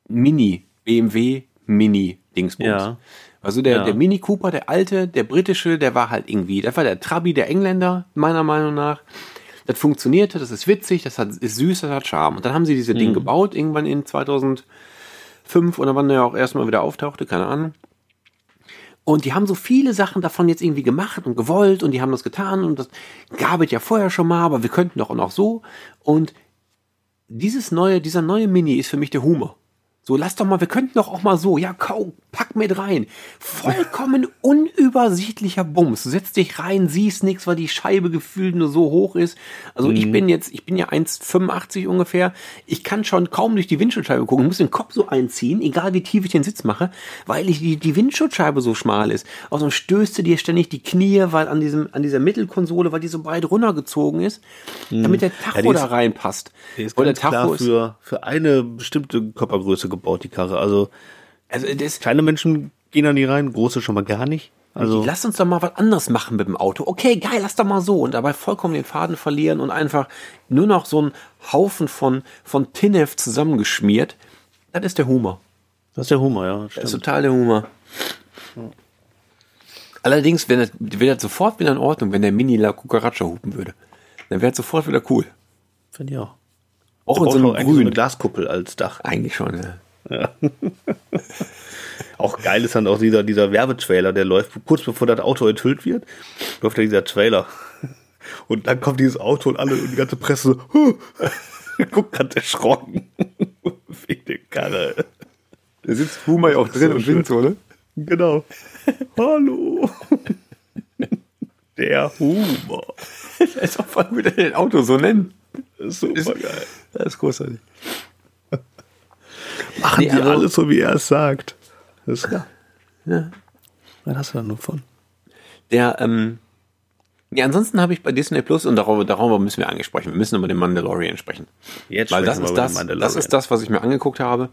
Mini, BMW Mini Dingsbums. Ja. Also der, Ja. der Mini Cooper, der alte, der britische, der war halt irgendwie, das war der Trabi der Engländer, meiner Meinung nach. Das funktionierte, das ist witzig, das hat, ist süß, das hat Charme. Und dann haben sie diese Ding gebaut, irgendwann in 2005 oder wann der auch erstmal wieder auftauchte, keine Ahnung. Und die haben so viele Sachen davon jetzt irgendwie gemacht und gewollt und die haben das getan und das gab es ja vorher schon mal, aber wir könnten doch auch noch so. Und dieses neue, dieser neue Mini ist für mich der Humor. So, lass doch mal, wir könnten doch auch mal so, ja, kau, pack mit rein. Vollkommen <laughs> unübersichtlicher Bums. Du setzt dich rein, siehst nichts, weil die Scheibe gefühlt nur so hoch ist. Also ich bin jetzt, ich bin ja 1,85 ungefähr. Ich kann schon kaum durch die Windschutzscheibe gucken, muss den Kopf so einziehen, egal wie tief ich den Sitz mache, weil ich die, die Windschutzscheibe so schmal ist. Außerdem stößt du dir ständig die Knie, weil an diesem, an dieser Mittelkonsole, weil die so breit runtergezogen ist, damit der Tacho Ja, die da ist- reinpasst. Die ist ganz der klar Tacho ist, für, für eine bestimmte Körpergröße gebaut, die Karre. Also also das, kleine Menschen gehen da nie rein, große schon mal gar nicht. Also lass uns doch mal was anderes machen mit dem Auto. Okay, geil, lass doch mal so. Und dabei vollkommen den Faden verlieren und einfach nur noch so einen Haufen von, von Tinef zusammengeschmiert. Das ist der Humor. Das ist der Humor, ja. Das ist total der Humor. Allerdings wäre das, wär das sofort wieder in Ordnung, wenn der Mini La Cucaracha hupen würde. Dann wäre es sofort wieder cool. Finde ich auch. Auch in so einem eigentlich so. Glaskuppel als Dach. Eigentlich schon, ja. <laughs> Auch geil ist dann auch dieser, dieser Werbetrailer, der läuft kurz bevor das Auto enthüllt wird, läuft ja dieser Trailer. Und dann kommt dieses Auto und alle und die ganze Presse so, huh, <laughs> guckt ganz erschrocken. <laughs> Wegen der Karre. Da sitzt ja auch drin so und winkt so, ne? Genau. Hallo. Der Humor. Da ist auch voll wieder den Auto so nennen. Das ist super geil. Das ist großartig. Machen Nee, die also- alles so, wie er es sagt. Das ist ja. ja. Was hast du da nur von? Der, ähm, ja, ansonsten habe ich bei Disney Plus, und darüber, darüber müssen wir angesprochen, wir müssen über den Mandalorian sprechen. Jetzt Weil das ist das, das ist das, was ich mir angeguckt habe.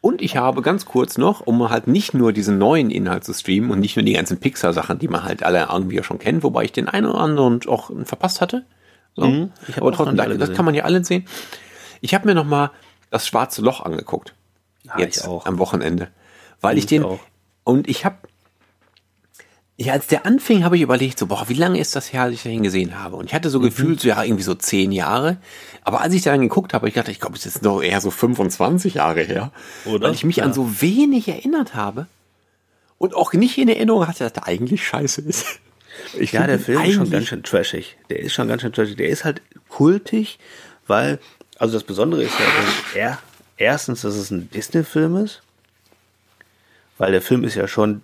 Und ich habe ganz kurz noch, um halt nicht nur diesen neuen Inhalt zu streamen und nicht nur die ganzen Pixar-Sachen, die man halt alle irgendwie ja schon kennt, wobei ich den einen oder anderen auch verpasst hatte. So. Mhm, Aber trotzdem, das gesehen. kann man ja alle sehen. Ich habe mir noch mal das Schwarze Loch angeguckt. Ja, jetzt auch. am Wochenende. Weil ich, Ich den, auch. und ich habe, ja, als der anfing, habe ich überlegt, so, boah, wie lange ist das her, als ich den gesehen habe? Und ich hatte so Mhm. gefühlt, so, ja, irgendwie so zehn Jahre. Aber als ich da dann geguckt habe, ich dachte, ich glaube, es ist doch eher so 25 Jahre her. Oder? Weil ich mich Ja. an so wenig erinnert habe. Und auch nicht in Erinnerung hatte, dass der eigentlich scheiße ist. <laughs> Ich Ja, der Film ist schon ganz schön trashig. Der ist schon ganz schön trashig. Der ist halt kultig, weil, also das Besondere ist ja, er, erstens, dass es ein Disney-Film ist, weil der Film ist ja schon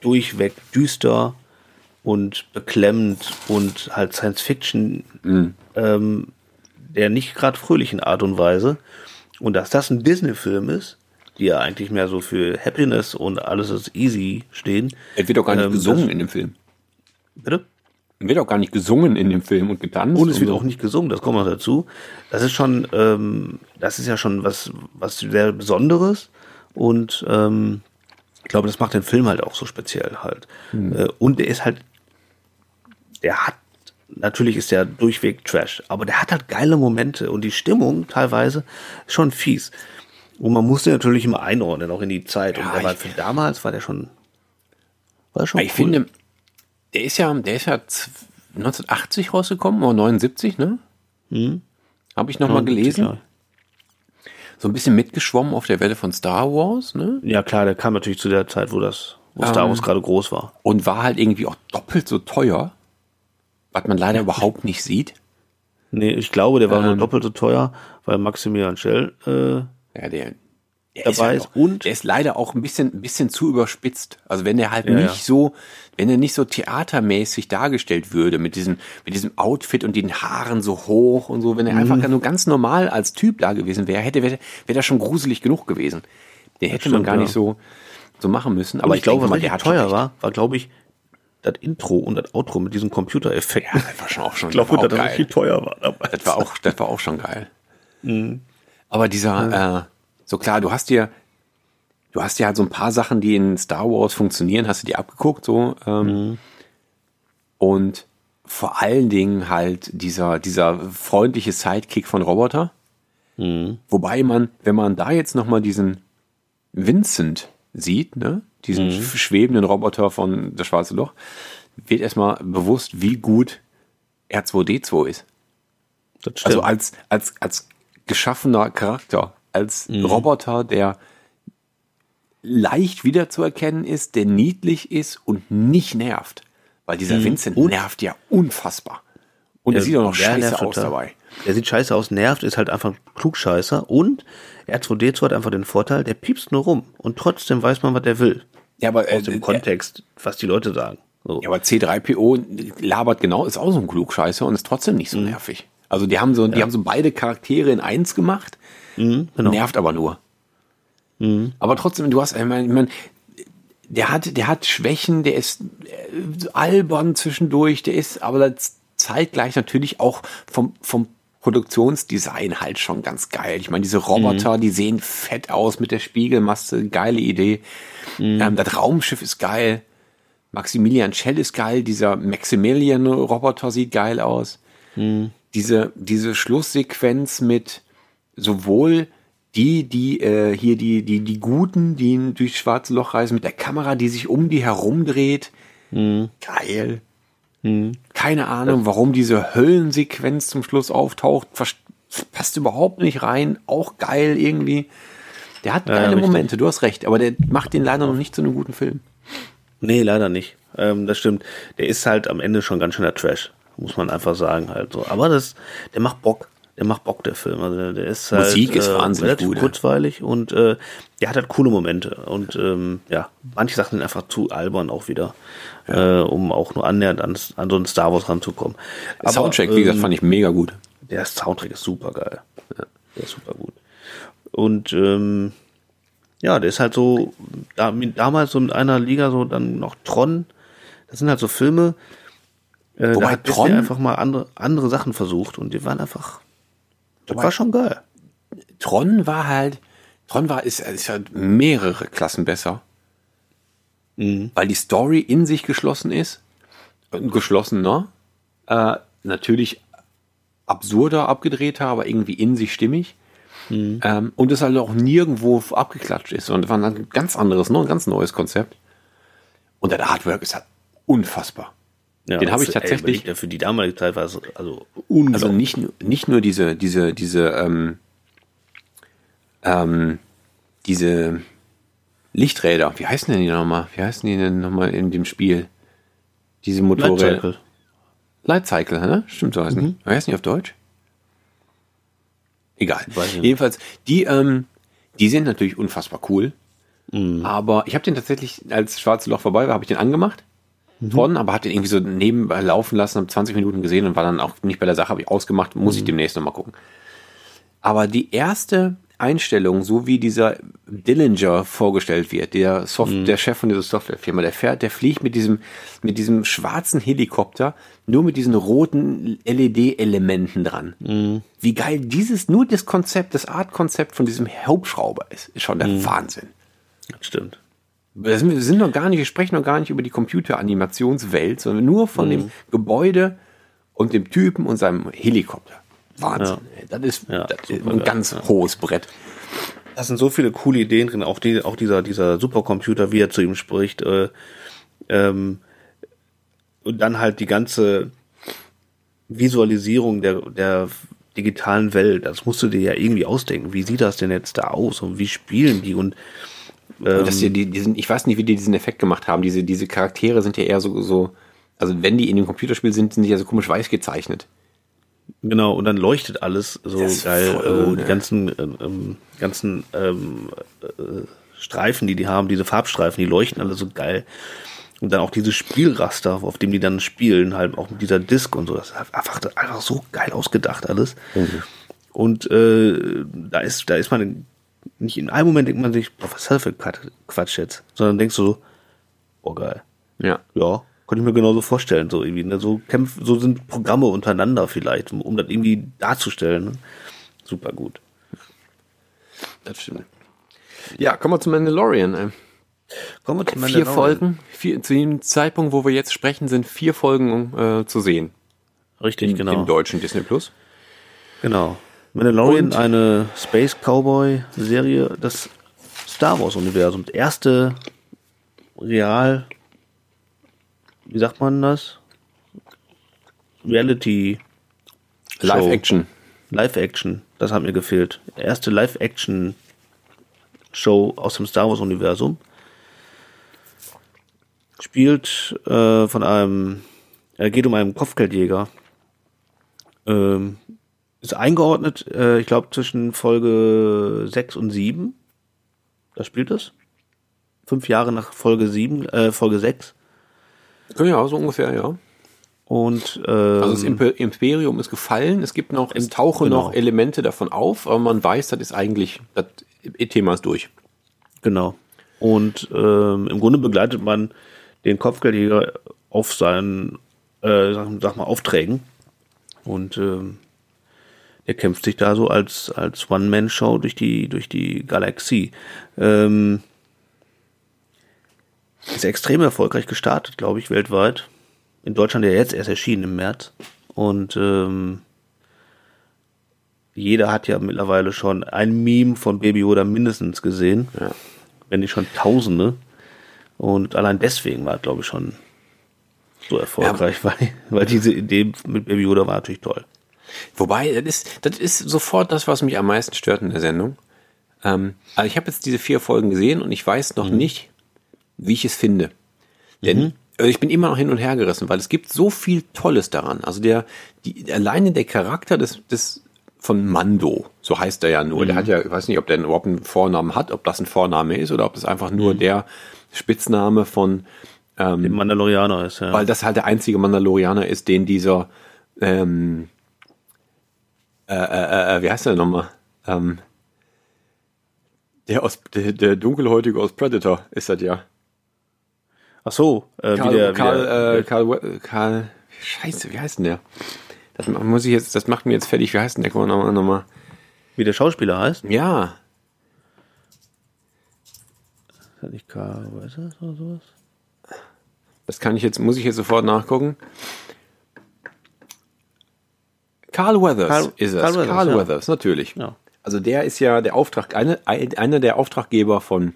durchweg düster und beklemmend und halt Science Fiction, ähm, der nicht gerade fröhlichen Art und Weise. Und dass das ein Disney-Film ist, die ja eigentlich mehr so für Happiness und alles ist easy stehen. Er wird auch gar nicht Ähm, gesungen das- in dem Film. Bitte? Er wird auch gar nicht gesungen in dem Film und getanzt. Und es wird so. auch nicht gesungen, das kommt noch dazu. Das ist schon, ähm, das ist ja schon was, was sehr Besonderes. Und ähm, ich glaube, das macht den Film halt auch so speziell halt. Äh, und der ist halt, der hat, natürlich ist der durchweg Trash, aber der hat halt geile Momente und die Stimmung teilweise ist schon fies. Und man muss den natürlich immer einordnen, auch in die Zeit. und Ja, der war für damals war der schon, war der schon Ich finde, der ist ja, der ist ja z- 1980 rausgekommen oder 79, ne? Habe ich noch mal gelesen. Ja. So ein bisschen mitgeschwommen auf der Welle von Star Wars, ne? Ja, klar, der kam natürlich zu der Zeit, wo das, wo Star Ähm, Wars gerade groß war. Und war halt irgendwie auch doppelt so teuer, was man leider überhaupt nicht sieht. Nee, ich glaube, der war nur Ähm. doppelt so teuer, weil Maximilian Schell, äh, Ja, der, der Dabei halt ist auch, und- der ist leider auch ein bisschen, ein bisschen zu überspitzt. Also wenn der halt Ja, nicht ja. so, wenn er nicht so theatermäßig dargestellt würde mit diesem, mit diesem Outfit und den Haaren so hoch und so, wenn er Mhm. einfach nur ganz normal als Typ da gewesen wäre, hätte wäre wär das schon gruselig genug gewesen. Den hätte man stimmt, gar ja. nicht so so machen müssen. aber Aber ich, glaube, richtig der teuer war, war, glaube ich, das Intro und das Outro mit diesen Computereffekten. Ja, das war schon auch schon. ich glaube, dass das richtig teuer war dabei. Das war auch, das war auch schon geil. Mhm. Aber dieser, äh, so klar, du hast dir, du hast dir halt so ein paar Sachen, die in Star Wars funktionieren, hast du dir abgeguckt, so, ähm, Mhm. und vor allen Dingen halt dieser, dieser freundliche Sidekick von Roboter. Mhm. Wobei man, wenn man da jetzt nochmal diesen Vincent sieht, ne, diesen Mhm. schwebenden Roboter von Das Schwarze Loch, wird erstmal bewusst, wie gut R2D2 ist. Also als, als, als geschaffener Charakter, als Mhm. Roboter, der leicht wiederzuerkennen ist, der niedlich ist und nicht nervt. Weil dieser Vincent Mhm. Und- nervt ja unfassbar. Und er sieht auch noch scheiße aus total. dabei. Der sieht scheiße aus, nervt, ist halt einfach ein Klugscheißer und R2D2 hat einfach den Vorteil, der piepst nur rum und trotzdem weiß man, was der will. Ja, aber, äh, Aus dem äh, Kontext, was die Leute sagen. So. ja, aber C3PO labert genau, ist auch so ein Klugscheißer und ist trotzdem nicht so Mhm. nervig. Also die haben so, die haben so beide Charaktere in eins gemacht, Mhm, genau. nervt aber nur. Aber trotzdem, du hast, ich meine, ich mein, der hat, der hat Schwächen, der ist äh, albern zwischendurch, der ist aber das zeitgleich natürlich auch vom, vom Produktionsdesign halt schon ganz geil. Ich meine, diese Roboter, die sehen fett aus mit der Spiegelmasse, geile Idee. Ähm, das Raumschiff ist geil. Maximilian Schell ist geil, dieser Maximilian-Roboter sieht geil aus. Diese, diese Schlusssequenz mit sowohl die, die, äh, hier die, die, die Guten, die durchs schwarze Loch reisen, mit der Kamera, die sich um die herumdreht. Mhm. Geil. Mhm. Keine Ahnung, warum diese Höllensequenz zum Schluss auftaucht. Passt überhaupt nicht rein. Auch geil irgendwie. Der hat Ja, geile richtig. Momente, du hast recht, aber der macht den leider noch nicht zu einem guten Film. Nee, leider nicht. Ähm, das stimmt. Der ist halt am Ende schon ganz schöner Trash, muss man einfach sagen halt so. Aber das, der macht Bock. Der macht Bock, der Film. Also der, ist halt, Musik ist äh, wahnsinnig relativ gut, ja. kurzweilig und äh, der hat halt coole Momente. Und ähm, ja, manche Sachen sind einfach zu albern auch wieder, äh, um auch nur annähernd an, an so einen Star Wars ranzukommen. Der Soundtrack, wie gesagt, ähm, fand ich mega gut. der Soundtrack ist super geil. Ja, der ist super gut. Und ähm, ja, der ist halt so, da, damals so in einer Liga so dann noch Tron. Das sind halt so Filme, äh, Wobei da hat Tron- einfach mal andere, andere Sachen versucht und die waren einfach, das war schon geil. Tron war halt, Tron war, ist, ist halt mehrere Klassen besser. Weil die Story in sich geschlossen ist. Geschlossener. Äh, natürlich absurder abgedrehter, aber irgendwie in sich stimmig. Ähm, und es halt auch nirgendwo abgeklatscht ist. Und war ein ganz anderes, ne, ein ganz neues Konzept. Und der Artwork ist halt unfassbar. Ja, Den habe ich ey, tatsächlich- dir, für die damalige Zeit war es also Also nicht, nur- nicht nur diese, diese, diese, ähm, ähm, diese Lichträder. Wie heißen denn die nochmal? Wie heißen die denn nochmal in dem Spiel? Diese Motorräder. Lightcycle. Lightcycle, ne? Stimmt so heißen die. Wie heißen die auf Deutsch? Egal. Jedenfalls, die, ähm, die sind natürlich unfassbar cool. Aber ich habe den tatsächlich, als Schwarze Loch vorbei war, habe ich den angemacht. Tron, aber hat den irgendwie so nebenbei laufen lassen, habe 20 Minuten gesehen und war dann auch nicht bei der Sache, habe ich ausgemacht, muss ich demnächst nochmal gucken. Aber die erste Einstellung, so wie dieser Dillinger vorgestellt wird, der, Soft der Chef von dieser Softwarefirma, der fährt, der fliegt mit diesem, mit diesem schwarzen Helikopter, nur mit diesen roten LED-Elementen dran. Wie geil dieses, nur das Konzept, das Art-Konzept von diesem Hauptschrauber ist, ist schon der Wahnsinn. Das stimmt. Wir sind, wir sind noch gar nicht, wir sprechen noch gar nicht über die Computeranimationswelt, sondern nur von dem Gebäude und dem Typen und seinem Helikopter. Wahnsinn. ey. Das ist, Ja, das ist ein ganz ja. hohes Brett. Da sind so viele coole Ideen drin, auch, die, auch dieser, dieser Supercomputer, wie er zu ihm spricht. Äh, ähm, und dann halt die ganze Visualisierung der, der digitalen Welt. Das musst du dir ja irgendwie ausdenken. Wie sieht das denn jetzt da aus und wie spielen die? Und Und dass die, die, die sind, ich weiß nicht, wie die diesen Effekt gemacht haben. Diese, diese Charaktere sind ja eher so, so, also wenn die in dem Computerspiel sind, sind die ja so komisch weiß gezeichnet. Genau, und dann leuchtet alles so geil. voll gut, die ja. ganzen, ähm, ähm, ganzen ähm, äh, Streifen, die die haben, diese Farbstreifen, die leuchten alle so geil. Und dann auch diese Spielraster, auf dem die dann spielen, halt auch mit dieser Disc und so. Das ist einfach, einfach so geil ausgedacht alles. Und äh, da ist, da ist man nicht in einem Moment denkt man sich, boah, was ist das für Quat- Quatsch jetzt? Sondern denkst du so, oh geil. Ja. Ja, könnte ich mir genauso vorstellen, so irgendwie. Ne? So, kämpf, so sind Programme untereinander vielleicht, um, um das irgendwie darzustellen. Ne? Super gut. Das stimmt. Ja, kommen wir zum Mandalorian. ey. Kommen wir zu Vier Mandalorian. Folgen. Vier, zu dem Zeitpunkt, wo wir jetzt sprechen, sind vier Folgen äh, zu sehen. Richtig, Im genau. deutschen Disney Plus. Genau. Mandalorian, Und- eine Space Cowboy Serie des Star Wars Universums. Erste real, wie sagt man das? Reality Live Action. Live-Action, das hat mir gefehlt. Erste Live-Action-Show aus dem Star Wars-Universum. Spielt äh, von einem, er geht um einen Kopfgeldjäger. Ähm, ist eingeordnet, äh, ich glaube, zwischen Folge 6 und 7. Da spielt es. Fünf Jahre nach Folge 7, äh, Folge 6. Ja, so ungefähr, ja. Und ähm, Also das Imper- Imperium ist gefallen. Es gibt noch, es tauchen genau. noch Elemente davon auf, aber man weiß, das ist eigentlich, das Thema ist durch. Genau. Und ähm, im Grunde begleitet man den Kopfgeldjäger auf seinen, äh, sag, sag mal, Aufträgen. Und ähm, er kämpft sich da so als, als One-Man-Show durch die, durch die Galaxie. Ähm, ist extrem erfolgreich gestartet, glaube ich, weltweit. In Deutschland ja jetzt erst erschienen im März. Und ähm, jeder hat ja mittlerweile schon ein Meme von Baby Yoda mindestens gesehen. Ja. Wenn nicht schon Tausende. Und allein deswegen war, glaube ich, schon so erfolgreich, ja. weil, weil diese Idee mit Baby Yoda war natürlich toll. Wobei, das ist, das ist sofort das, was mich am meisten stört in der Sendung. Ähm, also ich habe jetzt diese vier Folgen gesehen und ich weiß noch mhm. nicht, wie ich es finde. Denn mhm. Also ich bin immer noch hin und her gerissen, weil es gibt so viel Tolles daran. Also der, die, alleine der Charakter des, des von Mando, so heißt er ja nur. Mhm. Der hat ja, ich weiß nicht, ob der überhaupt einen Vornamen hat, ob das ein Vorname ist oder ob das einfach nur mhm. der Spitzname von ähm, dem Mandalorianer ist, ja. Weil das halt der einzige Mandalorianer ist, den dieser ähm, äh, äh, äh, wie heißt der nochmal? Ähm, der aus der, der Dunkelhäutige aus Predator ist das ja. Ach so, äh, Karl, wie der, Karl, wie der, äh, Karl, Karl, Scheiße, wie heißt denn der? Das muss ich jetzt, das macht mir jetzt fertig. Wie heißt denn der? Guck mal nochmal. Wie der Schauspieler heißt? Ja. Hat nicht Karl Weathers oder sowas? Das kann ich jetzt, muss ich jetzt sofort nachgucken. Carl Weathers Carl, ist es. Carl Weathers, Carl ja. Weathers natürlich. Ja. Also der ist ja der Auftrag, eine, einer der Auftraggeber von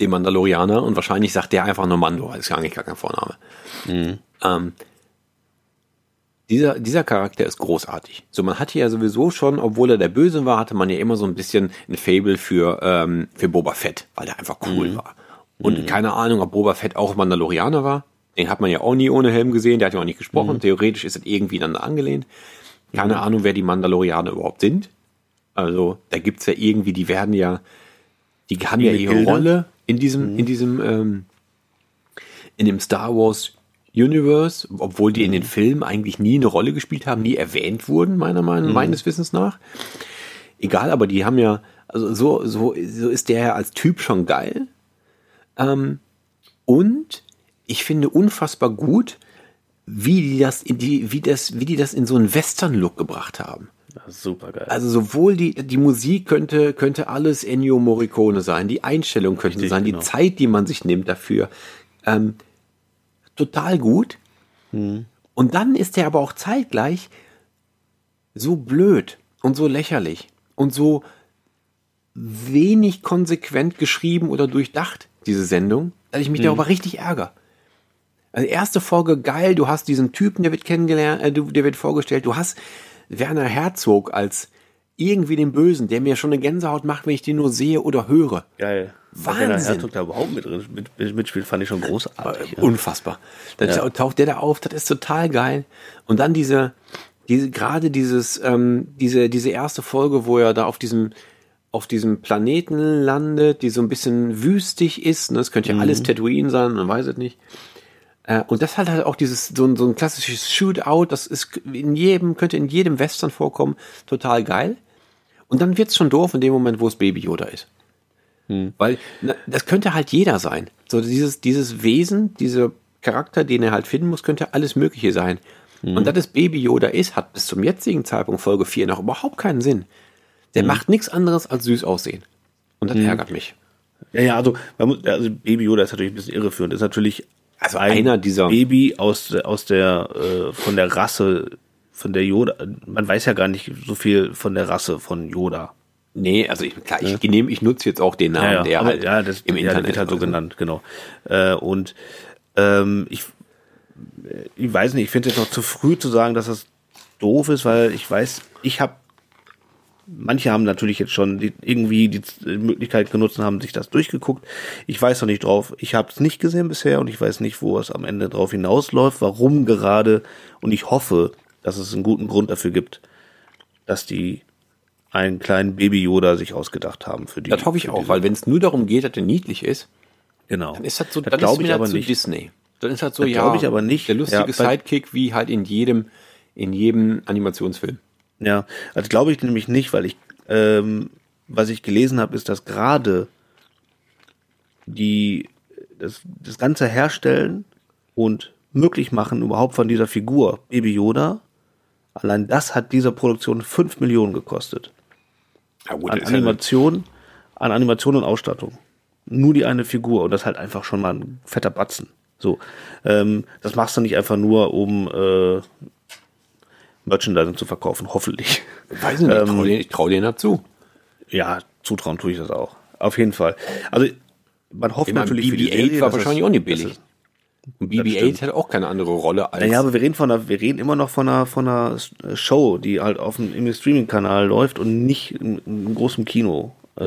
dem Mandalorianer und wahrscheinlich sagt der einfach nur Mando, das ist ja eigentlich gar kein Vorname. Mhm. Ähm, dieser, dieser Charakter ist großartig. So, man hatte ja sowieso schon, obwohl er der Böse war, hatte man ja immer so ein bisschen ein Fable für, ähm, für Boba Fett, weil der einfach cool mhm. war. Und mhm. keine Ahnung, ob Boba Fett auch Mandalorianer war. Den hat man ja auch nie ohne Helm gesehen, der hat ja auch nicht gesprochen. Mhm. Theoretisch ist es irgendwie dann angelehnt. Keine mhm. Ahnung, wer die Mandalorianer überhaupt sind. Also, da gibt's ja irgendwie, die werden ja, die haben ja ihre Bilder. Rolle in diesem, mhm. in diesem, ähm, in dem Star Wars Universe, obwohl die in den mhm. Filmen eigentlich nie eine Rolle gespielt haben, nie erwähnt wurden, meiner Meinung, mhm. meines Wissens nach. Egal, aber die haben ja, also so, so, so ist der ja als Typ schon geil. Ähm, und ich finde unfassbar gut, wie die das in die, wie das, wie die das in so einen Western-Look gebracht haben. Super geil. Also sowohl die, die Musik könnte, könnte alles Ennio Morricone sein, die Einstellung könnte Richtig, sein, genau. die Zeit, die man sich nimmt dafür. Ähm, total gut. Mhm. Und dann ist er aber auch zeitgleich so blöd und so lächerlich und so wenig konsequent geschrieben oder durchdacht, diese Sendung, dass ich mich mhm. darüber richtig ärgere. Also erste Folge geil, du hast diesen Typen, der wird kennengelernt, äh, der wird vorgestellt, du hast Werner Herzog als irgendwie den Bösen, der mir schon eine Gänsehaut macht, wenn ich den nur sehe oder höre. Geil. Wahnsinn. Werner Herzog da überhaupt mit drin mit, mitspielt, fand ich schon großartig. Unfassbar. Dann ja. taucht der da auf, das ist total geil. Und dann diese, diese gerade dieses, ähm, diese, diese erste Folge, wo er da auf diesem auf diesem Planeten landet, die so ein bisschen wüstig ist. Ne? Das könnte ja mhm. alles Tatooine sein, man weiß es nicht. Äh, und das hat halt auch dieses, so ein, so ein klassisches Shootout, das ist in jedem, könnte in jedem Western vorkommen, total geil. Und dann wird's schon doof in dem Moment, wo es Baby Yoda ist. Hm. Weil na, das könnte halt jeder sein. So dieses, dieses Wesen, dieser Charakter, den er halt finden muss, könnte alles Mögliche sein. Hm. Und dass es Baby Yoda ist, hat bis zum jetzigen Zeitpunkt Folge 4 noch überhaupt keinen Sinn. Der hm. macht nichts anderes als süß aussehen. Und das hm. ärgert mich. Ja, ja, also, also Baby Yoda ist natürlich ein bisschen irreführend. Ist natürlich also einer dieser Baby aus aus der äh, von der Rasse von der Yoda. Man weiß ja gar nicht so viel von der Rasse von Yoda. Nee, also ich, klar, ich, nehme, ich nutze jetzt auch den Namen, ja, ja, der aber, halt ja, das, im Internet wird halt so genannt, genau. Äh, und ähm, ich, ich weiß nicht, ich finde es noch zu früh zu sagen, dass das doof ist, weil ich weiß, ich habe manche haben natürlich jetzt schon die, irgendwie die Möglichkeit genutzt und haben sich das durchgeguckt. Ich weiß noch nicht drauf. Ich habe es nicht gesehen bisher und ich weiß nicht, wo es am Ende drauf hinausläuft, warum gerade. Und ich hoffe, dass es einen guten Grund dafür gibt, dass die einen kleinen Baby Yoda sich ausgedacht haben für die. Das hoffe ich auch, weil wenn es nur darum geht, dass er niedlich ist, genau, dann ist das so, das glaube ich aber nicht. Disney. Dann ist das so, das ja, glaube ich aber nicht. Der lustige ja, Sidekick wie halt in jedem in jedem Animationsfilm. Ja, also glaube ich nämlich nicht, weil ich, ähm, was ich gelesen habe, ist, dass gerade die, das, das ganze Herstellen und möglich machen überhaupt von dieser Figur Baby Yoda, allein das hat dieser Produktion fünf Millionen gekostet. Ja, gut, an Animation, an Animation und Ausstattung. Nur die eine Figur und das halt einfach schon mal ein fetter Batzen. So, ähm, das machst du nicht einfach nur, um äh, Merchandising zu verkaufen, hoffentlich. Weiß nicht, ähm, ich traue denen dazu. Ja, zutrauen tue ich das auch. Auf jeden Fall. Also man hofft Ich natürlich für die BB-8 Serie, war wahrscheinlich das- auch nicht billig. das- Und das BB-8 stimmt. hat auch keine andere Rolle als. Naja, aber wir reden von einer, wir reden immer noch von einer, von einer Show, die halt auf dem Streaming-Kanal läuft und nicht im, im großen Kino. Äh,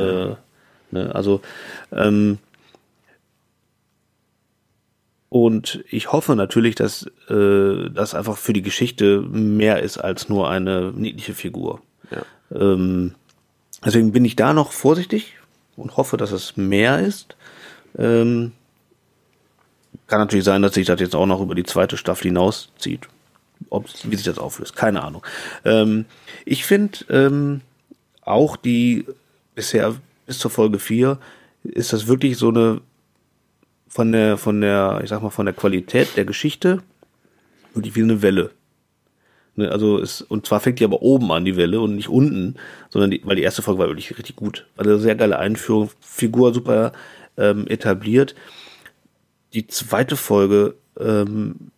ne? Also ähm, und ich hoffe natürlich, dass äh, das einfach für die Geschichte mehr ist als nur eine niedliche Figur. Ja. Ähm, deswegen bin ich da noch vorsichtig und hoffe, dass es mehr ist. Ähm, kann natürlich sein, dass sich das jetzt auch noch über die zweite Staffel hinauszieht. Ob, wie sich das auflöst, keine Ahnung. Ähm, ich finde ähm, auch die bisher bis zur Folge 4 ist das wirklich so eine von der, von der, ich sag mal, von der Qualität der Geschichte wirklich wie eine Welle. Ne, also es, und zwar fängt die aber oben an, die Welle, und nicht unten, sondern die, weil die erste Folge war wirklich richtig gut. War eine sehr geile Einführung, Figur super ähm, etabliert. Die zweite Folge ähm,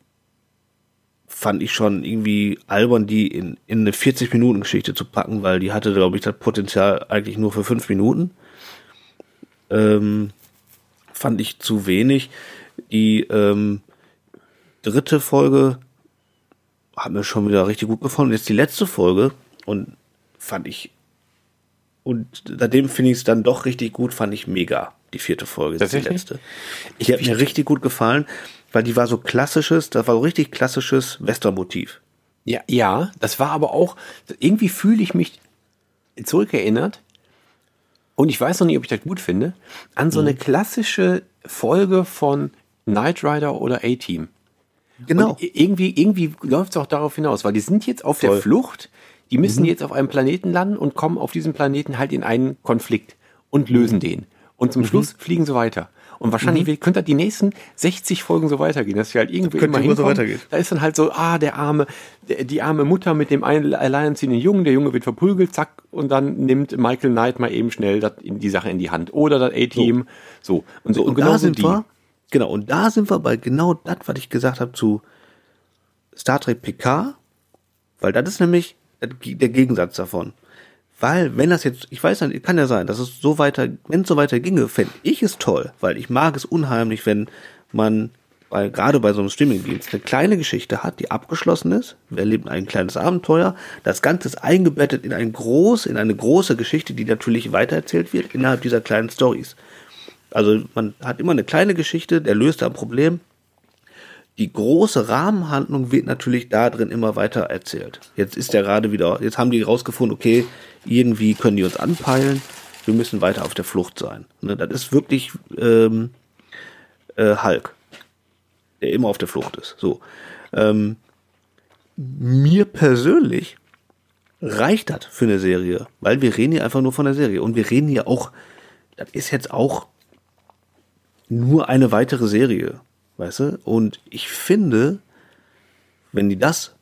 fand ich schon irgendwie albern, die in, in eine 40-Minuten-Geschichte zu packen, weil die hatte, glaube ich, das Potenzial eigentlich nur für fünf Minuten. Ähm, fand ich zu wenig. Die ähm, dritte Folge hat mir schon wieder richtig gut gefallen. Jetzt die letzte Folge und fand ich und seitdem finde ich es dann doch richtig gut, fand ich mega. Die vierte Folge, das ist die letzte. Die hat mir richtig gut gefallen, weil die war so klassisches, das war so richtig klassisches Western-Motiv. Ja, ja, das war aber auch, irgendwie fühle ich mich zurückerinnert, und ich weiß noch nicht, ob ich das gut finde, an so eine klassische Folge von Knight Rider oder A-Team. Genau. Und irgendwie, irgendwie läuft es auch darauf hinaus, weil die sind jetzt auf der Voll. Flucht, die müssen jetzt auf einem Planeten landen und kommen auf diesem Planeten halt in einen Konflikt und lösen den. Und zum Schluss fliegen sie weiter. Und wahrscheinlich wird- könnte das die nächsten 60 Folgen so weitergehen, dass wir halt irgendwie könnte immer so weitergehen. Da ist dann halt so, ah, der arme, der, die arme Mutter mit dem ein- alleinerziehenden Jungen, der Junge wird verprügelt, zack, und dann nimmt Michael Knight mal eben schnell in die Sache in die Hand. Oder das A-Team. So. Und, so, Und, und genau da so sind die. wir, genau, und da sind wir bei genau das, was ich gesagt habe zu Star Trek PK, weil das ist nämlich der Gegensatz davon. Weil, wenn das jetzt, ich weiß nicht, kann ja sein, dass es so weiter, wenn es so weiter ginge, fände ich es toll, weil ich mag es unheimlich, wenn man bei, gerade bei so einem Streamingdienst eine kleine Geschichte hat, die abgeschlossen ist. Wir erleben ein kleines Abenteuer. Das Ganze ist eingebettet in ein groß, in eine große Geschichte, die natürlich weitererzählt wird innerhalb dieser kleinen Stories. Also man hat immer eine kleine Geschichte, der löst ein Problem. Die große Rahmenhandlung wird natürlich da drin immer weiter erzählt. Jetzt ist der gerade wieder, jetzt haben die rausgefunden, okay, irgendwie können die uns anpeilen, wir müssen weiter auf der Flucht sein. Ne, das ist wirklich ähm, äh, Hulk, der immer auf der Flucht ist. So. Ähm, mir persönlich reicht das für eine Serie, weil wir reden hier einfach nur von der Serie und wir reden hier auch, das ist jetzt auch nur eine weitere Serie, weißt du? Und ich finde, wenn die das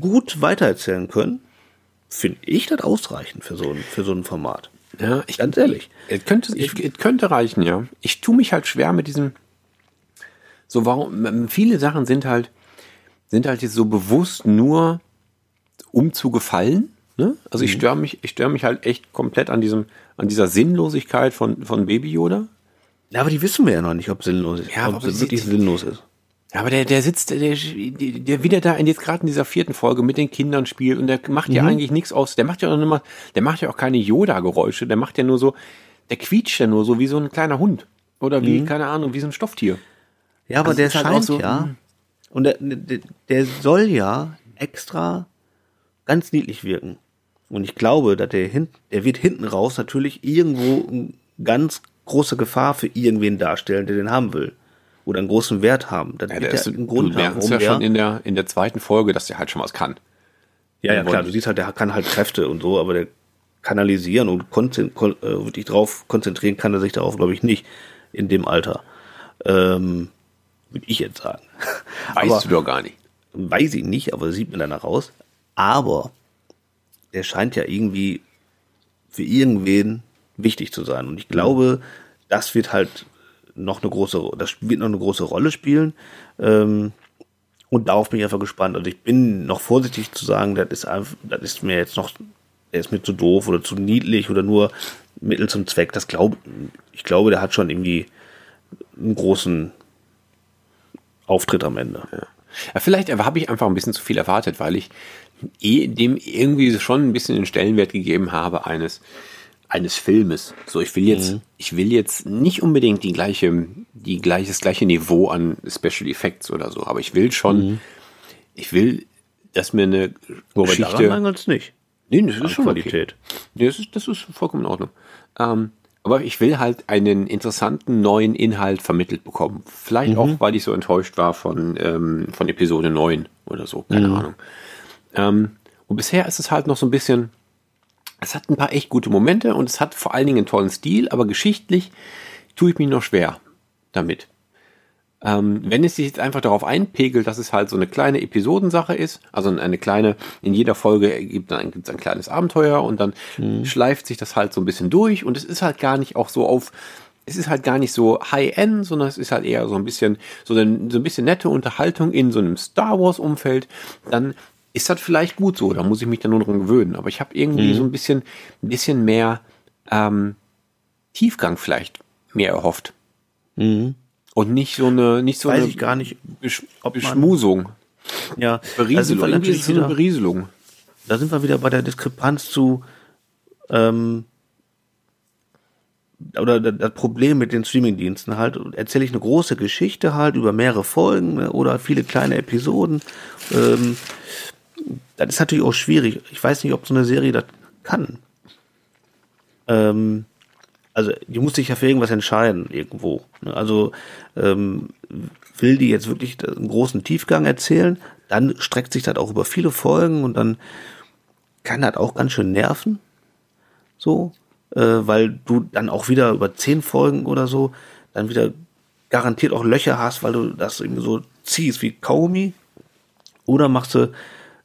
gut weitererzählen können, finde ich das ausreichend für so ein, für so ein Format. Ja, ich, Ganz ehrlich. Es könnte, es, es könnte reichen, ja. Ich tue mich halt schwer mit diesem. So, warum, viele Sachen sind halt, sind halt jetzt so bewusst nur um zu gefallen. Ne? Also ich störe mich, ich störe mich halt echt komplett an diesem, an dieser Sinnlosigkeit von, von Baby Yoda. Ja, aber die wissen wir ja noch nicht, ob sinnlos ist. Ja, ob aber es wirklich sinnlos ist. Ja, aber der, der sitzt, der, der, der wieder da in jetzt gerade in dieser vierten Folge mit den Kindern spielt und der macht ja eigentlich nichts aus. Der macht ja auch nicht mal, der macht ja auch keine Yoda-Geräusche. Der macht ja nur so, der quietscht ja nur so wie so ein kleiner Hund oder wie keine Ahnung wie so ein Stofftier. Ja, aber Also der halt scheint auch so, ja. hm. Und der, der, der soll ja extra ganz niedlich wirken. Und ich glaube, dass der, hin, der wird hinten raus natürlich irgendwo eine ganz große Gefahr für irgendwen darstellen, der den haben will. Oder einen großen Wert haben. Das Ja, wird der ist, ja einen du Grund haben, merkst warum ja schon in der in der zweiten Folge, dass der halt schon was kann. Ja, ja, klar, du siehst halt, der kann halt Kräfte und so, aber der kanalisieren und konzen kon äh, wirklich drauf konzentrieren kann er sich darauf, glaube ich, nicht in dem Alter. Ähm, würde ich jetzt sagen. <laughs> Weißt aber, du doch gar nicht. Weiß ich nicht, aber sieht mir danach aus. Aber der scheint ja irgendwie für irgendwen wichtig zu sein. Und ich glaube, das wird halt noch eine große, das wird noch eine große Rolle spielen. Ähm, Und darauf bin ich einfach gespannt. Also ich bin noch vorsichtig zu sagen, das ist einfach, das ist mir jetzt noch, der ist mir zu doof oder zu niedlich oder nur Mittel zum Zweck. Das glaube ich glaube, der hat schon irgendwie einen großen Auftritt am Ende. Ja. Ja, vielleicht habe ich einfach ein bisschen zu viel erwartet, weil ich eh dem irgendwie schon ein bisschen den Stellenwert gegeben habe eines eines Filmes. So, ich will jetzt, mhm. ich will jetzt nicht unbedingt die gleiche, die gleiche, das gleiche Niveau an Special Effects oder so, aber ich will schon, mhm. ich will, dass mir eine Wobei Geschichte. Daran nicht. Nee, das ist schon Qualität. Okay. Nee, das ist, das ist vollkommen in Ordnung. Ähm, aber ich will halt einen interessanten neuen Inhalt vermittelt bekommen. Vielleicht mhm. auch, weil ich so enttäuscht war von, ähm, von Episode 9 oder so, keine mhm. Ahnung. Ähm, und bisher ist es halt noch so ein bisschen, es hat ein paar echt gute Momente und es hat vor allen Dingen einen tollen Stil, aber geschichtlich tue ich mich noch schwer damit. Ähm, wenn es sich jetzt einfach darauf einpegelt, dass es halt so eine kleine Episodensache ist, also eine kleine, in jeder Folge gibt es ein, ein kleines Abenteuer und dann mhm. schleift sich das halt so ein bisschen durch und es ist halt gar nicht auch so auf, es ist halt gar nicht so High-End, sondern es ist halt eher so ein bisschen, so ein, so ein bisschen nette Unterhaltung in so einem Star Wars-Umfeld, dann ist das vielleicht gut so, da muss ich mich dann nur dran gewöhnen. Aber ich habe irgendwie mhm. so ein bisschen, ein bisschen mehr ähm, Tiefgang vielleicht mehr erhofft. Mhm. Und nicht so eine, nicht so Weiß eine ich gar nicht, Besch Beschmusung. Ja, Berieselung. Irgendwie ist so eine Berieselung. Da sind wir wieder bei der Diskrepanz zu ähm, oder das Problem mit den Streamingdiensten halt, erzähle ich eine große Geschichte halt über mehrere Folgen ne, oder viele kleine Episoden. Ähm, das ist natürlich auch schwierig. Ich weiß nicht, ob so eine Serie das kann. Ähm, also die muss sich ja für irgendwas entscheiden irgendwo. Ne? Also ähm, will die jetzt wirklich einen großen Tiefgang erzählen, dann streckt sich das auch über viele Folgen und dann kann das auch ganz schön nerven. So, äh, weil du dann auch wieder über zehn Folgen oder so dann wieder garantiert auch Löcher hast, weil du das irgendwie so ziehst wie Kaumi. Oder machst du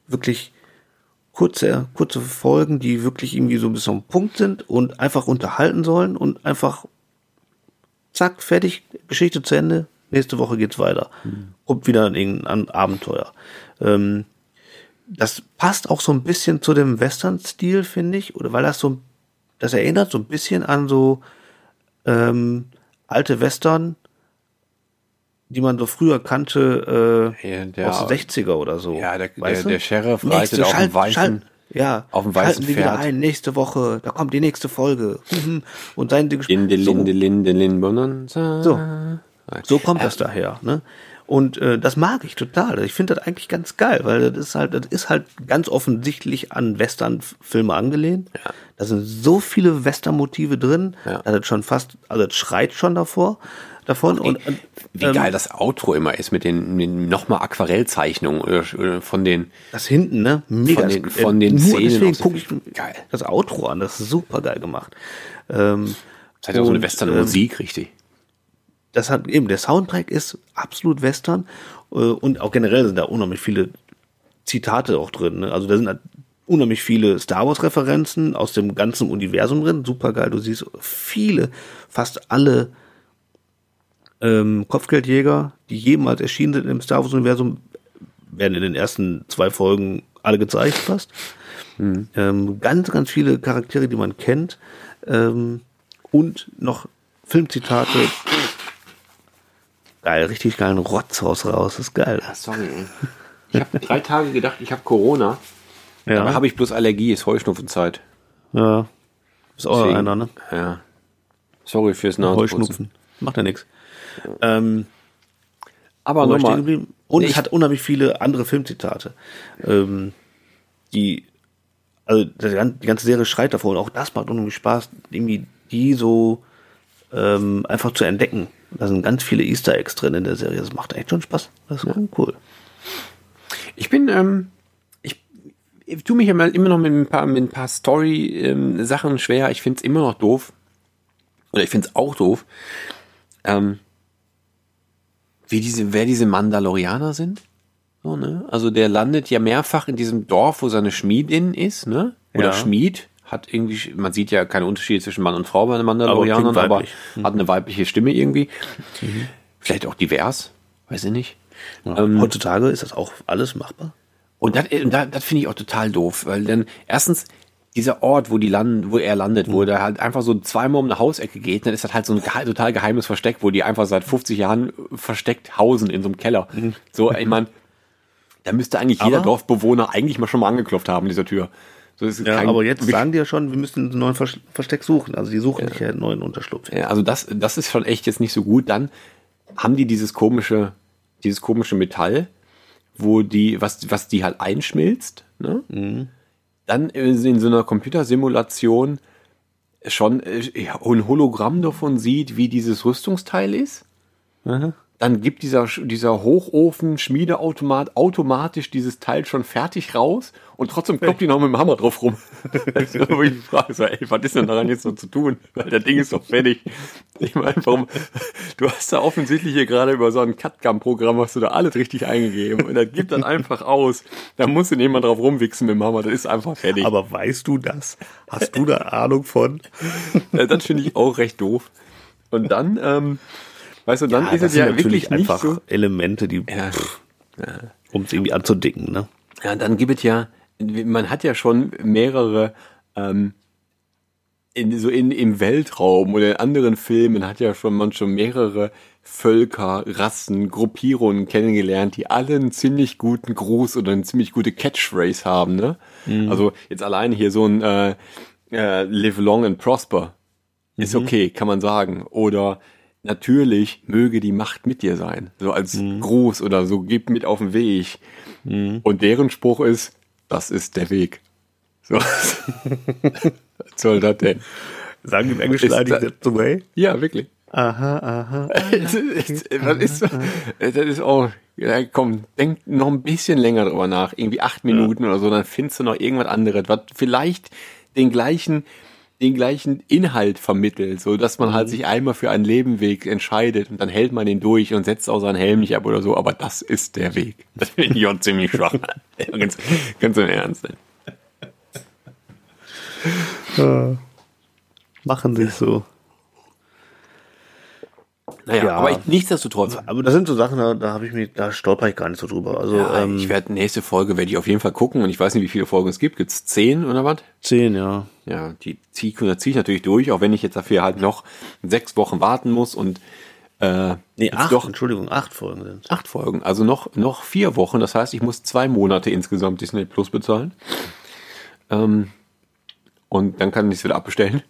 wirklich kurze, kurze Folgen, die wirklich irgendwie so ein bisschen am Punkt sind und einfach unterhalten sollen und einfach zack, fertig, Geschichte zu Ende, nächste Woche geht's weiter. Mhm. Kommt wieder irgendein Abenteuer. Ähm, das passt auch so ein bisschen zu dem Western-Stil, finde ich, oder weil das so, das erinnert so ein bisschen an so ähm, alte Western, die man so früher kannte äh, der, aus den 60er oder so. Ja, der, der, der Sheriff reitet auf dem weißen, schalt, ja, auf dem weißen Pferd. wieder ein, nächste Woche, da kommt die nächste Folge. Und sein Linde, Linde, Linde, Linde, So, so kommt das daher. Ne? Und äh, das mag ich total. Ich finde das eigentlich ganz geil, weil das ist halt, das ist halt ganz offensichtlich an Western-Filme angelehnt. Ja. Da sind so viele Western-Motive drin, ja. das schon fast, also das schreit schon davor davon. Okay. Und, und, Wie ähm, geil das Outro immer ist mit den, mit nochmal Aquarellzeichnungen oder, oder von den. Das hinten, ne? Mega. Von den, von den äh, Szenen. Deswegen gucke ich geil. das Outro an. Das ist super geil gemacht. Ähm, das hat ja so eine Western-Musik, ähm, richtig. Das hat eben, der Soundtrack ist absolut Western äh, und auch generell sind da unheimlich viele Zitate auch drin. Ne? Also da sind unheimlich viele Star Wars Referenzen aus dem ganzen Universum drin. Super geil. Du siehst viele, fast alle ähm, Kopfgeldjäger, die jemals erschienen sind im Star Wars-Universum, werden in den ersten zwei Folgen alle gezeigt fast. Mhm. Ähm, ganz, ganz viele Charaktere, die man kennt. Ähm, und noch Filmzitate. Geil, richtig geilen Rotzhaus raus. Das ist geil. Sorry, Ich habe drei Tage gedacht, ich habe Corona. Ja. Dabei habe ich bloß Allergie, ist Heuschnupfenzeit. Ja. Ist auch Deswegen, einer, ne? Ja. Sorry fürs Nasenputzen. Heuschnupfen. Macht ja nichts. Ähm, aber nochmal. Und es hat unheimlich viele andere Filmzitate, ähm, die, also die ganze Serie schreit davor und auch das macht unheimlich Spaß, irgendwie die so ähm, einfach zu entdecken. Da sind ganz viele Easter Eggs drin in der Serie. Das macht echt schon Spaß. Das ist ja. cool. Ich bin, ähm, ich, ich tue mich ja mal immer noch mit ein paar, mit ein paar Story-Sachen ähm, schwer. Ich finde es immer noch doof. Oder ich finde es auch doof. Ähm, wie diese, wer diese Mandalorianer sind. So, ne? Also der landet ja mehrfach in diesem Dorf, wo seine Schmiedin ist, ne? Oder ja. Schmied hat irgendwie, man sieht ja keine Unterschiede zwischen Mann und Frau bei den Mandalorianern, aber, aber mhm. hat eine weibliche Stimme irgendwie. Mhm. Vielleicht auch divers, weiß ich nicht. Ja, ähm, heutzutage ist das auch alles machbar. Und das, das, das finde ich auch total doof, weil dann erstens dieser Ort, wo die landen, wo er landet, wo der halt einfach so zweimal um eine Hausecke geht, dann ist das halt so ein gehe total geheimes Versteck, wo die einfach seit 50 Jahren versteckt hausen in so einem Keller. Mhm. So, ich meine, da müsste eigentlich jeder aber, Dorfbewohner eigentlich mal schon mal angeklopft haben, dieser Tür. So ja, aber jetzt sagen die ja schon, wir müssen einen neuen Versteck suchen. Also die suchen ja. nicht einen neuen Unterschlupf. Ja, also das, das ist schon echt jetzt nicht so gut. Dann haben die dieses komische, dieses komische Metall, wo die, was, was die halt einschmilzt, ne? Mhm. Dann in so einer Computersimulation schon äh, ein Hologramm davon sieht, wie dieses Rüstungsteil ist. Mhm dann gibt dieser, dieser Hochofen, Schmiedeautomat automatisch dieses Teil schon fertig raus und trotzdem kloppt die noch mit dem Hammer drauf rum. <laughs> Wo ich frage, so, ey, was ist denn daran jetzt so zu tun? Weil das Ding ist doch fertig. Ich meine, warum, du hast da offensichtlich hier gerade über so ein CAD-CAM-Programm hast du da alles richtig eingegeben und das gibt dann einfach aus. Da muss denn jemand drauf rumwichsen mit dem Hammer, das ist einfach fertig. Aber weißt du das? Hast du da Ahnung von? <laughs> das finde ich auch recht doof. Und dann, ähm, Weißt du, dann ja, ist es ja wirklich einfach so, Elemente, die, ja, ja. um es irgendwie anzudicken, ne? Ja, dann gibt es ja, man hat ja schon mehrere, ähm, in, so in, im Weltraum oder in anderen Filmen hat ja schon man schon mehrere Völker, Rassen, Gruppierungen kennengelernt, die alle einen ziemlich guten Gruß oder eine ziemlich gute Catchphrase haben, ne? Mhm. Also jetzt alleine hier so ein äh, äh, Live Long and Prosper ist mhm. okay, kann man sagen. Oder natürlich möge die Macht mit dir sein. So als mhm. Gruß oder so, gib mit auf den Weg. Mhm. Und deren Spruch ist, das ist der Weg. So. <laughs> Was soll das denn? Sagen im Englischen eigentlich that's the way? Ja, wirklich. Aha, aha. das, <laughs> ist, das, ist, das ist auch, ja, komm, denk noch ein bisschen länger drüber nach. Irgendwie acht Minuten ja. oder so, dann findest du noch irgendwas anderes, was vielleicht den gleichen, den gleichen Inhalt vermittelt, so dass man halt mhm. sich einmal für einen Lebenweg entscheidet und dann hält man ihn durch und setzt auch seinen Helm nicht ab oder so, aber das ist der Weg. <laughs> Das finde ich auch ziemlich schwach. <laughs> ganz, ganz im Ernst. Ja. Machen sich so. Naja, ja. aber ich, nichtsdestotrotz. Aber das sind so Sachen, da, da habe ich mich, da stolper ich gar nicht so drüber. Also ja, ähm, ich werde nächste Folge werde ich auf jeden Fall gucken und ich weiß nicht, wie viele Folgen es gibt. Gibt es zehn oder was? Zehn, ja. Ja, die ziehe zieh ich natürlich durch, auch wenn ich jetzt dafür halt noch sechs Wochen warten muss und äh, nee, acht, doch, Entschuldigung, acht Folgen sind Acht Folgen, also noch, noch vier Wochen. Das heißt, ich muss zwei Monate insgesamt Disney Plus bezahlen. Ähm, und dann kann ich es wieder abbestellen.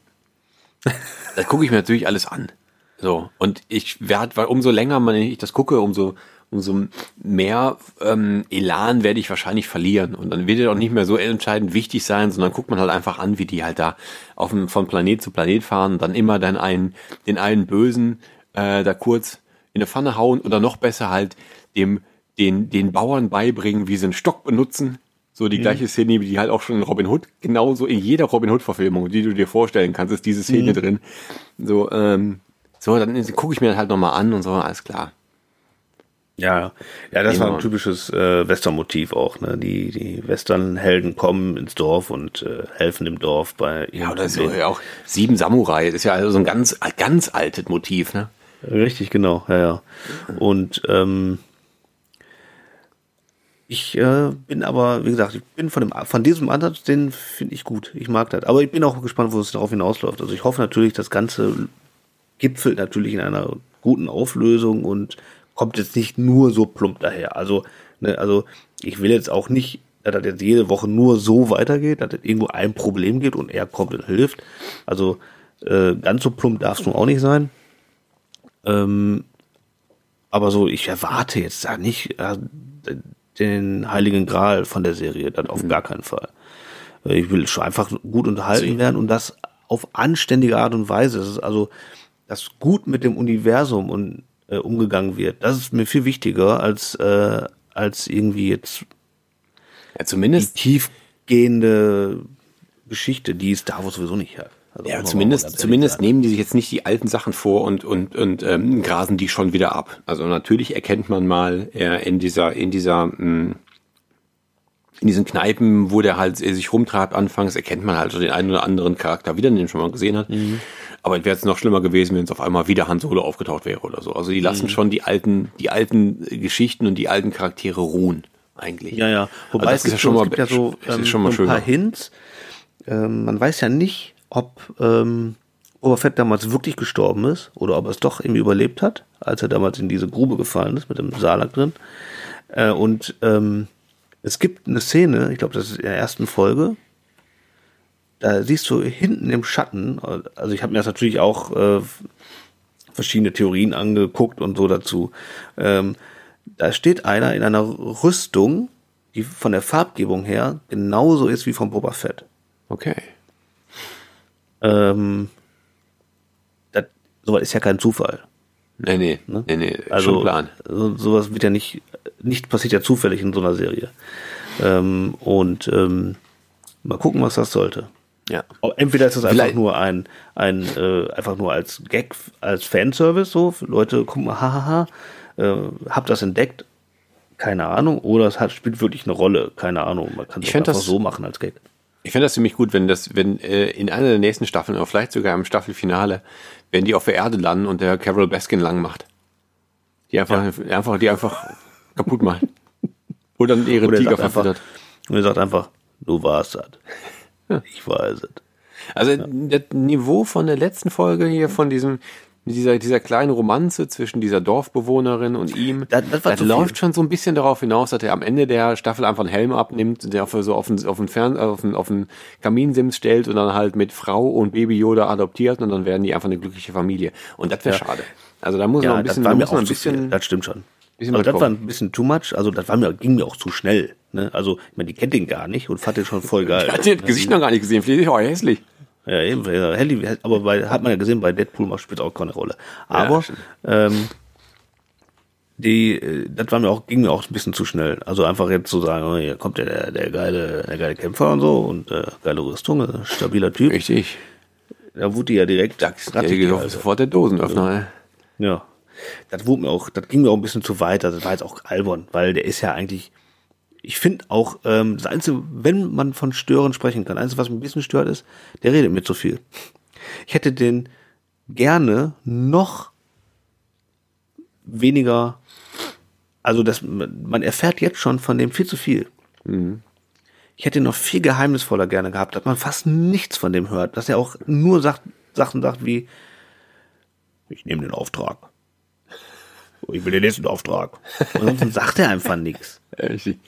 <laughs> das gucke ich mir natürlich alles an. So, und ich werde, weil umso länger man ich das gucke, umso, umso mehr ähm, Elan werde ich wahrscheinlich verlieren. Und dann wird er auch nicht mehr so entscheidend wichtig sein, sondern guckt man halt einfach an, wie die halt da auf dem, von Planet zu Planet fahren und dann immer dann einen, den einen Bösen äh, da kurz in eine Pfanne hauen oder noch besser halt dem, den, den Bauern beibringen, wie sie einen Stock benutzen. So die mhm. gleiche Szene, wie die halt auch schon in Robin Hood, genauso in jeder Robin Hood-Verfilmung, die du dir vorstellen kannst, ist diese Szene mhm. drin. So, ähm, so, dann gucke ich mir das halt nochmal an und so, alles klar. Ja, ja, das war ein typisches äh, Western-Motiv auch. Ne? Die, die Western-Helden kommen ins Dorf und äh, helfen dem Dorf bei. Ja, oder so, ja auch Sieben Samurai. Das ist ja also so ein ganz, ganz altes Motiv, ne? Richtig, genau, ja, ja. Und ähm, ich äh, bin aber, wie gesagt, ich bin von dem von diesem Ansatz, den finde ich gut. Ich mag das. Aber ich bin auch gespannt, wo es darauf hinausläuft. Also ich hoffe natürlich, das Ganze gipfelt natürlich in einer guten Auflösung und kommt jetzt nicht nur so plump daher. Also, ne, also ich will jetzt auch nicht, dass das jetzt jede Woche nur so weitergeht, dass es irgendwo ein Problem gibt und er kommt und hilft. Also äh, ganz so plump darf es nun auch nicht sein. Ähm, aber so, ich erwarte jetzt da nicht äh, den heiligen Gral von der Serie, dann auf mhm. gar keinen Fall. Ich will schon einfach gut unterhalten werden und das auf anständige Art und Weise. Das ist also dass gut mit dem Universum und, äh, umgegangen wird. Das ist mir viel wichtiger als, äh, als irgendwie jetzt ja, zumindest die tiefgehende Geschichte, die es da wo sowieso nicht hat. Also ja, zumindest, zumindest nehmen die sich jetzt nicht die alten Sachen vor und, und, und ähm, grasen die schon wieder ab. Also natürlich erkennt man mal äh, in dieser, in dieser, mh, hm, in diesen Kneipen, wo der halt sich rumtreibt anfangs, erkennt man halt so den einen oder anderen Charakter wieder, den man schon mal gesehen hat. Mhm. Aber es wäre jetzt noch schlimmer gewesen, wenn es auf einmal wieder Han Solo aufgetaucht wäre oder so. Also die lassen mhm. schon die alten, die alten Geschichten und die alten Charaktere ruhen, eigentlich. Ja, ja. Wobei also es, ist ja schon mal, gibt ja so, ähm, schon mal so ein paar Hints. Ähm, man weiß ja nicht, ob ähm, Boba Fett damals wirklich gestorben ist oder ob er es doch irgendwie überlebt hat, als er damals in diese Grube gefallen ist mit dem Salak drin. Äh, und ähm, es gibt eine Szene, ich glaube, das ist in der ersten Folge, da siehst du hinten im Schatten, also ich habe mir das natürlich auch äh, verschiedene Theorien angeguckt und so dazu. Ähm, da steht einer in einer Rüstung, die von der Farbgebung her genauso ist wie von Boba Fett. Okay. Ähm, das, sowas ist ja kein Zufall. Nee, nee, ne? nee, nee, also, schon Plan. So, sowas wird ja nicht, nicht passiert ja zufällig in so einer Serie. Ähm, und ähm, mal gucken, was das sollte. Ja. Entweder ist das einfach nur ein, ein äh, einfach nur als Gag, als Fanservice, so, Leute, guck mal, hahaha, äh, hab das entdeckt, keine Ahnung, oder es hat, spielt wirklich eine Rolle, keine Ahnung, man kann es einfach das, so machen als Gag. Ich finde das ziemlich gut, wenn das, wenn äh, in einer der nächsten Staffeln oder vielleicht sogar im Staffelfinale, wenn die auf der Erde landen und der Carol Baskin lang macht. Die einfach, ja. einfach, die einfach kaputt machen. Oder dann ihre Tiger verfüttert. Und er sagt einfach, du warst das. Ich weiß es. Also ja. das Niveau von der letzten Folge hier, von diesem, dieser, dieser kleinen Romanze zwischen dieser Dorfbewohnerin und ihm, das, das, das läuft viel. schon so ein bisschen darauf hinaus, dass er am Ende der Staffel einfach einen Helm abnimmt, der für so auf den, auf den, Fern, auf den, auf den Kaminsims stellt und dann halt mit Frau und Baby Yoda adoptiert und dann werden die einfach eine glückliche Familie. Und das wäre ja. schade. Also da muss ja, man ein bisschen, da muss man ein bisschen, das stimmt schon. Aber das war ein bisschen too much, also das war mir, ging mir auch zu schnell. Ne? Also, ich meine, die kennt den gar nicht und fand den schon voll <laughs> geil. hat das Gesicht noch gar nicht gesehen, vielleicht ist auch hässlich. Ja, eben, ja, aber bei, hat man ja gesehen, bei Deadpool spielt auch keine Rolle. Aber ja, ähm, die, äh, das war mir auch, ging mir auch ein bisschen zu schnell. Also einfach jetzt zu sagen, oh, hier kommt der, der, der geile, der geile Kämpfer und so und äh, geile Rüstung, äh, stabiler Typ. Richtig. Da wurde die ja direkt. Da geht also. sofort der Dosenöffner. Also, ja das wurde mir auch, das ging mir auch ein bisschen zu weit. Also das war jetzt auch albern, weil der ist ja eigentlich, ich finde auch, ähm, das Einzige, wenn man von Stören sprechen kann, das Einzige, was mich ein bisschen stört, ist, der redet mir zu viel. Ich hätte den gerne noch weniger, also das, man erfährt jetzt schon von dem viel zu viel. Mhm. Ich hätte ihn noch viel geheimnisvoller gerne gehabt, dass man fast nichts von dem hört, dass er auch nur sagt, Sachen sagt wie, ich nehme den Auftrag ich will den nächsten Auftrag. <laughs> Ansonsten sagt er einfach nichts.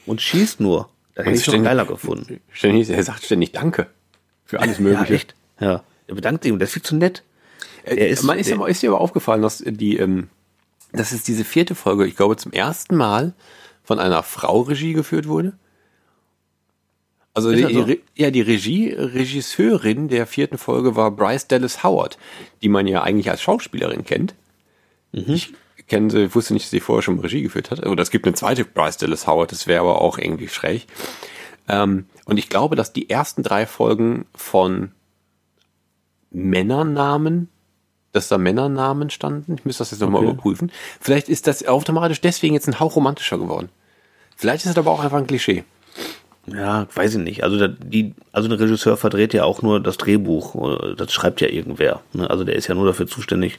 Und schießt nur. Da hätte ich schon geiler gefunden. Ständig, er sagt ständig Danke für alles Mögliche. Ja, echt? Ja. Er bedankt sich und der ist viel zu nett. Er ist, Man ist, der, ist dir aber aufgefallen, dass die, ähm, dass es diese vierte Folge, ich glaube, zum ersten Mal von einer Frau Regie geführt wurde. Also die, so? ja, die Regie, Regisseurin der vierten Folge war Bryce Dallas Howard, die man ja eigentlich als Schauspielerin kennt. Mhm. Ich kennen sie, ich wusste nicht, dass sie vorher schon Regie geführt hat. Oder es gibt eine zweite Bryce Dallas Howard, das wäre aber auch irgendwie schräg. Ähm, und ich glaube, dass die ersten drei Folgen von Männernamen, dass da Männernamen standen. Ich müsste das jetzt nochmal okay. überprüfen. Vielleicht ist das automatisch deswegen jetzt ein Hauch romantischer geworden. Vielleicht ist es aber auch einfach ein Klischee. Ja, weiß ich nicht. Also die, also ein Regisseur verdreht ja auch nur das Drehbuch. Das schreibt ja irgendwer. Ne? Also der ist ja nur dafür zuständig,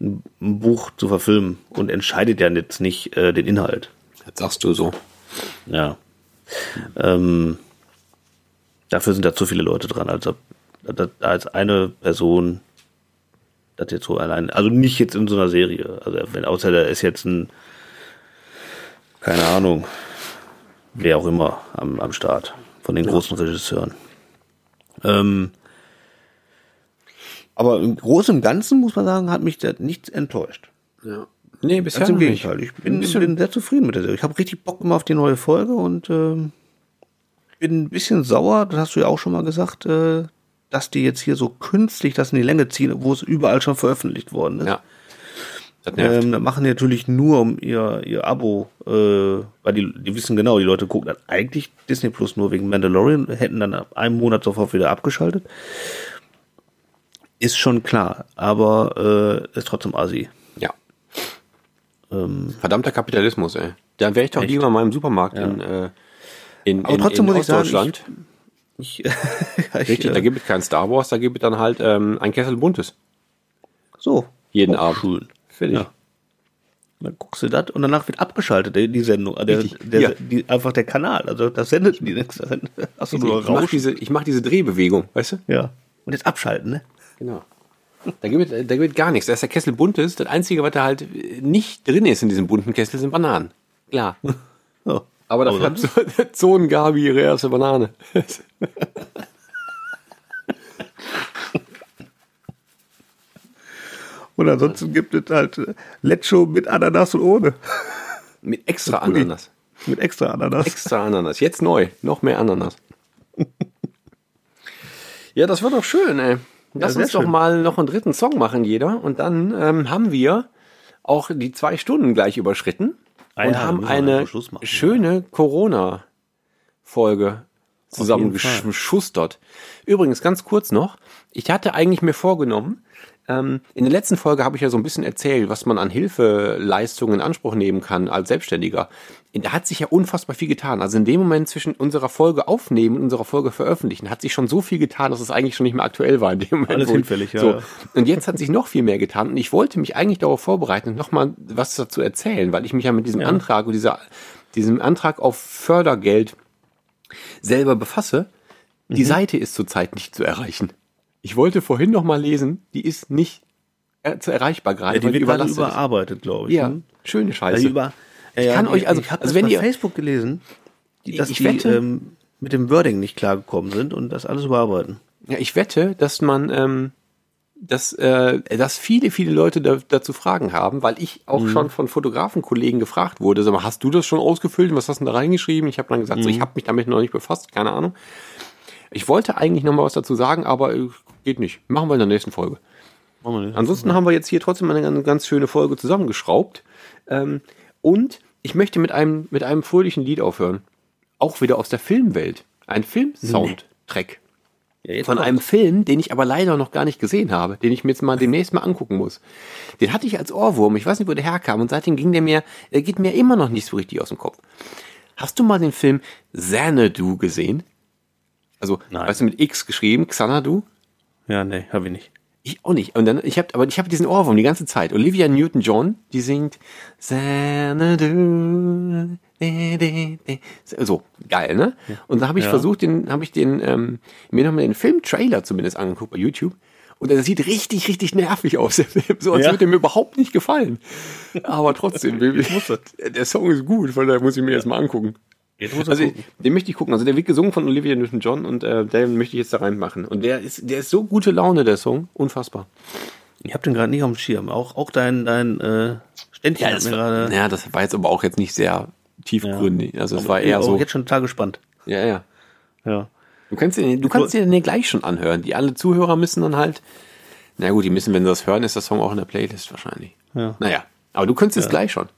ein Buch zu verfilmen und entscheidet ja jetzt nicht äh, den Inhalt. Das sagst du so. Ja. Ähm, dafür sind da zu viele Leute dran, als als eine Person das jetzt so allein, also nicht jetzt in so einer Serie, also wenn außer da ist jetzt ein, keine Ahnung, wer auch immer am, am Start von den ja. großen Regisseuren. Ähm, aber im Großen und Ganzen muss man sagen, hat mich das nichts enttäuscht. Ja. Nee, bisher Ganz im Gegenteil. Ich bin, bin, sehr zufrieden mit der Serie. Ich habe richtig Bock immer auf die neue Folge und äh, bin ein bisschen sauer, das hast du ja auch schon mal gesagt, äh, dass die jetzt hier so künstlich das in die Länge ziehen, wo es überall schon veröffentlicht worden ist. Ja. Das nervt. Ähm, das machen die natürlich nur um ihr, ihr Abo, äh, weil die, die wissen genau, die Leute gucken dann eigentlich Disney Plus nur wegen Mandalorian, hätten dann ab einem Monat sofort wieder abgeschaltet. Ist schon klar, aber äh, ist trotzdem assi. Ja. Ähm, Verdammter Kapitalismus, ey. Dann wäre ich doch echt? lieber mal im Supermarkt ja. in, äh, in, aber trotzdem in, muss ich sagen, <laughs> ich, Ich, Richtig, da gibt es kein Star Wars, da gibt es dann halt ähm, ein Kessel Buntes. So. Jeden Auch Abend. Schön. Fertig. Ja. Dann guckst du das und danach wird abgeschaltet, die, Sendung. Der, der, ja. die, einfach der Kanal. Also das sendet die nächste. <laughs> Nur Ich mache diese, ich mach diese Drehbewegung, weißt du? Ja. Und jetzt abschalten, ne? Genau. Da gibt, es- da gibt gar nichts. Da ist der Kessel bunt ist. Das Einzige, was da halt nicht drin ist in diesem bunten Kessel, sind Bananen. Klar. Ja. <laughs> Aber dafür hat so- <laughs> der Sohn Gabi ihre erste Banane. <laughs> Und ansonsten gibt es halt äh, Lecho mit Ananas und ohne. Mit extra. Ananas. Mit extra Ananas. Extra Ananas. Jetzt neu. Noch mehr Ananas. ja, das wird doch schön, ey. Lass sehr uns doch schön. mal noch einen dritten Song machen, jeder. Und dann ähm, haben wir auch die zwei Stunden gleich überschritten Ah und ja, haben eine machen, schöne Corona-Folge zusammengeschustert. Übrigens, ganz kurz noch, ich hatte eigentlich mir vorgenommen, ähm, in der letzten Folge habe ich ja so ein bisschen erzählt, was man an Hilfeleistungen in Anspruch nehmen kann als Selbstständiger. Da hat sich ja unfassbar viel getan. Also in dem Moment zwischen unserer Folge aufnehmen und unserer Folge veröffentlichen, hat sich schon so viel getan, dass es eigentlich schon nicht mehr aktuell war in dem Moment. Alles hinfällig, ja, So. ja. Und jetzt hat sich noch viel mehr getan und ich wollte mich eigentlich darauf vorbereiten nochmal was dazu erzählen, weil ich mich ja mit diesem Antrag und dieser, diesem Antrag auf Fördergeld selber befasse. Die Mhm. Seite ist zurzeit nicht zu erreichen. Ich wollte vorhin noch mal lesen, die ist nicht äh, zu erreichbar gerade, Ja, die wird gerade überarbeitet, glaube ich. Ja, ne? schöne Ja, Scheiße. Ich kann euch also- ich also das wenn ihr- Facebook gelesen, die, dass Ich die wette- ähm, mit dem Wording nicht klargekommen sind und das alles überarbeiten. Ja, ich wette, dass man, ähm, dass, äh, dass viele, viele Leute da, dazu Fragen haben, weil ich auch Mhm. schon von Fotografenkollegen gefragt wurde, sag mal, hast du das schon ausgefüllt? Was hast du da reingeschrieben? Ich habe dann gesagt, so, Mhm. ich habe mich damit noch nicht befasst, keine Ahnung. Ich wollte eigentlich noch mal was dazu sagen, aber äh, geht nicht. Machen wir in der nächsten Folge. Ansonsten haben wir jetzt hier trotzdem eine, eine ganz schöne Folge zusammengeschraubt. Ähm, und ich möchte mit einem, mit einem fröhlichen Lied aufhören. Auch wieder aus der Filmwelt. Ein Film-Soundtrack. Ja, jetzt Von kommt's. einem Film, den ich aber leider noch gar nicht gesehen habe, den ich mir jetzt mal demnächst mal angucken muss. Den hatte ich als Ohrwurm, ich weiß nicht, wo der herkam, und seitdem ging der mir, der geht mir immer noch nicht so richtig aus dem Kopf. Hast du mal den Film Xanadu gesehen? Also, Nein. weißt du, mit X geschrieben, Xanadu? Ja, nee, habe ich nicht. Ich auch nicht. Und dann, ich habe, aber ich habe diesen Ohrwurm die ganze Zeit. Olivia Newton-John, die singt Xanadu. de, de, de. So geil, ne? Und da habe ich Ja. versucht, den, habe ich den ähm, mir nochmal den Filmtrailer zumindest angeguckt bei YouTube. Und der sieht richtig, richtig nervig aus. <laughs> So als Ja. würde er mir überhaupt nicht gefallen. Aber trotzdem, <laughs> ich muss das. Der Song ist gut, von daher muss ich mir jetzt mal angucken. Also den möchte ich gucken. Also der wird gesungen von Olivia Newton-John und äh, den möchte ich jetzt da reinmachen. Und der ist, der ist so gute Laune, der Song. Unfassbar. ich habe den gerade nicht auf dem Schirm. Auch, auch dein, dein äh, Ständchen hat das mir gerade. ja, das war jetzt aber auch jetzt nicht sehr tiefgründig. Also es war ich bin eher auch so. jetzt schon total gespannt. Ja, ja. Ja. Du kannst dir, du kannst dir den gleich schon anhören. Die alle Zuhörer müssen dann halt. Na gut, die müssen, wenn sie das hören, ist der Song auch in der Playlist wahrscheinlich. Ja. Naja, aber du könntest es gleich schon.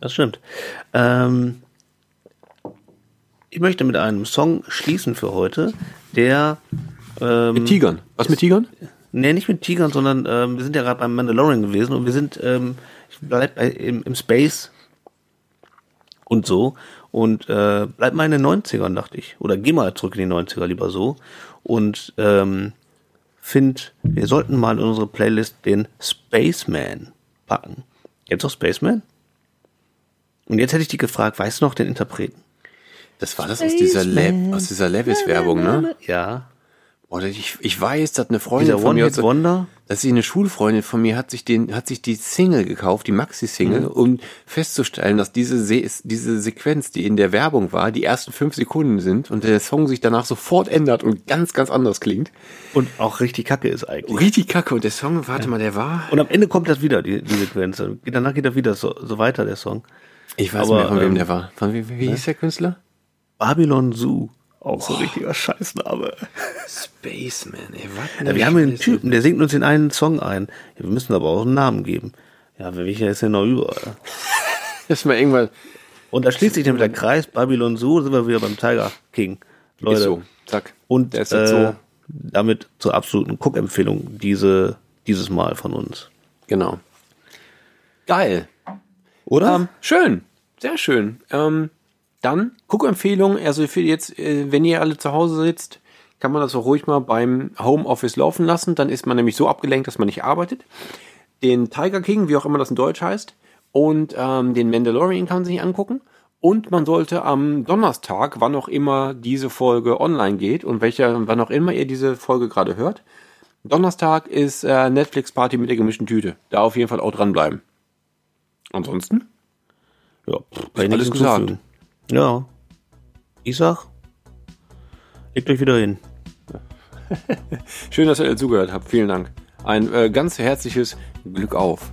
Das stimmt. Ähm, ich möchte mit einem Song schließen für heute, der ähm, Mit Tigern. Was mit Tigern? Nee, nicht mit Tigern, sondern ähm, wir sind ja gerade beim Mandalorian gewesen und wir sind, ähm, ich bleib bei, im, im Space und so und äh, bleib mal in den 90ern, dachte ich. Oder geh mal zurück in die 90er, lieber so. Und ähm, find, wir sollten mal in unsere Playlist den Spaceman packen. Kennst du Spaceman? Und jetzt hätte ich dich gefragt, weißt du noch den Interpreten? Das war das aus dieser, Le aus dieser Levis-Werbung, ne? Ja. Oder ich, ich weiß, dass eine Freundin Dieser von mir, Wonder? dass sie eine Schulfreundin von mir hat sich den, hat sich die Single gekauft, die Maxi-Single, Mhm. um festzustellen, dass diese, Se diese Sequenz, die in der Werbung war, die ersten fünf Sekunden sind und der Song sich danach sofort ändert und ganz, ganz anders klingt. Und auch richtig kacke ist eigentlich. Richtig kacke. Und der Song, warte mal, der war, Und am Ende kommt das wieder, die, die Sequenz. Danach geht er wieder so, so weiter, der Song. ich weiß Aber, nicht mehr, von wem ähm, der war. Von wie, wie hieß der Künstler? Babylon Zoo. Auch so ein richtiger Scheißname. Spaceman, ey, was? Ja, wir haben hier einen Typen, der singt uns in einen Song ein. Wir müssen aber auch einen Namen geben. Ja, welcher ist denn noch über? Das <laughs> mal irgendwann, Und da schließt sich dann der Kreis, Babylon Zoo, sind wir wieder beim Tiger King. Leute. ist so, zack. Und der ist jetzt äh, so, damit zur absoluten Guckempfehlung diese, dieses Mal von uns. genau. Geil. Oder? Ähm, schön, sehr schön. Ähm, Dann Guckempfehlung, also für jetzt, äh, wenn ihr alle zu Hause sitzt, kann man das auch ruhig mal beim Homeoffice laufen lassen. Dann ist man nämlich so abgelenkt, dass man nicht arbeitet. Den Tiger King, wie auch immer das in Deutsch heißt, und ähm, den Mandalorian kann man sich angucken. Und man sollte am Donnerstag, wann auch immer diese Folge online geht und welcher, wann auch immer ihr diese Folge gerade hört, Donnerstag ist äh, Netflix Party mit der gemischten Tüte. Da auf jeden Fall auch dranbleiben. Ansonsten? Ja, pff, alles gesagt. Ja. Ich sag, legt euch wieder hin. <laughs> Schön, dass ihr zugehört habt. Vielen Dank. Ein äh, ganz herzliches Glück auf.